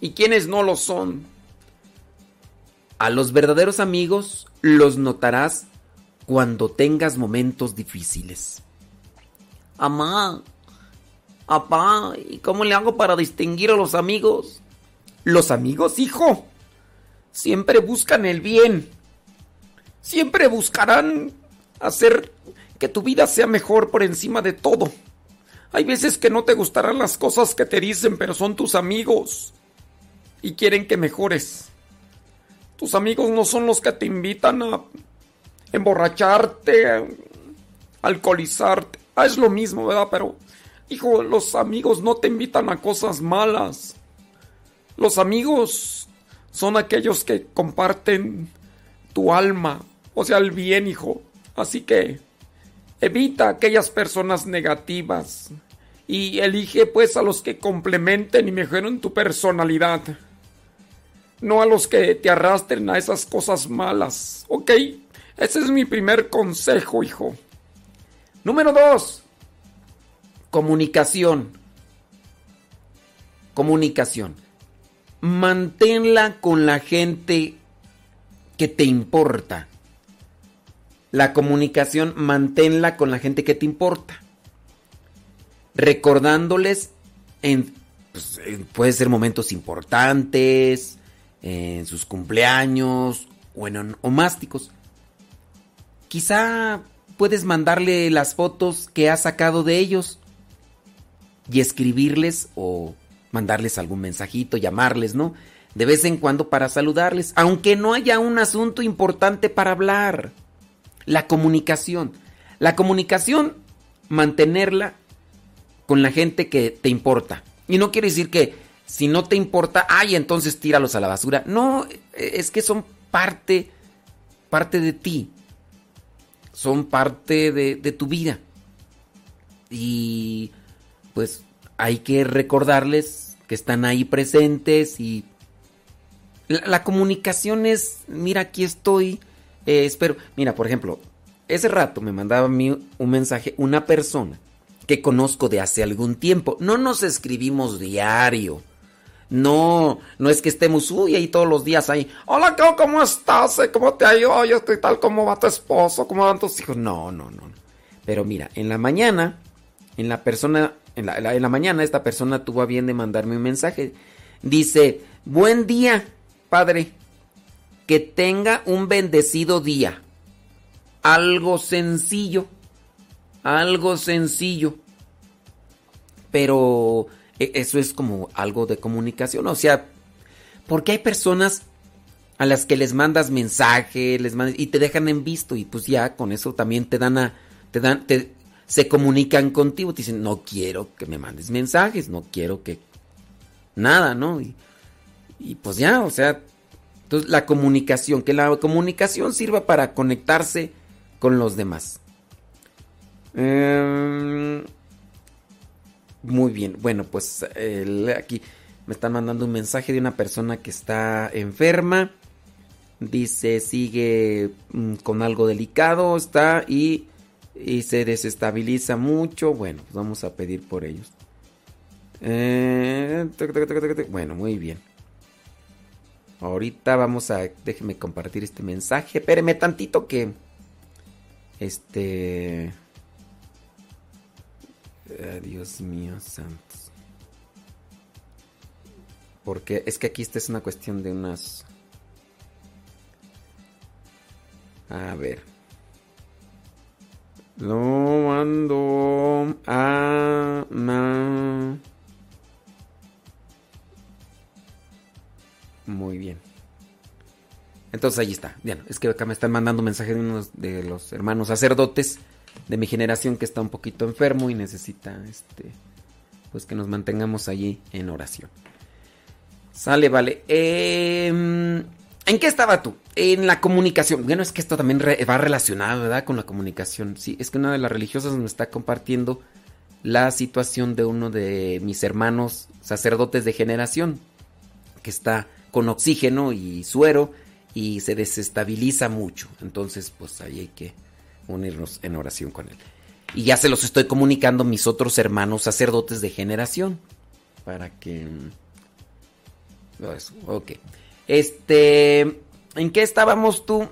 Speaker 3: y quiénes no lo son. A los verdaderos amigos los notarás cuando tengas momentos difíciles. Amá, apá, ¿y cómo le hago para distinguir a los amigos? Los amigos, hijo, siempre buscan el bien. Siempre buscarán hacer que tu vida sea mejor por encima de todo. Hay veces que no te gustarán las cosas que te dicen, pero son tus amigos y quieren que mejores. Tus amigos no son los que te invitan a emborracharte, alcoholizarte. Ah, es lo mismo, ¿verdad? Pero, hijo, los amigos no te invitan a cosas malas. Los amigos son aquellos que comparten tu alma, o sea, el bien, hijo. Así que evita aquellas personas negativas y elige pues a los que complementen y mejoren tu personalidad. No a los que te arrastren a esas cosas malas, ¿ok? Ese es mi primer consejo, hijo. Número dos. Comunicación. Comunicación. Manténla con la gente que te importa. La comunicación, manténla con la gente que te importa. Recordándoles en, pues, puede ser momentos importantes, en sus cumpleaños o en omásticos. Quizá puedes mandarle las fotos que has sacado de ellos y escribirles o mandarles algún mensajito, llamarles, ¿no? De vez en cuando para saludarles, aunque no haya un asunto importante para hablar. La comunicación. La comunicación, mantenerla con la gente que te importa. Y no quiere decir que si no te importa, ay, entonces tíralos a la basura. No, es que son parte, parte de ti. Son parte de, de tu vida. Y pues hay que recordarles que están ahí presentes y la, comunicación es, mira, aquí estoy, eh, espero, mira, por ejemplo, ese rato me mandaba a mí un mensaje una persona que conozco de hace algún tiempo. No nos escribimos diario. No, no es que estemos, uy, ahí todos los días ahí. Hola, ¿cómo estás? ¿Cómo te ha ido? Yo estoy tal, ¿cómo va tu esposo? ¿Cómo van tus hijos? No, no, no. Pero mira, en la mañana, en la persona, en la, mañana esta persona tuvo a bien de mandarme un mensaje. Dice, buen día, padre. Que tenga un bendecido día. Algo sencillo. Algo sencillo. Pero eso es como algo de comunicación. O sea, porque hay personas a las que les mandas mensaje, les y te dejan en visto y pues ya con eso también te dan a, te dan, te, se comunican contigo, te dicen, no quiero que me mandes mensajes, no quiero que nada, ¿no? Y, pues ya, o sea, entonces la comunicación, que la comunicación sirva para conectarse con los demás. Eh, muy bien, bueno, pues aquí me están mandando un mensaje de una persona que está enferma. Dice, sigue mm, con algo delicado, está y, y, se desestabiliza mucho. Bueno, pues vamos a pedir por ellos. Eh, bueno, muy bien. Ahorita vamos a... Déjeme compartir este mensaje. Espéreme tantito que... Este... Ay, Dios mío, santos. Porque es que aquí esta es una cuestión de unas... A ver. Lo mando a... Muy bien. Entonces ahí está. Bien, es que acá me están mandando un mensaje de unos de los hermanos sacerdotes de mi generación que está un poquito enfermo y necesita este pues que nos mantengamos allí en oración. Sale, vale. Eh, ¿En qué estaba tú? En la comunicación. Bueno, es que esto también va relacionado, ¿verdad? Con la comunicación. Sí, es que una de las religiosas me está compartiendo la situación de uno de mis hermanos sacerdotes de generación, que está con oxígeno y suero y se desestabiliza mucho. Entonces, pues ahí hay que unirnos en oración con él. Y ya se los estoy comunicando a mis otros hermanos sacerdotes de generación. Para que... Eso, ok. Este... ¿En qué estábamos tú?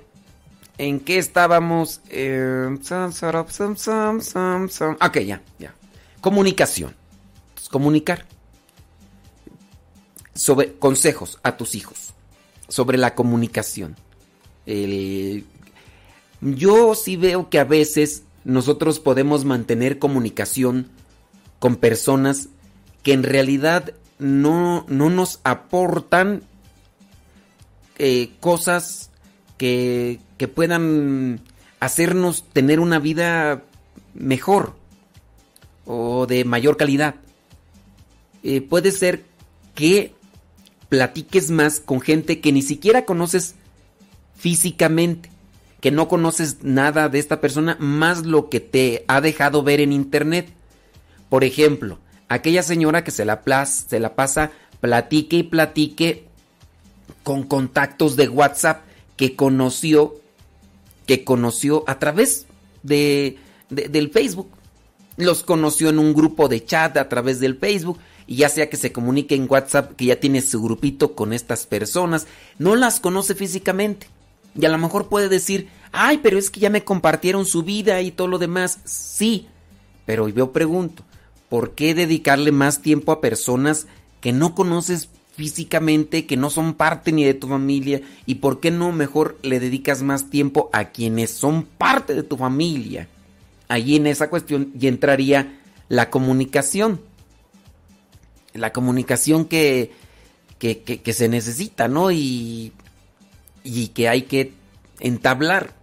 Speaker 3: ¿En qué estábamos? Eh... Ok, ya, ya. Comunicación. Comunicar. Sobre consejos a tus hijos. Sobre la comunicación. Yo sí veo que a veces nosotros podemos mantener comunicación con personas que en realidad no, no nos aportan eh, cosas que, que puedan hacernos tener una vida mejor o de mayor calidad. Eh, puede ser que platiques más con gente que ni siquiera conoces físicamente, que no conoces nada de esta persona más lo que te ha dejado ver en internet. Por ejemplo, aquella señora que se la, se la pasa platique y platique con contactos de WhatsApp que conoció que conoció a través de, de- del Facebook. Los conoció en un grupo de chat a través del Facebook y ya sea que se comunique en WhatsApp que ya tiene su grupito con estas personas, no las conoce físicamente. Y a lo mejor puede decir, ay, pero es que ya me compartieron su vida y todo lo demás. Sí, pero yo pregunto, ¿por qué dedicarle más tiempo a personas que no conoces físicamente, que no son parte ni de tu familia? ¿Y por qué no mejor le dedicas más tiempo a quienes son parte de tu familia? Allí en esa cuestión ya entraría la comunicación. La comunicación que, que, que- se necesita, ¿no? Y, y que hay que entablar.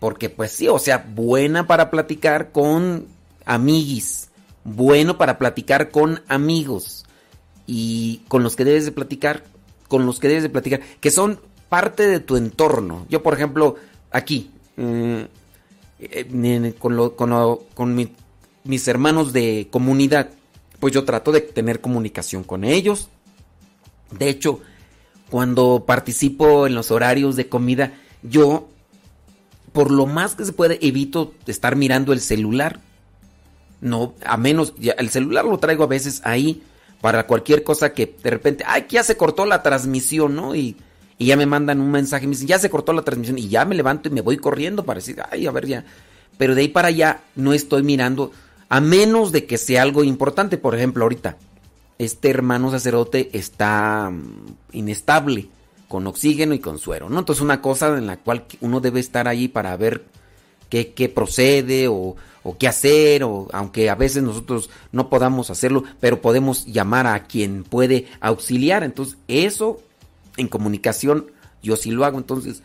Speaker 3: Porque pues sí, o sea, buena para platicar con amiguis, bueno para platicar con amigos y con los que debes de platicar, con los que debes de platicar, que son parte de tu entorno. Yo, por ejemplo, aquí, en- con, mis hermanos de comunidad, pues yo trato de tener comunicación con ellos. De hecho, cuando participo en los horarios de comida, yo, por lo más que se puede, evito estar mirando el celular. No, a menos, el celular lo traigo a veces ahí para cualquier cosa que de repente, ay, que ya se cortó la transmisión, ¿no? Y, y ya me mandan un mensaje me dicen, ya se cortó la transmisión y ya me levanto y me voy corriendo para decir, ay, a ver ya. Pero de ahí para allá no estoy mirando, a menos de que sea algo importante. Por ejemplo, ahorita, este hermano sacerdote está mm, inestable, con oxígeno y con suero, ¿no? Entonces una cosa en la cual uno debe estar ahí para ver qué, qué procede o, o qué hacer, o aunque a veces nosotros no podamos hacerlo, pero podemos llamar a quien puede auxiliar. Entonces, eso en comunicación yo sí lo hago. Entonces,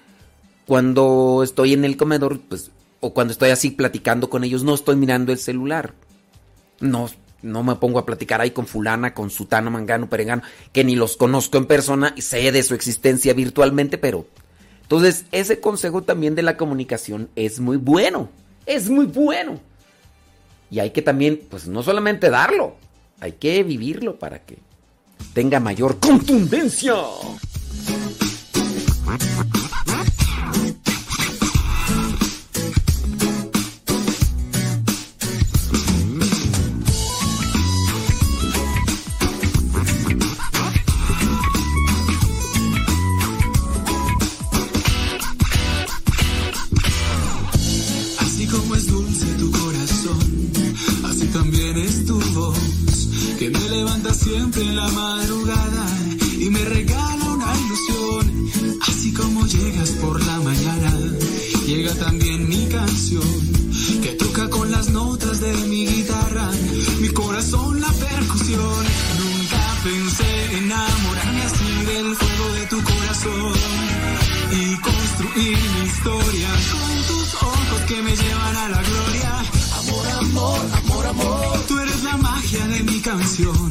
Speaker 3: cuando estoy en el comedor, pues, o cuando estoy así platicando con ellos, no estoy mirando el celular. No, no me pongo a platicar ahí con fulana, con sutano, mangano, perengano, que ni los conozco en persona y sé de su existencia virtualmente, pero entonces, ese consejo también de la comunicación es muy bueno. Es muy bueno. Y hay que también, pues no solamente darlo, hay que vivirlo para que tenga mayor contundencia.
Speaker 19: Siempre en la madrugada y me regala una ilusión. Así como llegas por la mañana, llega también mi canción, que toca con las notas de mi guitarra, mi corazón la percusión. Nunca pensé enamorarme así del fuego de tu corazón y construir mi historia con tus ojos que me llevan a la gloria. Amor, amor, amor, amor. Tú eres la magia de mi canción.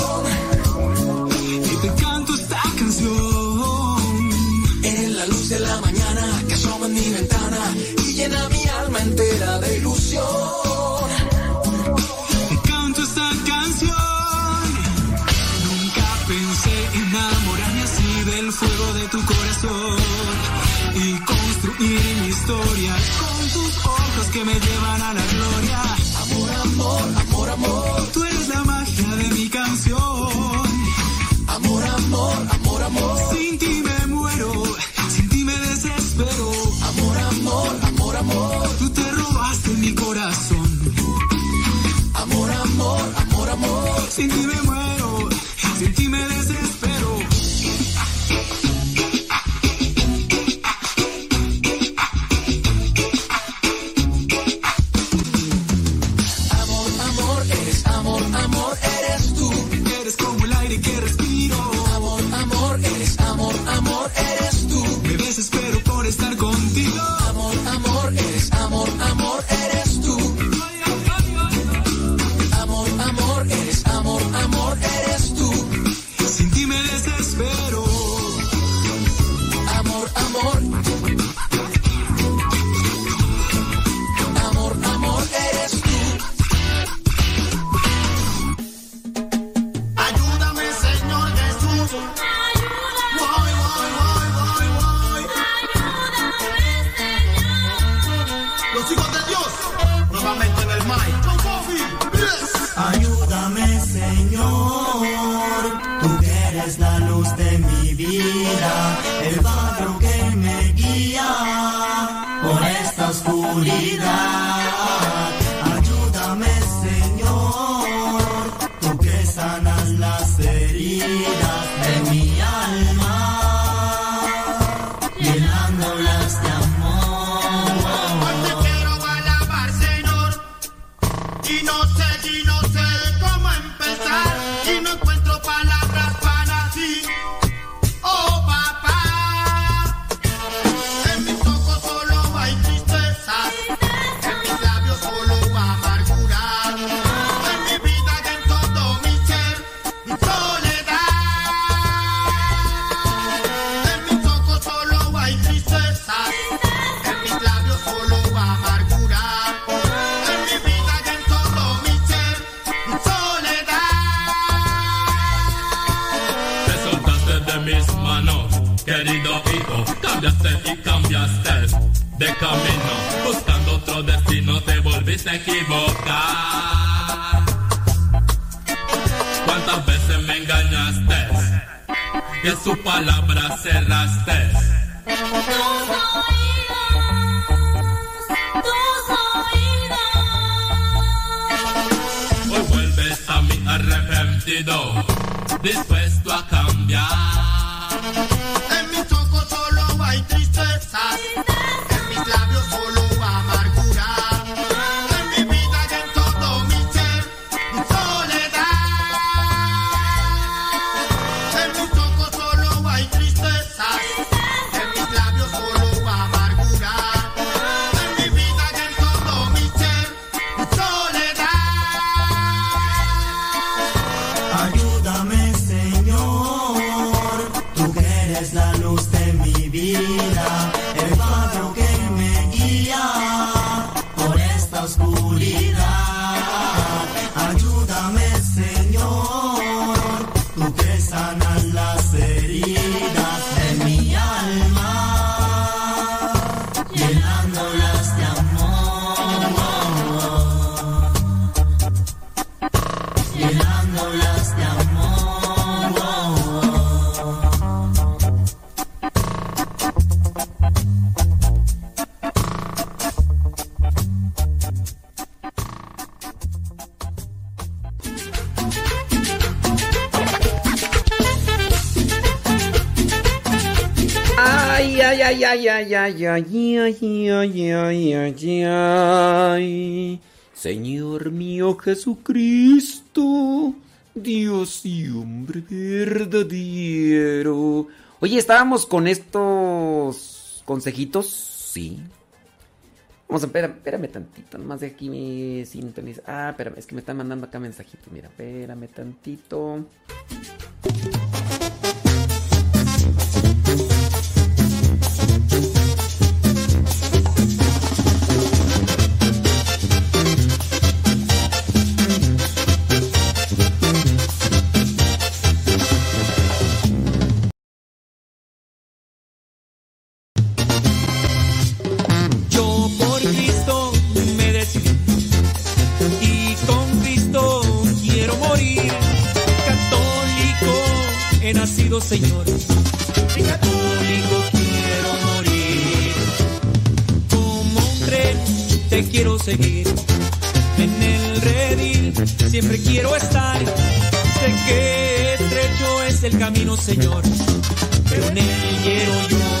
Speaker 19: y
Speaker 22: construir mi historia con
Speaker 25: tus ojos que me llevan a la gloria. Amor, amor, amor, amor. Tú eres la magia de mi canción. Amor, amor, amor, amor. Sin ti me muero, sin ti me desespero. Amor, amor, amor, amor. Tú te robaste mi corazón. Amor, amor, amor, amor. Sin ti me
Speaker 26: equivocar. ¿Cuántas veces me engañaste? Y en tus palabras cerraste. Tus oídos, tus oídos. Hoy vuelves a
Speaker 27: mí arrepentido. Después
Speaker 3: ay, ay, ay, ay, ay, ay, ay. Señor mío Jesucristo, Dios y hombre verdadero. Oye, estábamos con estos consejitos, sí. Vamos a, espérame, espérame tantito, nomás de aquí me sintoniza. Ah, espérame, es que me están mandando acá mensajitos, mira, espérame tantito.
Speaker 10: En el redil siempre quiero estar. Sé que estrecho es el camino, Señor. Pero en él quiero yo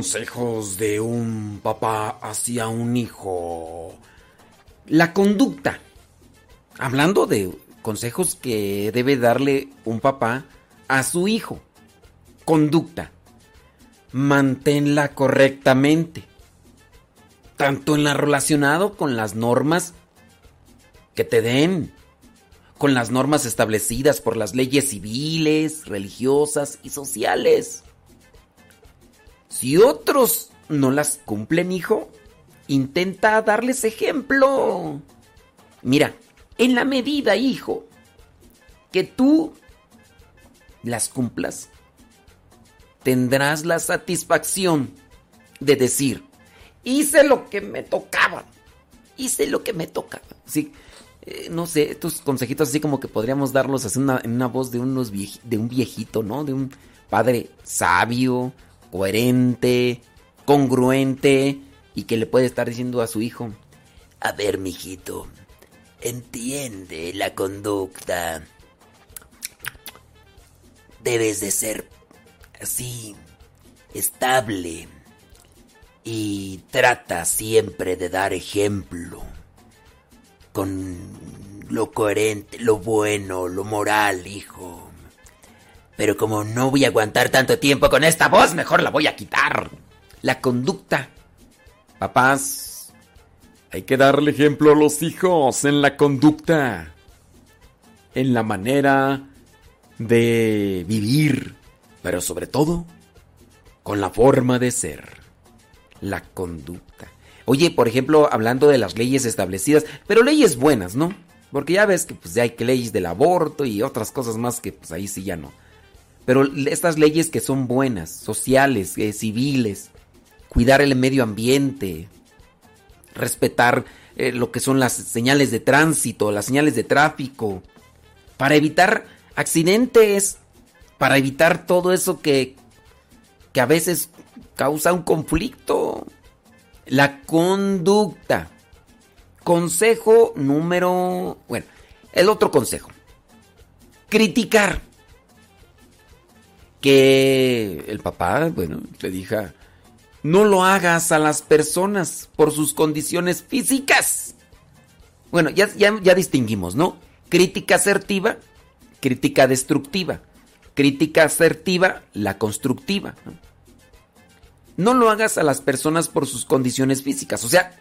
Speaker 3: Consejos de un papá hacia un hijo. La conducta. Hablando de consejos que debe darle un papá a su hijo. Conducta. Manténla correctamente. Tanto en la relacionado con las normas que te den con las normas establecidas por las leyes civiles, religiosas y sociales. Si otros no las cumplen, hijo, intenta darles ejemplo. Mira, en la medida, hijo, que tú las cumplas, tendrás la satisfacción de decir, hice lo que me tocaba, hice lo que me tocaba. Sí, eh, no sé, estos consejitos así como que podríamos darlos así una- en una voz de, unos vieji- de un viejito, ¿no? De un padre sabio, coherente, congruente y que le puede estar diciendo a su hijo, a ver, mijito, entiende la conducta. Debes de ser así, estable y trata siempre de dar ejemplo con lo coherente, lo bueno, lo moral, hijo. Pero como no voy a aguantar tanto tiempo con esta voz, mejor la voy a quitar. La conducta. Papás, hay que darle ejemplo a los hijos en la conducta. En la manera de vivir. Pero sobre todo, con la forma de ser. La conducta. Oye, por ejemplo, hablando de las leyes establecidas, pero leyes buenas, ¿no? Porque ya ves que pues ya hay leyes del aborto y otras cosas más que pues ahí sí ya no. Pero estas leyes que son buenas, sociales, eh, civiles, cuidar el medio ambiente, respetar eh, lo que son las señales de tránsito, las señales de tráfico, para evitar accidentes, para evitar todo eso que, que a veces causa un conflicto. La conducta. Consejo número... Bueno, el otro consejo. Criticar. Que el papá, bueno, le dija, no lo hagas a las personas por sus condiciones físicas. Bueno, ya, ya, ya distinguimos, ¿no? Crítica asertiva, crítica destructiva. Crítica asertiva, la constructiva. ¿no? no lo hagas a las personas por sus condiciones físicas. O sea,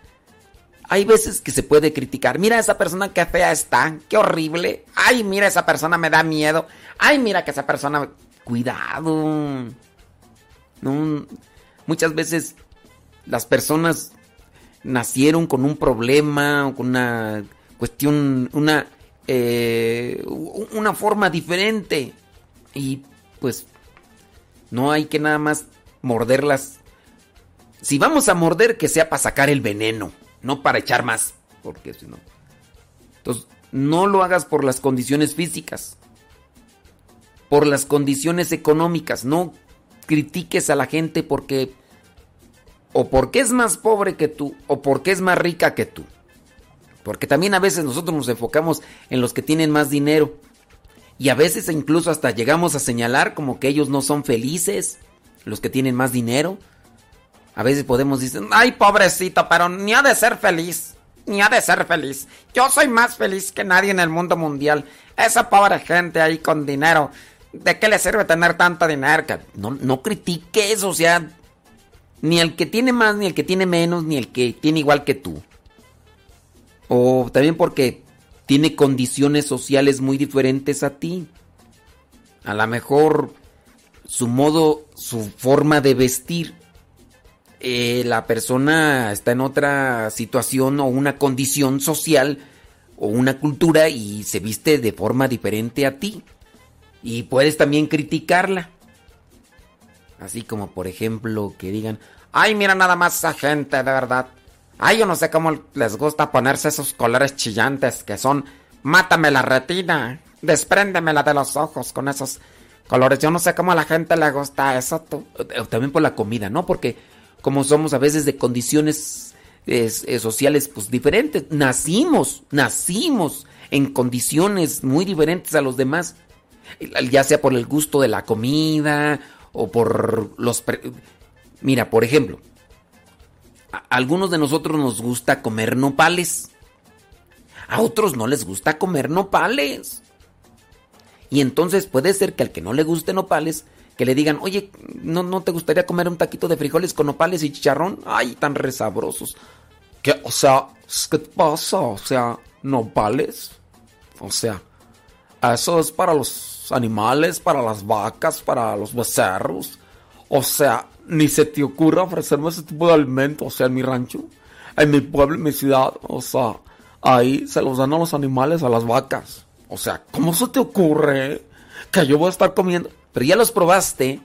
Speaker 3: hay veces que se puede criticar. Mira esa persona qué fea está, qué horrible. Ay, mira esa persona me da miedo. Ay, mira que esa persona cuidado. No, muchas veces las personas nacieron con un problema o con una cuestión, una, eh, una forma diferente. Y pues no hay que nada más morderlas. Si vamos a morder, que sea para sacar el veneno, no para echar más. Porque si no. Entonces, no lo hagas por las condiciones físicas, por las condiciones económicas. No critiques a la gente porque o porque es más pobre que tú o porque es más rica que tú. Porque también a veces nosotros nos enfocamos en los que tienen más dinero. Y a veces incluso hasta llegamos a señalar como que ellos no son felices, los que tienen más dinero. A veces podemos decir, ay pobrecito, pero ni ha de ser feliz, ni ha de ser feliz. Yo soy más feliz que nadie en el mundo mundial. Esa pobre gente ahí con dinero, ¿de qué le sirve tener tanto dinero? No, no critiques, o sea, ni el que tiene más, ni el que tiene menos, ni el que tiene igual que tú. O también porque tiene condiciones sociales muy diferentes a ti. A lo mejor su modo, su forma de vestir, eh, la persona está en otra situación o una condición social o una cultura y se viste de forma diferente a ti. Y puedes también criticarla. Así como por ejemplo que digan, ay mira nada más esa gente de verdad. Ay, yo no sé cómo les gusta ponerse esos colores chillantes que son mátame la retina, despréndemela de los ojos con esos colores. Yo no sé cómo a la gente le gusta eso. También por la comida, ¿no? Porque como somos a veces de condiciones eh, sociales pues diferentes, nacimos, nacimos en condiciones muy diferentes a los demás. Ya sea por el gusto de la comida o por los... Mira, por ejemplo, a algunos de nosotros nos gusta comer nopales. A otros no les gusta comer nopales. Y entonces puede ser que al que no le guste nopales, que le digan, oye, ¿no, ¿no te gustaría comer un taquito de frijoles con nopales y chicharrón? Ay, tan resabrosos. ¿Qué? O sea, ¿qué pasa? O sea, nopales. O sea, eso es para los animales, para las vacas, para los becerros. O sea, ni se te ocurra ofrecerme ese tipo de alimento, o sea, en mi rancho, en mi pueblo, en mi ciudad, o sea, ahí se los dan a los animales, a las vacas. O sea, ¿cómo se te ocurre que yo voy a estar comiendo? Pero ya los probaste,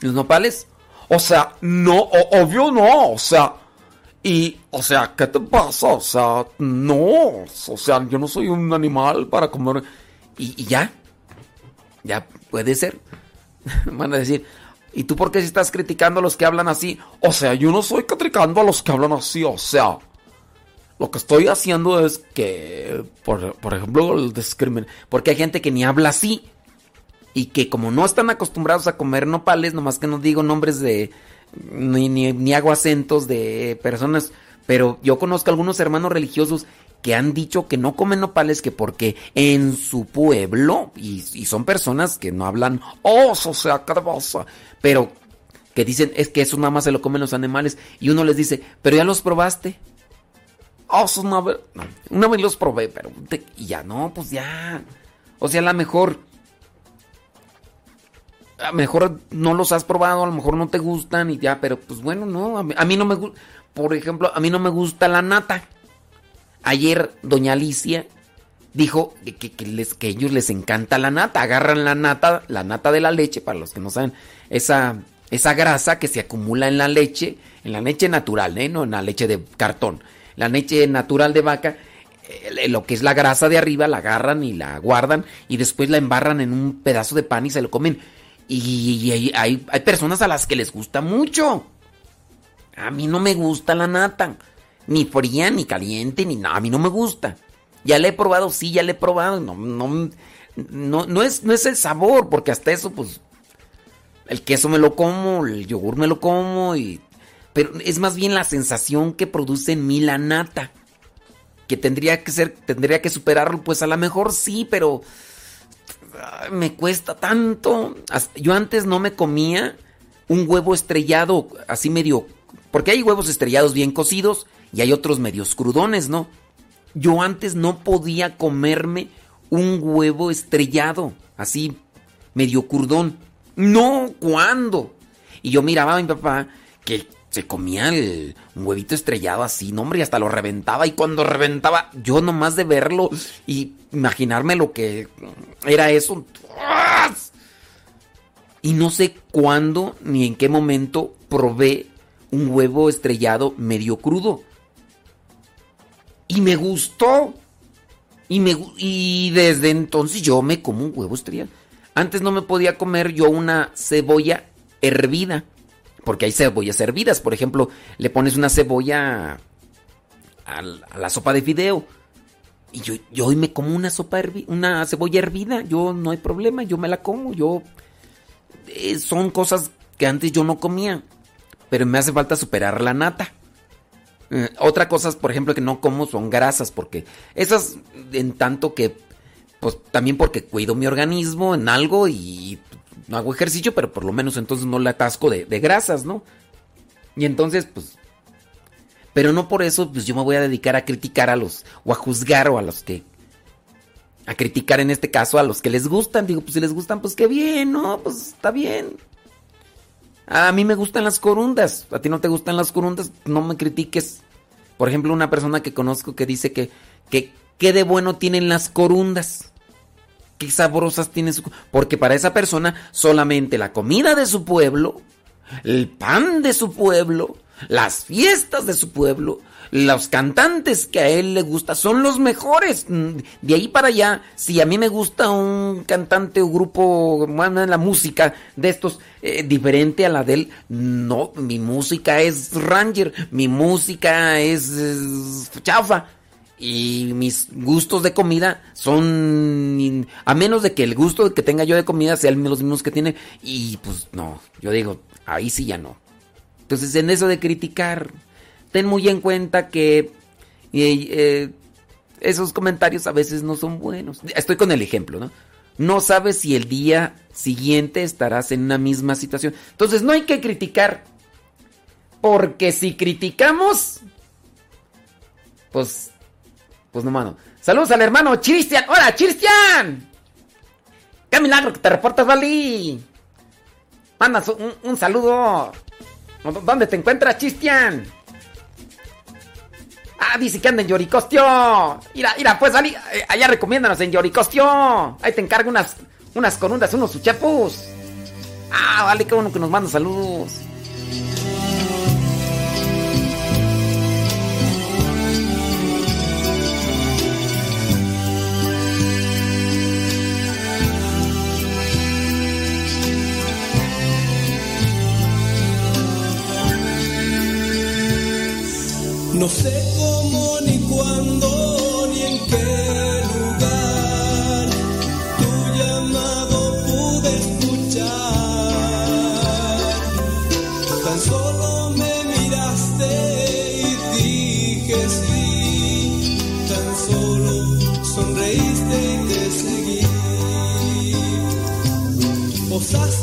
Speaker 3: los nopales. O sea, no, obvio no, o sea, y, o sea, ¿qué te pasa? O sea, no, o sea, yo no soy un animal para comer. Y ya, ya puede ser. Van a decir, ¿y tú por qué estás criticando a los que hablan así? O sea, yo no soy criticando a los que hablan así, o sea, lo que estoy haciendo es que, por, por ejemplo, el discrimen, porque hay gente que ni habla así y que como no están acostumbrados a comer nopales, nomás que no digo nombres de, ni, ni, ni hago acentos de personas, pero yo conozco algunos hermanos religiosos que han dicho que no comen nopales que porque en su pueblo, y, son personas que no hablan, oh, o sea, cada cosa, pero que dicen es que eso nada más se lo comen los animales, y uno les dice, pero ya los probaste. Oh, una vez, no, una vez los probé, pero y ya no, pues ya. O sea, a lo mejor a lo mejor no los has probado, a lo mejor no te gustan y ya, pero pues bueno, no, a mí, a mí no me gusta, por ejemplo, a mí no me gusta la nata. Ayer doña Alicia dijo que, que- ellos les encanta la nata, agarran la nata, la nata de la leche, para los que no saben, esa, esa grasa que se acumula en la leche, en la leche natural, ¿eh? no en la leche de cartón, la leche natural de vaca, eh, lo que es la grasa de arriba la agarran y la guardan y después la embarran en un pedazo de pan y se lo comen. Y, y hay- hay personas a las que les gusta mucho. A mí no me gusta la nata. Ni fría, ni caliente, ni nada. A mí no me gusta. Ya la he probado, sí, ya la he probado. No, no, no, no es, no es el sabor, porque hasta eso, pues. El queso me lo como, el yogur me lo como, y. Pero es más bien la sensación que produce en mí la nata. Que tendría que ser, tendría que superarlo, pues a lo mejor sí, pero. Me cuesta tanto. Yo antes no me comía un huevo estrellado así medio. Porque hay huevos estrellados bien cocidos y hay otros medios crudones, ¿no? Yo antes no podía comerme un huevo estrellado, así medio crudón. No, ¿cuándo? Y yo miraba a mi papá que se comía el, un huevito estrellado así, no y hasta lo reventaba. Y cuando reventaba, yo nomás de verlo y imaginarme lo que era eso. Y no sé cuándo ni en qué momento probé un huevo estrellado medio crudo. Y me gustó. Y, me, y desde entonces yo me como un huevo estrellado. Antes no me podía comer yo una cebolla hervida. Porque hay cebollas hervidas. Por ejemplo, le pones una cebolla a, la- sopa de fideo. Y yo, yo hoy me como una sopa una cebolla hervida. Yo no hay problema, yo me la como. Yo eh, son cosas que antes yo no comía. Pero me hace falta superar la nata. Eh, otra cosa, por ejemplo, que no como son grasas, porque esas en tanto que, pues también porque cuido mi organismo en algo y no hago ejercicio, pero por lo menos entonces no le atasco de, de grasas, ¿no? Y entonces, pues, pero no por eso, pues yo me voy a dedicar a criticar a los, o a juzgar o a los que, a criticar en este caso a los que les gustan. Digo, pues si les gustan, pues qué bien, ¿no? Pues está bien. A mí me gustan las corundas. A ti no te gustan las corundas, no me critiques. Por ejemplo, una persona que conozco que dice que, que qué de bueno tienen las corundas. Qué sabrosas tienen su... Porque para esa persona solamente la comida de su pueblo, el pan de su pueblo, las fiestas de su pueblo, los cantantes que a él le gusta son los mejores. Mm, De ahí para allá, si a mí me gusta un cantante o grupo, bueno, la música de estos eh, diferente a la de él, no, mi música es Ranger, mi música es, es chafa. Y mis gustos de comida son. A menos de que el gusto que tenga yo de comida sean los mismos que tiene. Y pues no, yo digo, ahí sí ya no. Entonces, en eso de criticar, ten muy en cuenta que eh, esos comentarios a veces no son buenos. Estoy con el ejemplo, ¿no? No sabes si el día siguiente estarás en una misma situación. Entonces, no hay que criticar. Porque si criticamos, pues, pues no, mano. Saludos al hermano Cristian. ¡Hola, Cristian! ¡Qué milagro que te reportas, Vali! Mandas un, un saludo. ¿Dónde te encuentras, Cristian? Ah, dice que anda en Yoricostio. Mira, mira, pues, Vali, eh, allá recomiéndanos en Yoricostio. Ahí te encargo unas, unas corundas, unos uchapus. Ah, vale, qué bueno que nos manda saludos.
Speaker 1: No sé cosas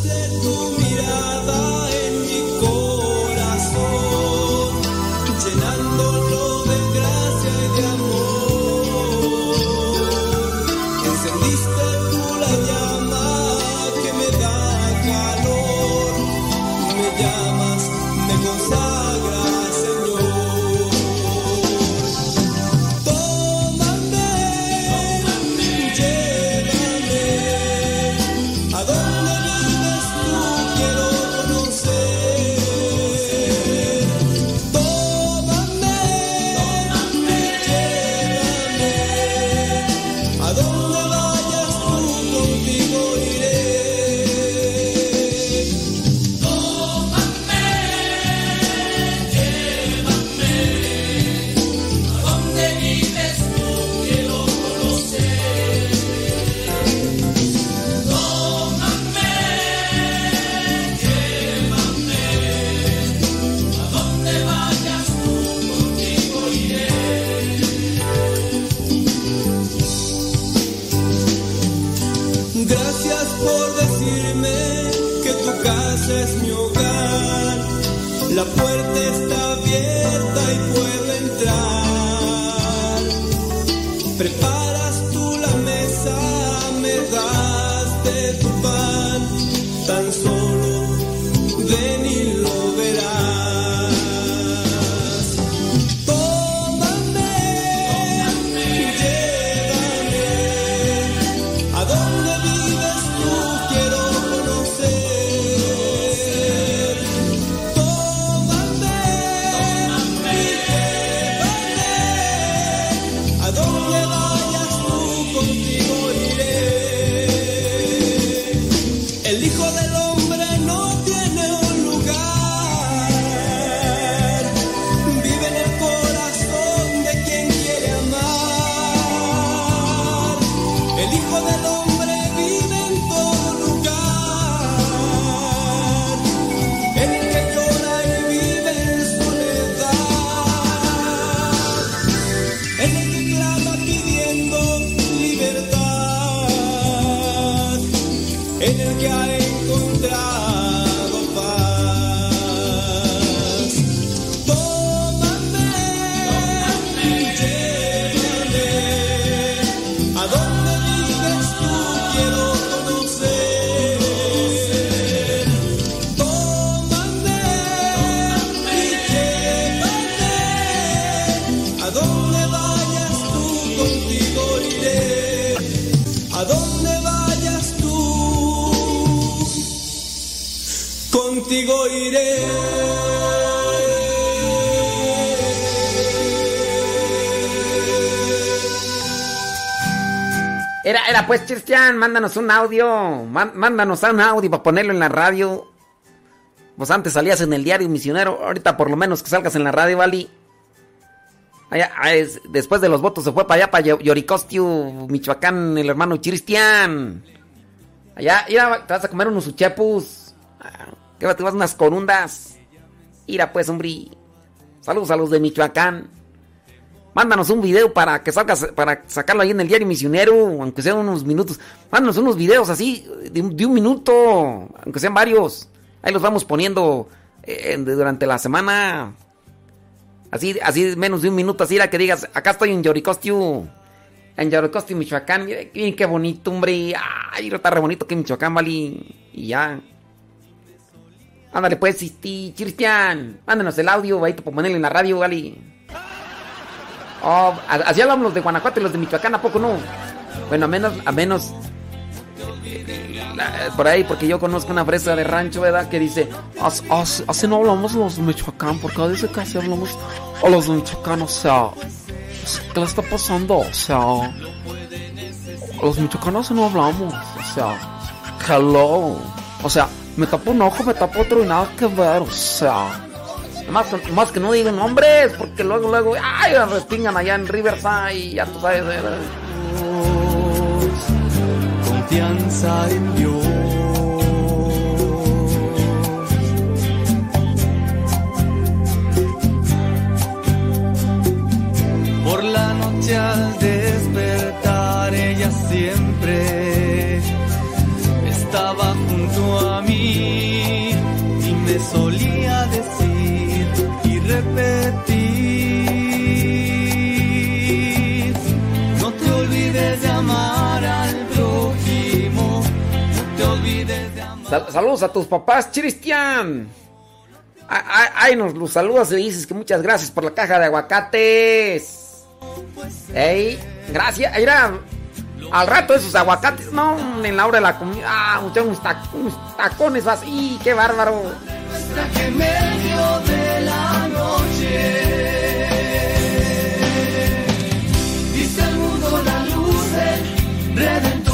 Speaker 3: Era, pues, Cristian, mándanos un audio. mándanos un audio para ponerlo en la radio. Pues antes salías en el diario misionero. Ahorita por lo menos que salgas en la radio, ¿vale? Allá, ah, es- después de los votos se fue para allá, para Yo- Yoricostiu, Michoacán, el hermano Cristian. Allá, mira, te vas a comer unos uchepus. Ah, ¿Qué vas? Te vas unas corundas. Mira pues, hombre. Saludos a los de Michoacán. Mándanos un video para que salgas, para sacarlo ahí en el diario misionero, aunque sean unos minutos. Mándanos unos videos así, de un, minuto, aunque sean varios. Ahí los vamos poniendo eh, durante la semana. Así, así menos de un minuto, así la que digas, acá estoy en Yoricostiu, en Yoricostiu, Michoacán. Miren, qué bonito, hombre. Ay, está re bonito que Michoacán, vale. Y ya. Ándale pues, Cristian. Mándanos el audio, ahí para ponerlo en la radio, vale. Oh, así hablamos los de Guanajuato y los de Michoacán, ¿a poco no? Bueno, a menos, a menos. eh, por ahí, porque yo conozco una fresa de rancho, ¿verdad? Que dice, "As- as- así no hablamos los de Michoacán, porque dice que así hablamos a los de Michoacán, o sea, ¿qué le está pasando? O sea, los michoacanos no hablamos, o sea, hello, o sea, me tapo un ojo, me tapo otro y nada que ver, o sea. Más, que no digan nombres, porque luego, luego, ay, respingan allá en Riverside, ya tú sabes. eh.
Speaker 1: confianza en Dios. Por la noche al despertar ella siempre estaba junto a mí y me solía y repetir, no te olvides de amar al prójimo, no te olvides de amar.
Speaker 3: Sal- saludos a tus papás, Cristian. Ay, ay, nos los saludas y dices que muchas gracias por la caja de aguacates. Ey, gracias. Mira, al rato esos aguacates, no, en la hora de la comida. Ah, muchachos, unos, tac- unos tacones así, qué bárbaro.
Speaker 1: que.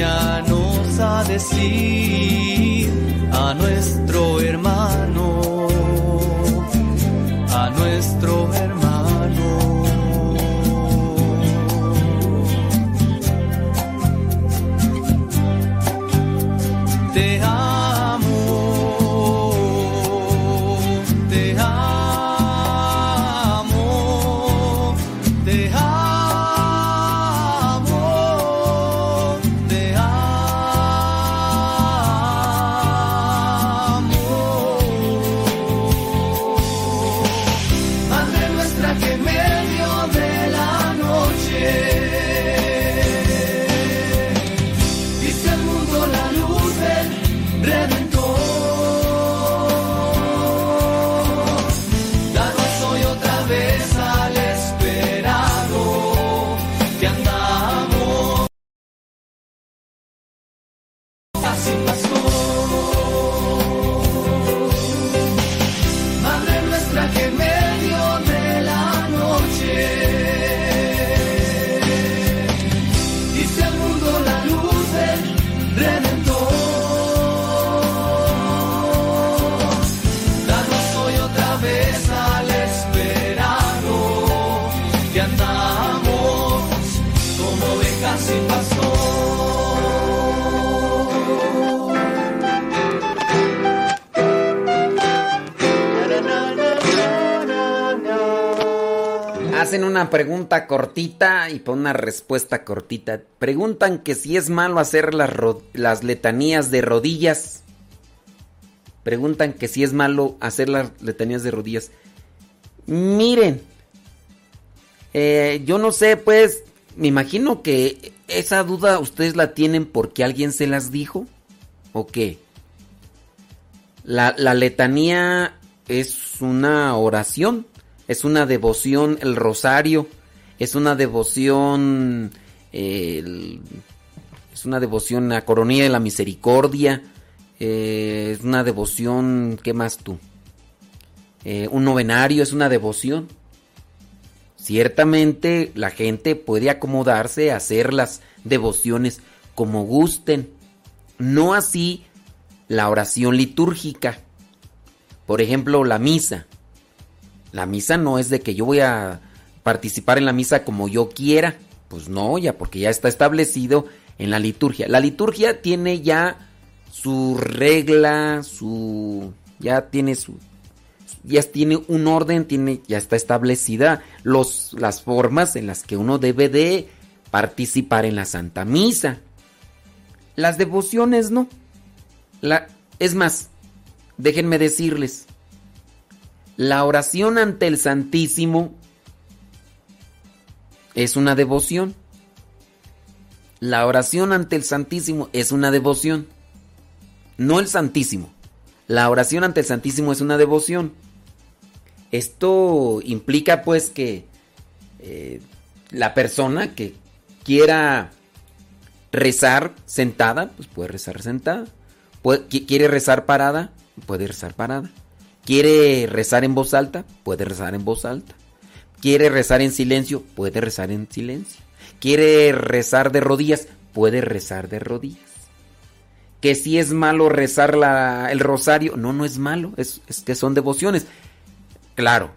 Speaker 1: Enséñanos a decir a nuestro
Speaker 3: hacen una pregunta cortita y pon una respuesta cortita. Preguntan que si es malo hacer las letanías de rodillas. Preguntan que si es malo hacer las letanías de rodillas. Miren, eh, yo no sé, pues, me imagino que esa duda ustedes la tienen porque alguien se las dijo. ¿O qué? La, la letanía es una oración, es una devoción, el rosario, es una devoción, es una devoción a Coronilla de la Misericordia, eh, es una devoción, ¿qué más tú? Eh, un novenario es una devoción. Ciertamente la gente puede acomodarse a hacer las devociones como gusten, no así la oración litúrgica. Por ejemplo, la misa. La misa no es de que yo voy a participar en la misa como yo quiera. Pues no, ya porque ya está establecido en la liturgia. La liturgia tiene ya su regla, su ya tiene su ya tiene un orden, tiene ya está establecida los las formas en las que uno debe de participar en la Santa Misa. Las devociones no. La, es más, déjenme decirles, la oración ante el Santísimo es una devoción. La oración ante el Santísimo es una devoción. No el Santísimo. La oración ante el Santísimo es una devoción. Esto implica pues que eh, la persona que quiera rezar sentada, pues puede rezar sentada. Puede- qui- quiere rezar parada, puede rezar parada. Quiere rezar en voz alta, puede rezar en voz alta. Quiere rezar en silencio, puede rezar en silencio. Quiere rezar de rodillas, puede rezar de rodillas. Que si es malo rezar la- el rosario, no, no es malo, es, que son devociones. Claro,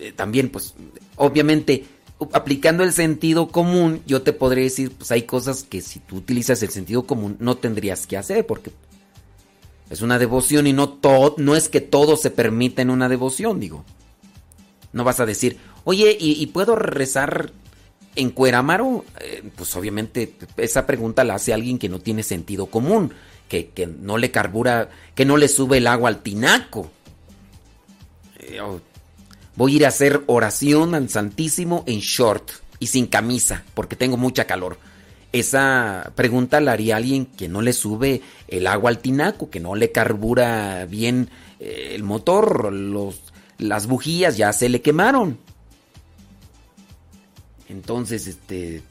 Speaker 3: eh, también pues obviamente aplicando el sentido común, yo te podría decir, pues hay cosas que si tú utilizas el sentido común no tendrías que hacer porque es una devoción y no todo, no es que todo se permita en una devoción, digo. No vas a decir, oye, ¿y, puedo rezar en Cuerámaro? Eh, pues obviamente esa pregunta la hace alguien que no tiene sentido común, que, que no le carbura, que no le sube el agua al tinaco. Eh, oh, voy a ir a hacer oración al Santísimo en short y sin camisa, porque tengo mucha calor. Esa pregunta la haría alguien que no le sube el agua al tinaco, que no le carbura bien eh, el motor, los, las bujías ya se le quemaron. Entonces, este,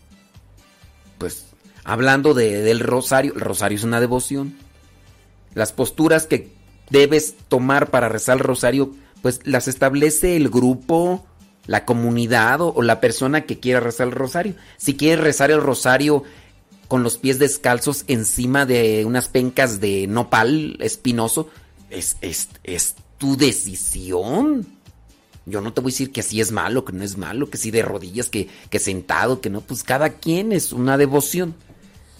Speaker 3: pues, hablando de- del rosario, el rosario es una devoción. Las posturas que debes tomar para rezar el rosario, pues las establece el grupo, la comunidad o, la persona que quiera rezar el rosario. Si quieres rezar el rosario con los pies descalzos encima de unas pencas de nopal espinoso, es, es, es tu decisión. Yo no te voy a decir que así es malo, que no es malo, que sí de rodillas, que, que sentado, que no, pues cada quien es una devoción.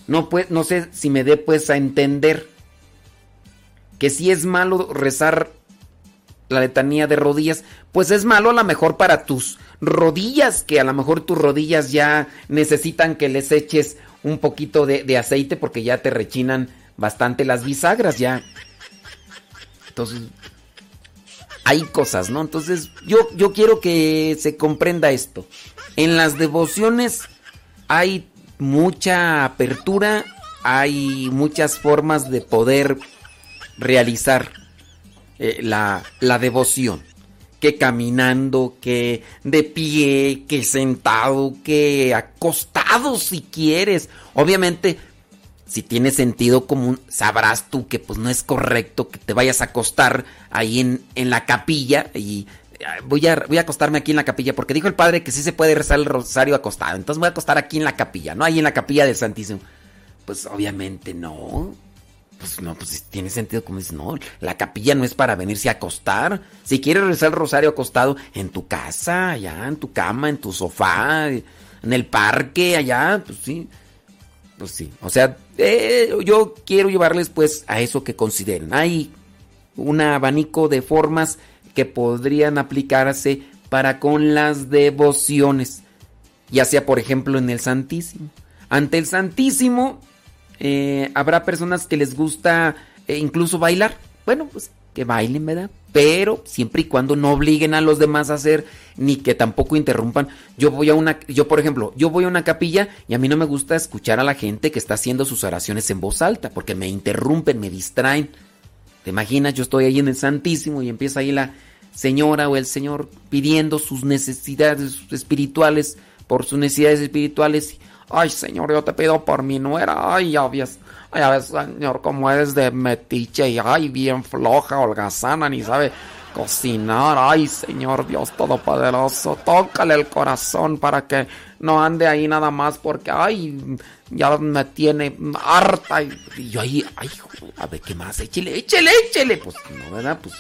Speaker 3: No, pues, no sé si me dé pues a entender que si es malo rezar la letanía de rodillas, pues es malo a lo mejor para tus rodillas, que a lo mejor tus rodillas ya necesitan que les eches un poquito de, de aceite porque ya te rechinan bastante las bisagras, ya. Entonces, hay cosas, ¿no? Entonces, yo, yo quiero que se comprenda esto. En las devociones hay mucha apertura, hay muchas formas de poder realizar eh, la, la devoción. Que caminando, que de pie, que sentado, que acostado si quieres. Obviamente, si tienes sentido común, sabrás tú que pues no es correcto que te vayas a acostar ahí en, en la capilla y ah, voy a, voy a acostarme aquí en la capilla porque dijo el padre que sí se puede rezar el rosario acostado. Entonces voy a acostar aquí en la capilla, ¿no? Ahí en la capilla del Santísimo. Pues obviamente no. Pues no, pues tiene sentido como dices, no, la capilla no es para venirse a acostar. Si quieres rezar el rosario acostado, en tu casa, allá, en tu cama, en tu sofá, en el parque, allá, pues sí. Pues sí, o sea, eh, yo quiero llevarles pues a eso que consideren. Hay un abanico de formas que podrían aplicarse para con las devociones, ya sea por ejemplo en el Santísimo. Ante el Santísimo eh, habrá personas que les gusta eh, incluso bailar. Bueno, pues que bailen, ¿verdad? Pero siempre y cuando no obliguen a los demás a hacer, ni que tampoco interrumpan. Yo voy a una, yo por ejemplo, yo voy a una capilla y a mí no me gusta escuchar a la gente que está haciendo sus oraciones en voz alta, porque me interrumpen, me distraen. ¿Te imaginas? Yo estoy ahí en el Santísimo y empieza ahí la señora o el señor pidiendo sus necesidades espirituales, por sus necesidades espirituales. Ay, Señor, yo te pido por mi nuera. Ay, ya ves, ay, ya ves, Señor, como eres de metiche y ay, bien floja, holgazana, ni sabe cocinar. Ay, Señor Dios Todopoderoso, tócale el corazón para que no ande ahí nada más porque, ay, ya me tiene harta. Y, yo ahí, ay, a ver, ¿qué más? Échele, échele, échele. Pues no, ¿verdad? Pues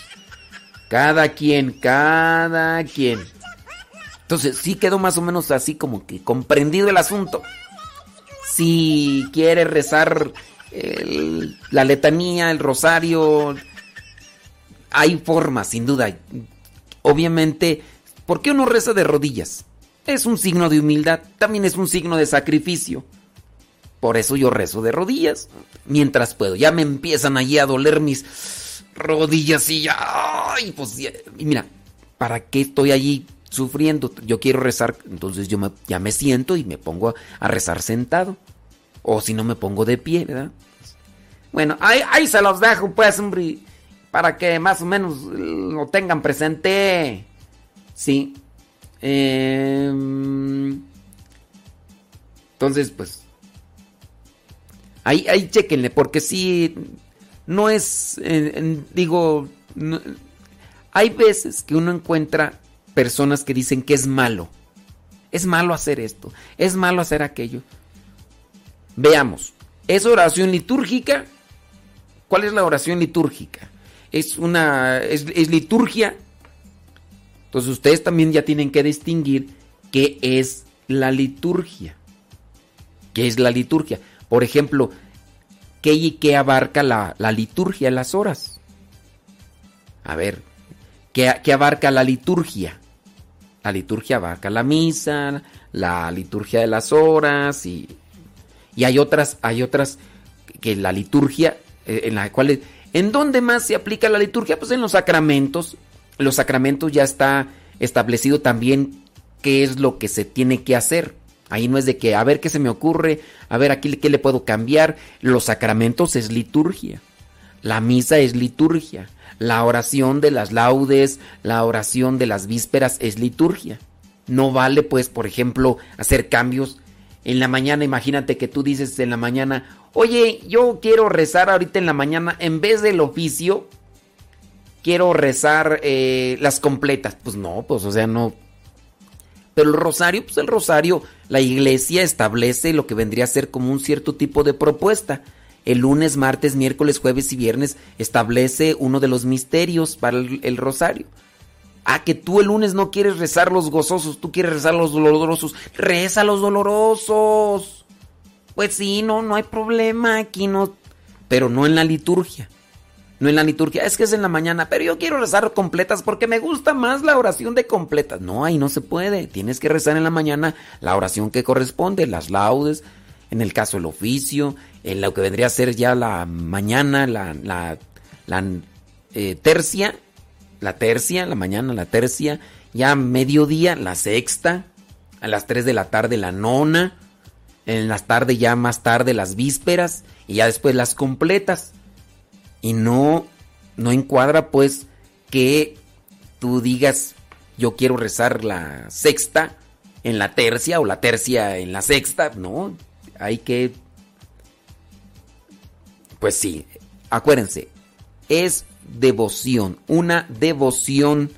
Speaker 3: cada quien, cada quien. Entonces, sí quedó más o menos así como que comprendido el asunto. Si quiere rezar el- la letanía, el rosario, hay formas, sin duda. Obviamente, ¿por qué uno reza de rodillas? Es un signo de humildad, también es un signo de sacrificio. Por eso yo rezo de rodillas, mientras puedo. Ya me empiezan allí a doler mis rodillas y ya... Ay, pues y mira, ¿para qué estoy allí sufriendo? Yo quiero rezar, entonces yo me- ya me siento y me pongo a, rezar sentado. O si no me pongo de pie, ¿verdad? Bueno, ahí, ahí se los dejo, pues, hombre, para que más o menos lo tengan presente. Sí. Em, entonces, pues, ahí, ahí chequenle, porque sí, no es, digo, hay veces que uno encuentra personas que dicen que es malo. Es malo hacer esto, es malo hacer aquello. Veamos, ¿es oración litúrgica? ¿Cuál es la oración litúrgica? Es una, es, liturgia. Entonces ustedes también ya tienen que distinguir qué es la liturgia. ¿Qué es la liturgia? Por ejemplo, ¿qué y qué abarca la, la liturgia, las horas? A ver, ¿qué, qué abarca la liturgia? La liturgia abarca la misa, la liturgia de las horas y, y hay otras, hay otras que la liturgia, eh, en la cual, ¿en dónde más se aplica la liturgia? Pues en los sacramentos. Los sacramentos ya está establecido también qué es lo que se tiene que hacer. Ahí no es de que, a ver qué se me ocurre, a ver aquí qué le puedo cambiar. Los sacramentos es liturgia. La misa es liturgia. La oración de las laudes, la oración de las vísperas es liturgia. No vale, pues, por ejemplo, hacer cambios en la mañana. Imagínate que tú dices en la mañana, oye, yo quiero rezar ahorita en la mañana, en vez del oficio, quiero rezar eh, las completas. Pues no, pues, o sea, no. Pero el rosario, pues el rosario, la iglesia establece lo que vendría a ser como un cierto tipo de propuesta. El lunes, martes, miércoles, jueves y viernes establece uno de los misterios para el, rosario. Ah, que tú el lunes no quieres rezar los gozosos, tú quieres rezar los dolorosos. Reza los dolorosos. Pues sí, no, no hay problema aquí, no. Pero no en la liturgia. No en la liturgia, es que es en la mañana, pero yo quiero rezar completas porque me gusta más la oración de completas. No, ahí no se puede. Tienes que rezar en la mañana la oración que corresponde, las laudes, en el caso el oficio, en lo que vendría a ser ya la mañana, la, la, la, eh, tercia, la tercia, la mañana, la tercia, ya mediodía, la sexta, a las 3 de la tarde la nona, en las tardes ya más tarde las vísperas y ya después las completas. Y no, no encuadra pues que tú digas yo quiero rezar la sexta en la tercia o la tercia en la sexta, no, hay que pues sí, acuérdense, es devoción. Una devoción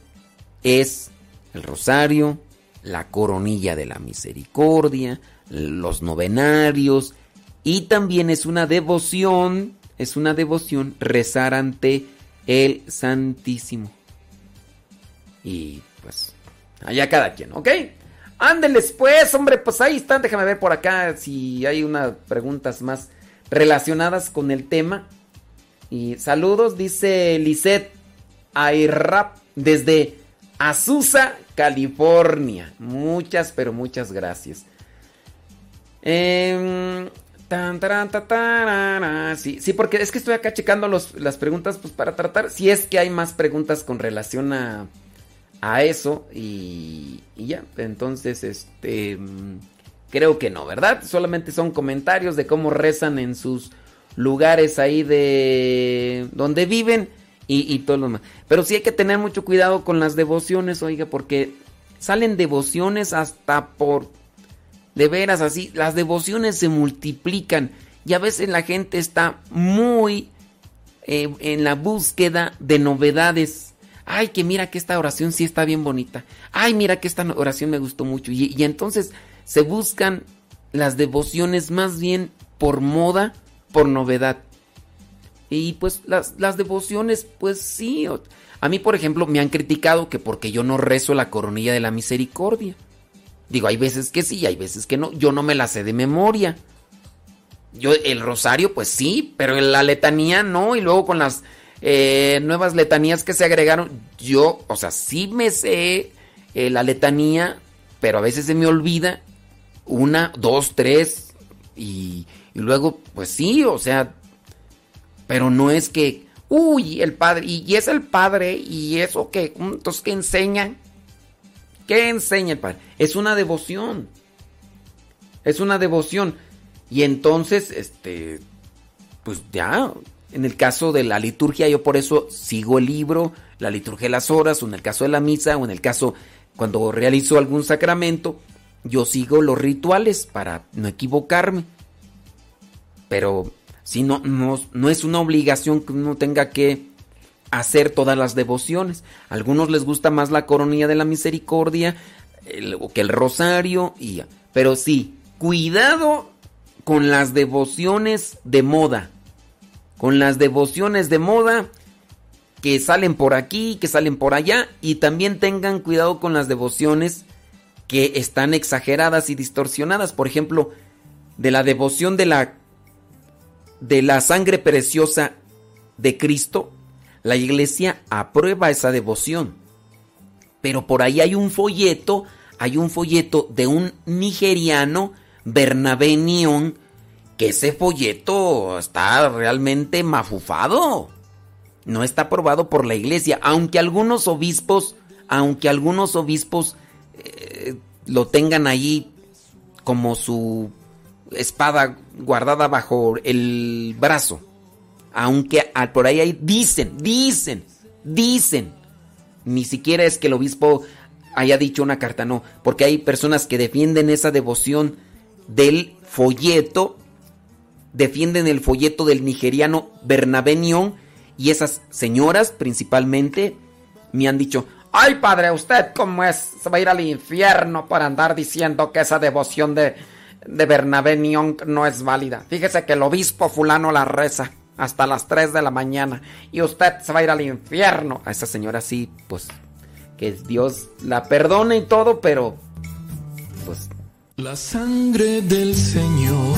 Speaker 3: es el rosario, la coronilla de la misericordia, los novenarios y también es una devoción, es una devoción rezar ante el Santísimo. Y pues, allá cada quien, ¿ok? Ándeles pues, hombre, pues ahí están, déjame ver por acá si hay unas preguntas más relacionadas con el tema. Y saludos, dice Lisette Ayrap desde Azusa, California. Muchas, pero muchas gracias. Em, sí, sí, porque es que estoy acá checando los- las preguntas pues, para tratar. Si es que hay más preguntas con relación a, a eso. Y, ya. Entonces, este. mm, Creo que no, ¿verdad? Solamente son comentarios de cómo rezan en sus lugares ahí de donde viven y, y todo lo demás. Pero sí hay que tener mucho cuidado con las devociones, oiga, porque salen devociones hasta por... De veras, así, las devociones se multiplican y a veces la gente está muy eh, en la búsqueda de novedades. Ay, que mira que esta oración sí está bien bonita. Ay, mira que esta oración me gustó mucho. Y, entonces se buscan las devociones más bien por moda, por novedad. Y pues las, las devociones, pues sí. A mí, por ejemplo, me han criticado que porque yo no rezo la coronilla de la misericordia. Digo, hay veces que sí, hay veces que no. Yo no me la sé de memoria. Yo, el rosario, pues sí, pero la letanía no. Y luego con las eh, nuevas letanías que se agregaron, yo, o sea, sí me sé eh, la letanía, pero a veces se me olvida. Una, dos, tres. Y, luego, pues sí, o sea, pero no es que, uy, el padre, y, y es el padre, y eso que, entonces, ¿qué enseña? ¿Qué enseña el padre? Es una devoción. Es una devoción. Y entonces, este, pues ya, en el caso de la liturgia, yo por eso sigo el libro, la liturgia de las horas, o en el caso de la misa, o en el caso cuando realizo algún sacramento, yo sigo los rituales para no equivocarme. Pero si no, no, no es una obligación que uno tenga que hacer todas las devociones. A algunos les gusta más la coronilla de la misericordia el- que el rosario. Y, pero sí, cuidado con las devociones de moda. Con las devociones de moda que salen por aquí, que salen por allá. Y también tengan cuidado con las devociones que están exageradas y distorsionadas. Por ejemplo, de la devoción de la de la sangre preciosa de Cristo, la iglesia aprueba esa devoción. Pero por ahí hay un folleto, hay un folleto de un nigeriano, Bernabé Nión, que ese folleto está realmente mafufado. No está aprobado por la iglesia, aunque algunos obispos, aunque algunos obispos eh, lo tengan ahí como su espada guardada bajo el brazo. Aunque ah, por ahí hay, dicen, dicen, dicen. Ni siquiera es que el obispo haya dicho una carta, no. Porque hay personas que defienden esa devoción del folleto, defienden el folleto del nigeriano Bernabé Nión, y esas señoras principalmente me han dicho, ay padre, usted cómo es, se va a ir al infierno por andar diciendo que esa devoción de, de Bernabé Nión no es válida. Fíjese que el obispo fulano la reza hasta las 3 de la mañana y usted se va a ir al infierno. A esa señora sí, pues que Dios la perdone y todo, pero pues
Speaker 19: La sangre del Señor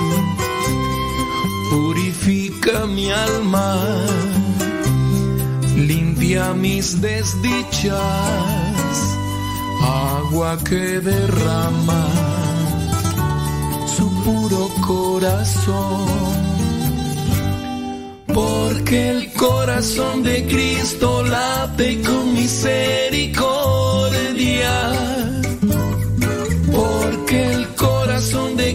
Speaker 19: Purifica mi alma, limpia mis desdichas, agua que derrama su puro corazón. Porque el corazón de Cristo late con misericordia.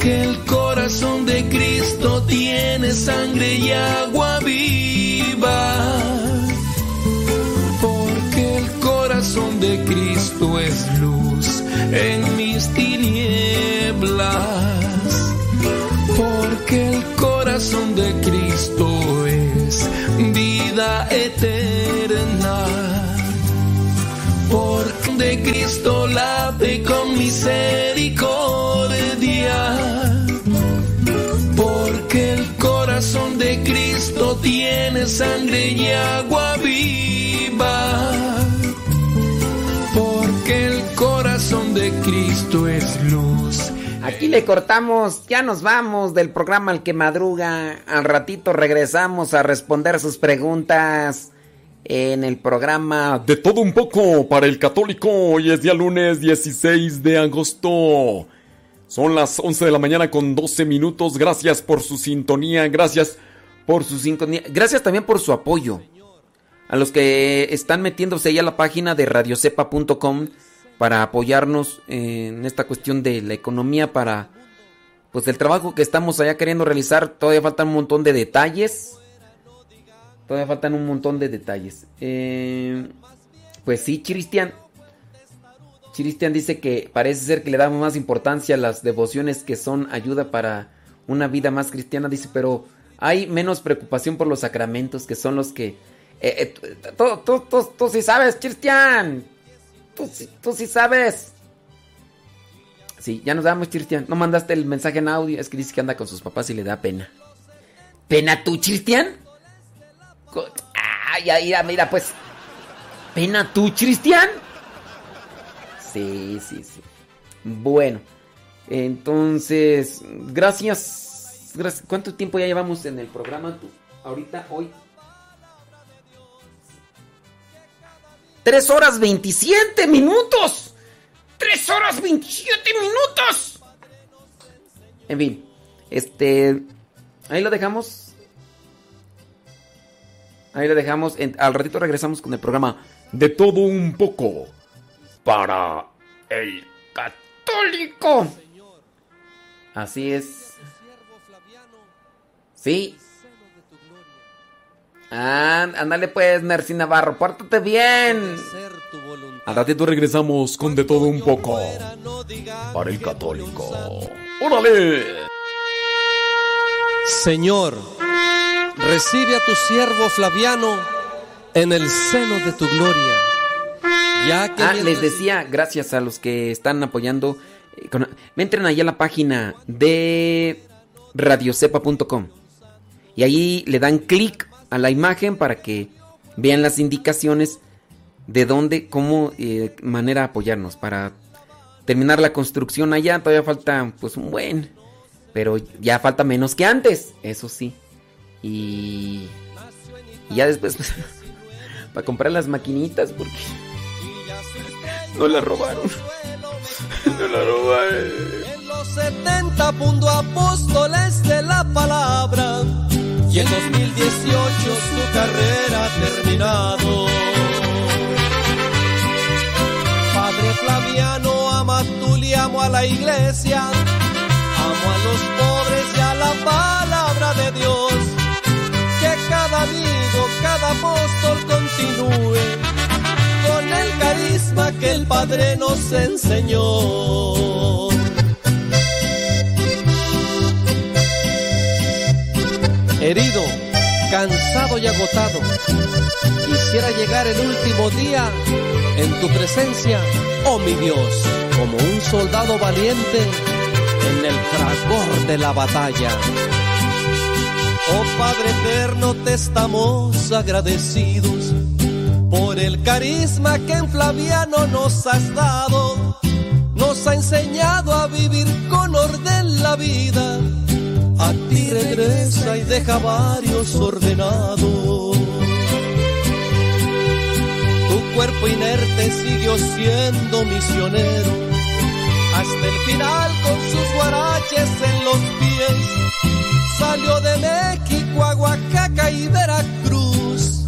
Speaker 19: Porque el corazón de Cristo tiene sangre y agua viva. Porque el corazón de Cristo es luz en mis tinieblas. Porque el corazón de Cristo es vida eterna. Porque de Cristo late con misericordia. Sangre y agua viva. Porque el corazón de Cristo es luz.
Speaker 3: Aquí le cortamos, ya nos vamos del programa El que madruga. Al ratito regresamos a responder sus preguntas en el programa
Speaker 28: De todo un poco para el católico. Hoy es día lunes 16 de agosto. Son las 11 de la mañana con 12 minutos. Gracias por su sintonía. Gracias
Speaker 3: por su sintonía. Gracias también por su apoyo. A los que están metiéndose ya a la página de radiocepa.com para apoyarnos en esta cuestión de la economía para pues el trabajo que estamos allá queriendo realizar todavía faltan un montón de detalles todavía faltan un montón de detalles Eh, pues sí Cristian Cristian dice que parece ser que le damos más importancia a las devociones que son ayuda para una vida más cristiana dice pero hay menos preocupación por los sacramentos que son los que tú, tú, tú, tú sí sabes Cristian Tú, sí- sabes. Sí, ya nos damos, Cristian. No mandaste el mensaje en audio. Es que dice que anda con sus papás y le da pena. ¿Pena tú, Cristian? Ay, ay, mira, mira, pues. ¿Pena tú, Cristian? Sí, sí, sí. Bueno, entonces, gracias. ¿Cuánto tiempo ya llevamos en el programa? Tú, ahorita, hoy. 3 horas 27 minutos. 3 horas 27 minutos. En fin, este... Ahí lo dejamos. Ahí lo dejamos. Al ratito regresamos con el programa
Speaker 28: de todo un poco para el
Speaker 3: católico. Así es. Sí. Ah, ándale pues, Nercy Navarro, pórtate bien.
Speaker 28: Al ratito regresamos con de todo un poco para el católico. ¡Órale!
Speaker 1: Señor, recibe a tu siervo Flaviano en el seno de tu gloria. Ya que
Speaker 3: Ah,
Speaker 1: mientras-
Speaker 3: les decía, gracias a los que están apoyando. eh, con- entren ahí a la página de radiocepa.com y ahí le dan clic a la imagen para que vean las indicaciones de dónde, cómo, eh, manera apoyarnos para terminar la construcción allá. Todavía falta, pues, un buen, pero ya falta menos que antes, eso sí. Y, y ya después, pues, para comprar las maquinitas, porque no las robaron. No la robaron.
Speaker 1: En los 70 punto apóstoles de la palabra y en 2018 su carrera ha terminado. Padre Flaviano, ama tú y amo a la iglesia, amo a los pobres y a la palabra de Dios. Que cada amigo, cada apóstol continúe con el carisma que el Padre nos enseñó. Herido, cansado y agotado. Quisiera llegar el último día en tu presencia, oh mi Dios, como un soldado valiente en el fragor de la batalla. Oh Padre eterno, te estamos agradecidos por el carisma que en Flaviano nos has dado. Nos ha enseñado a vivir con orden la vida. A ti regresa y deja varios ordenados. Tu cuerpo inerte siguió siendo misionero hasta el final con sus guaraches en los pies. Salió de México a y Veracruz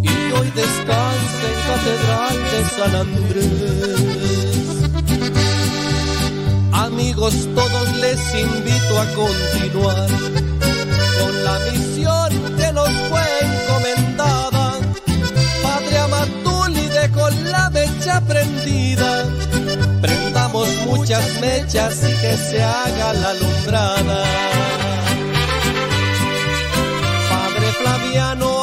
Speaker 1: y hoy descansa en Catedral de San Andrés. Amigos, todos les invito a continuar con la misión que nos fue encomendada. Padre Amatuli dejó la mecha prendida. Prendamos muchas mechas y que se haga la alumbrada. Padre Flaviano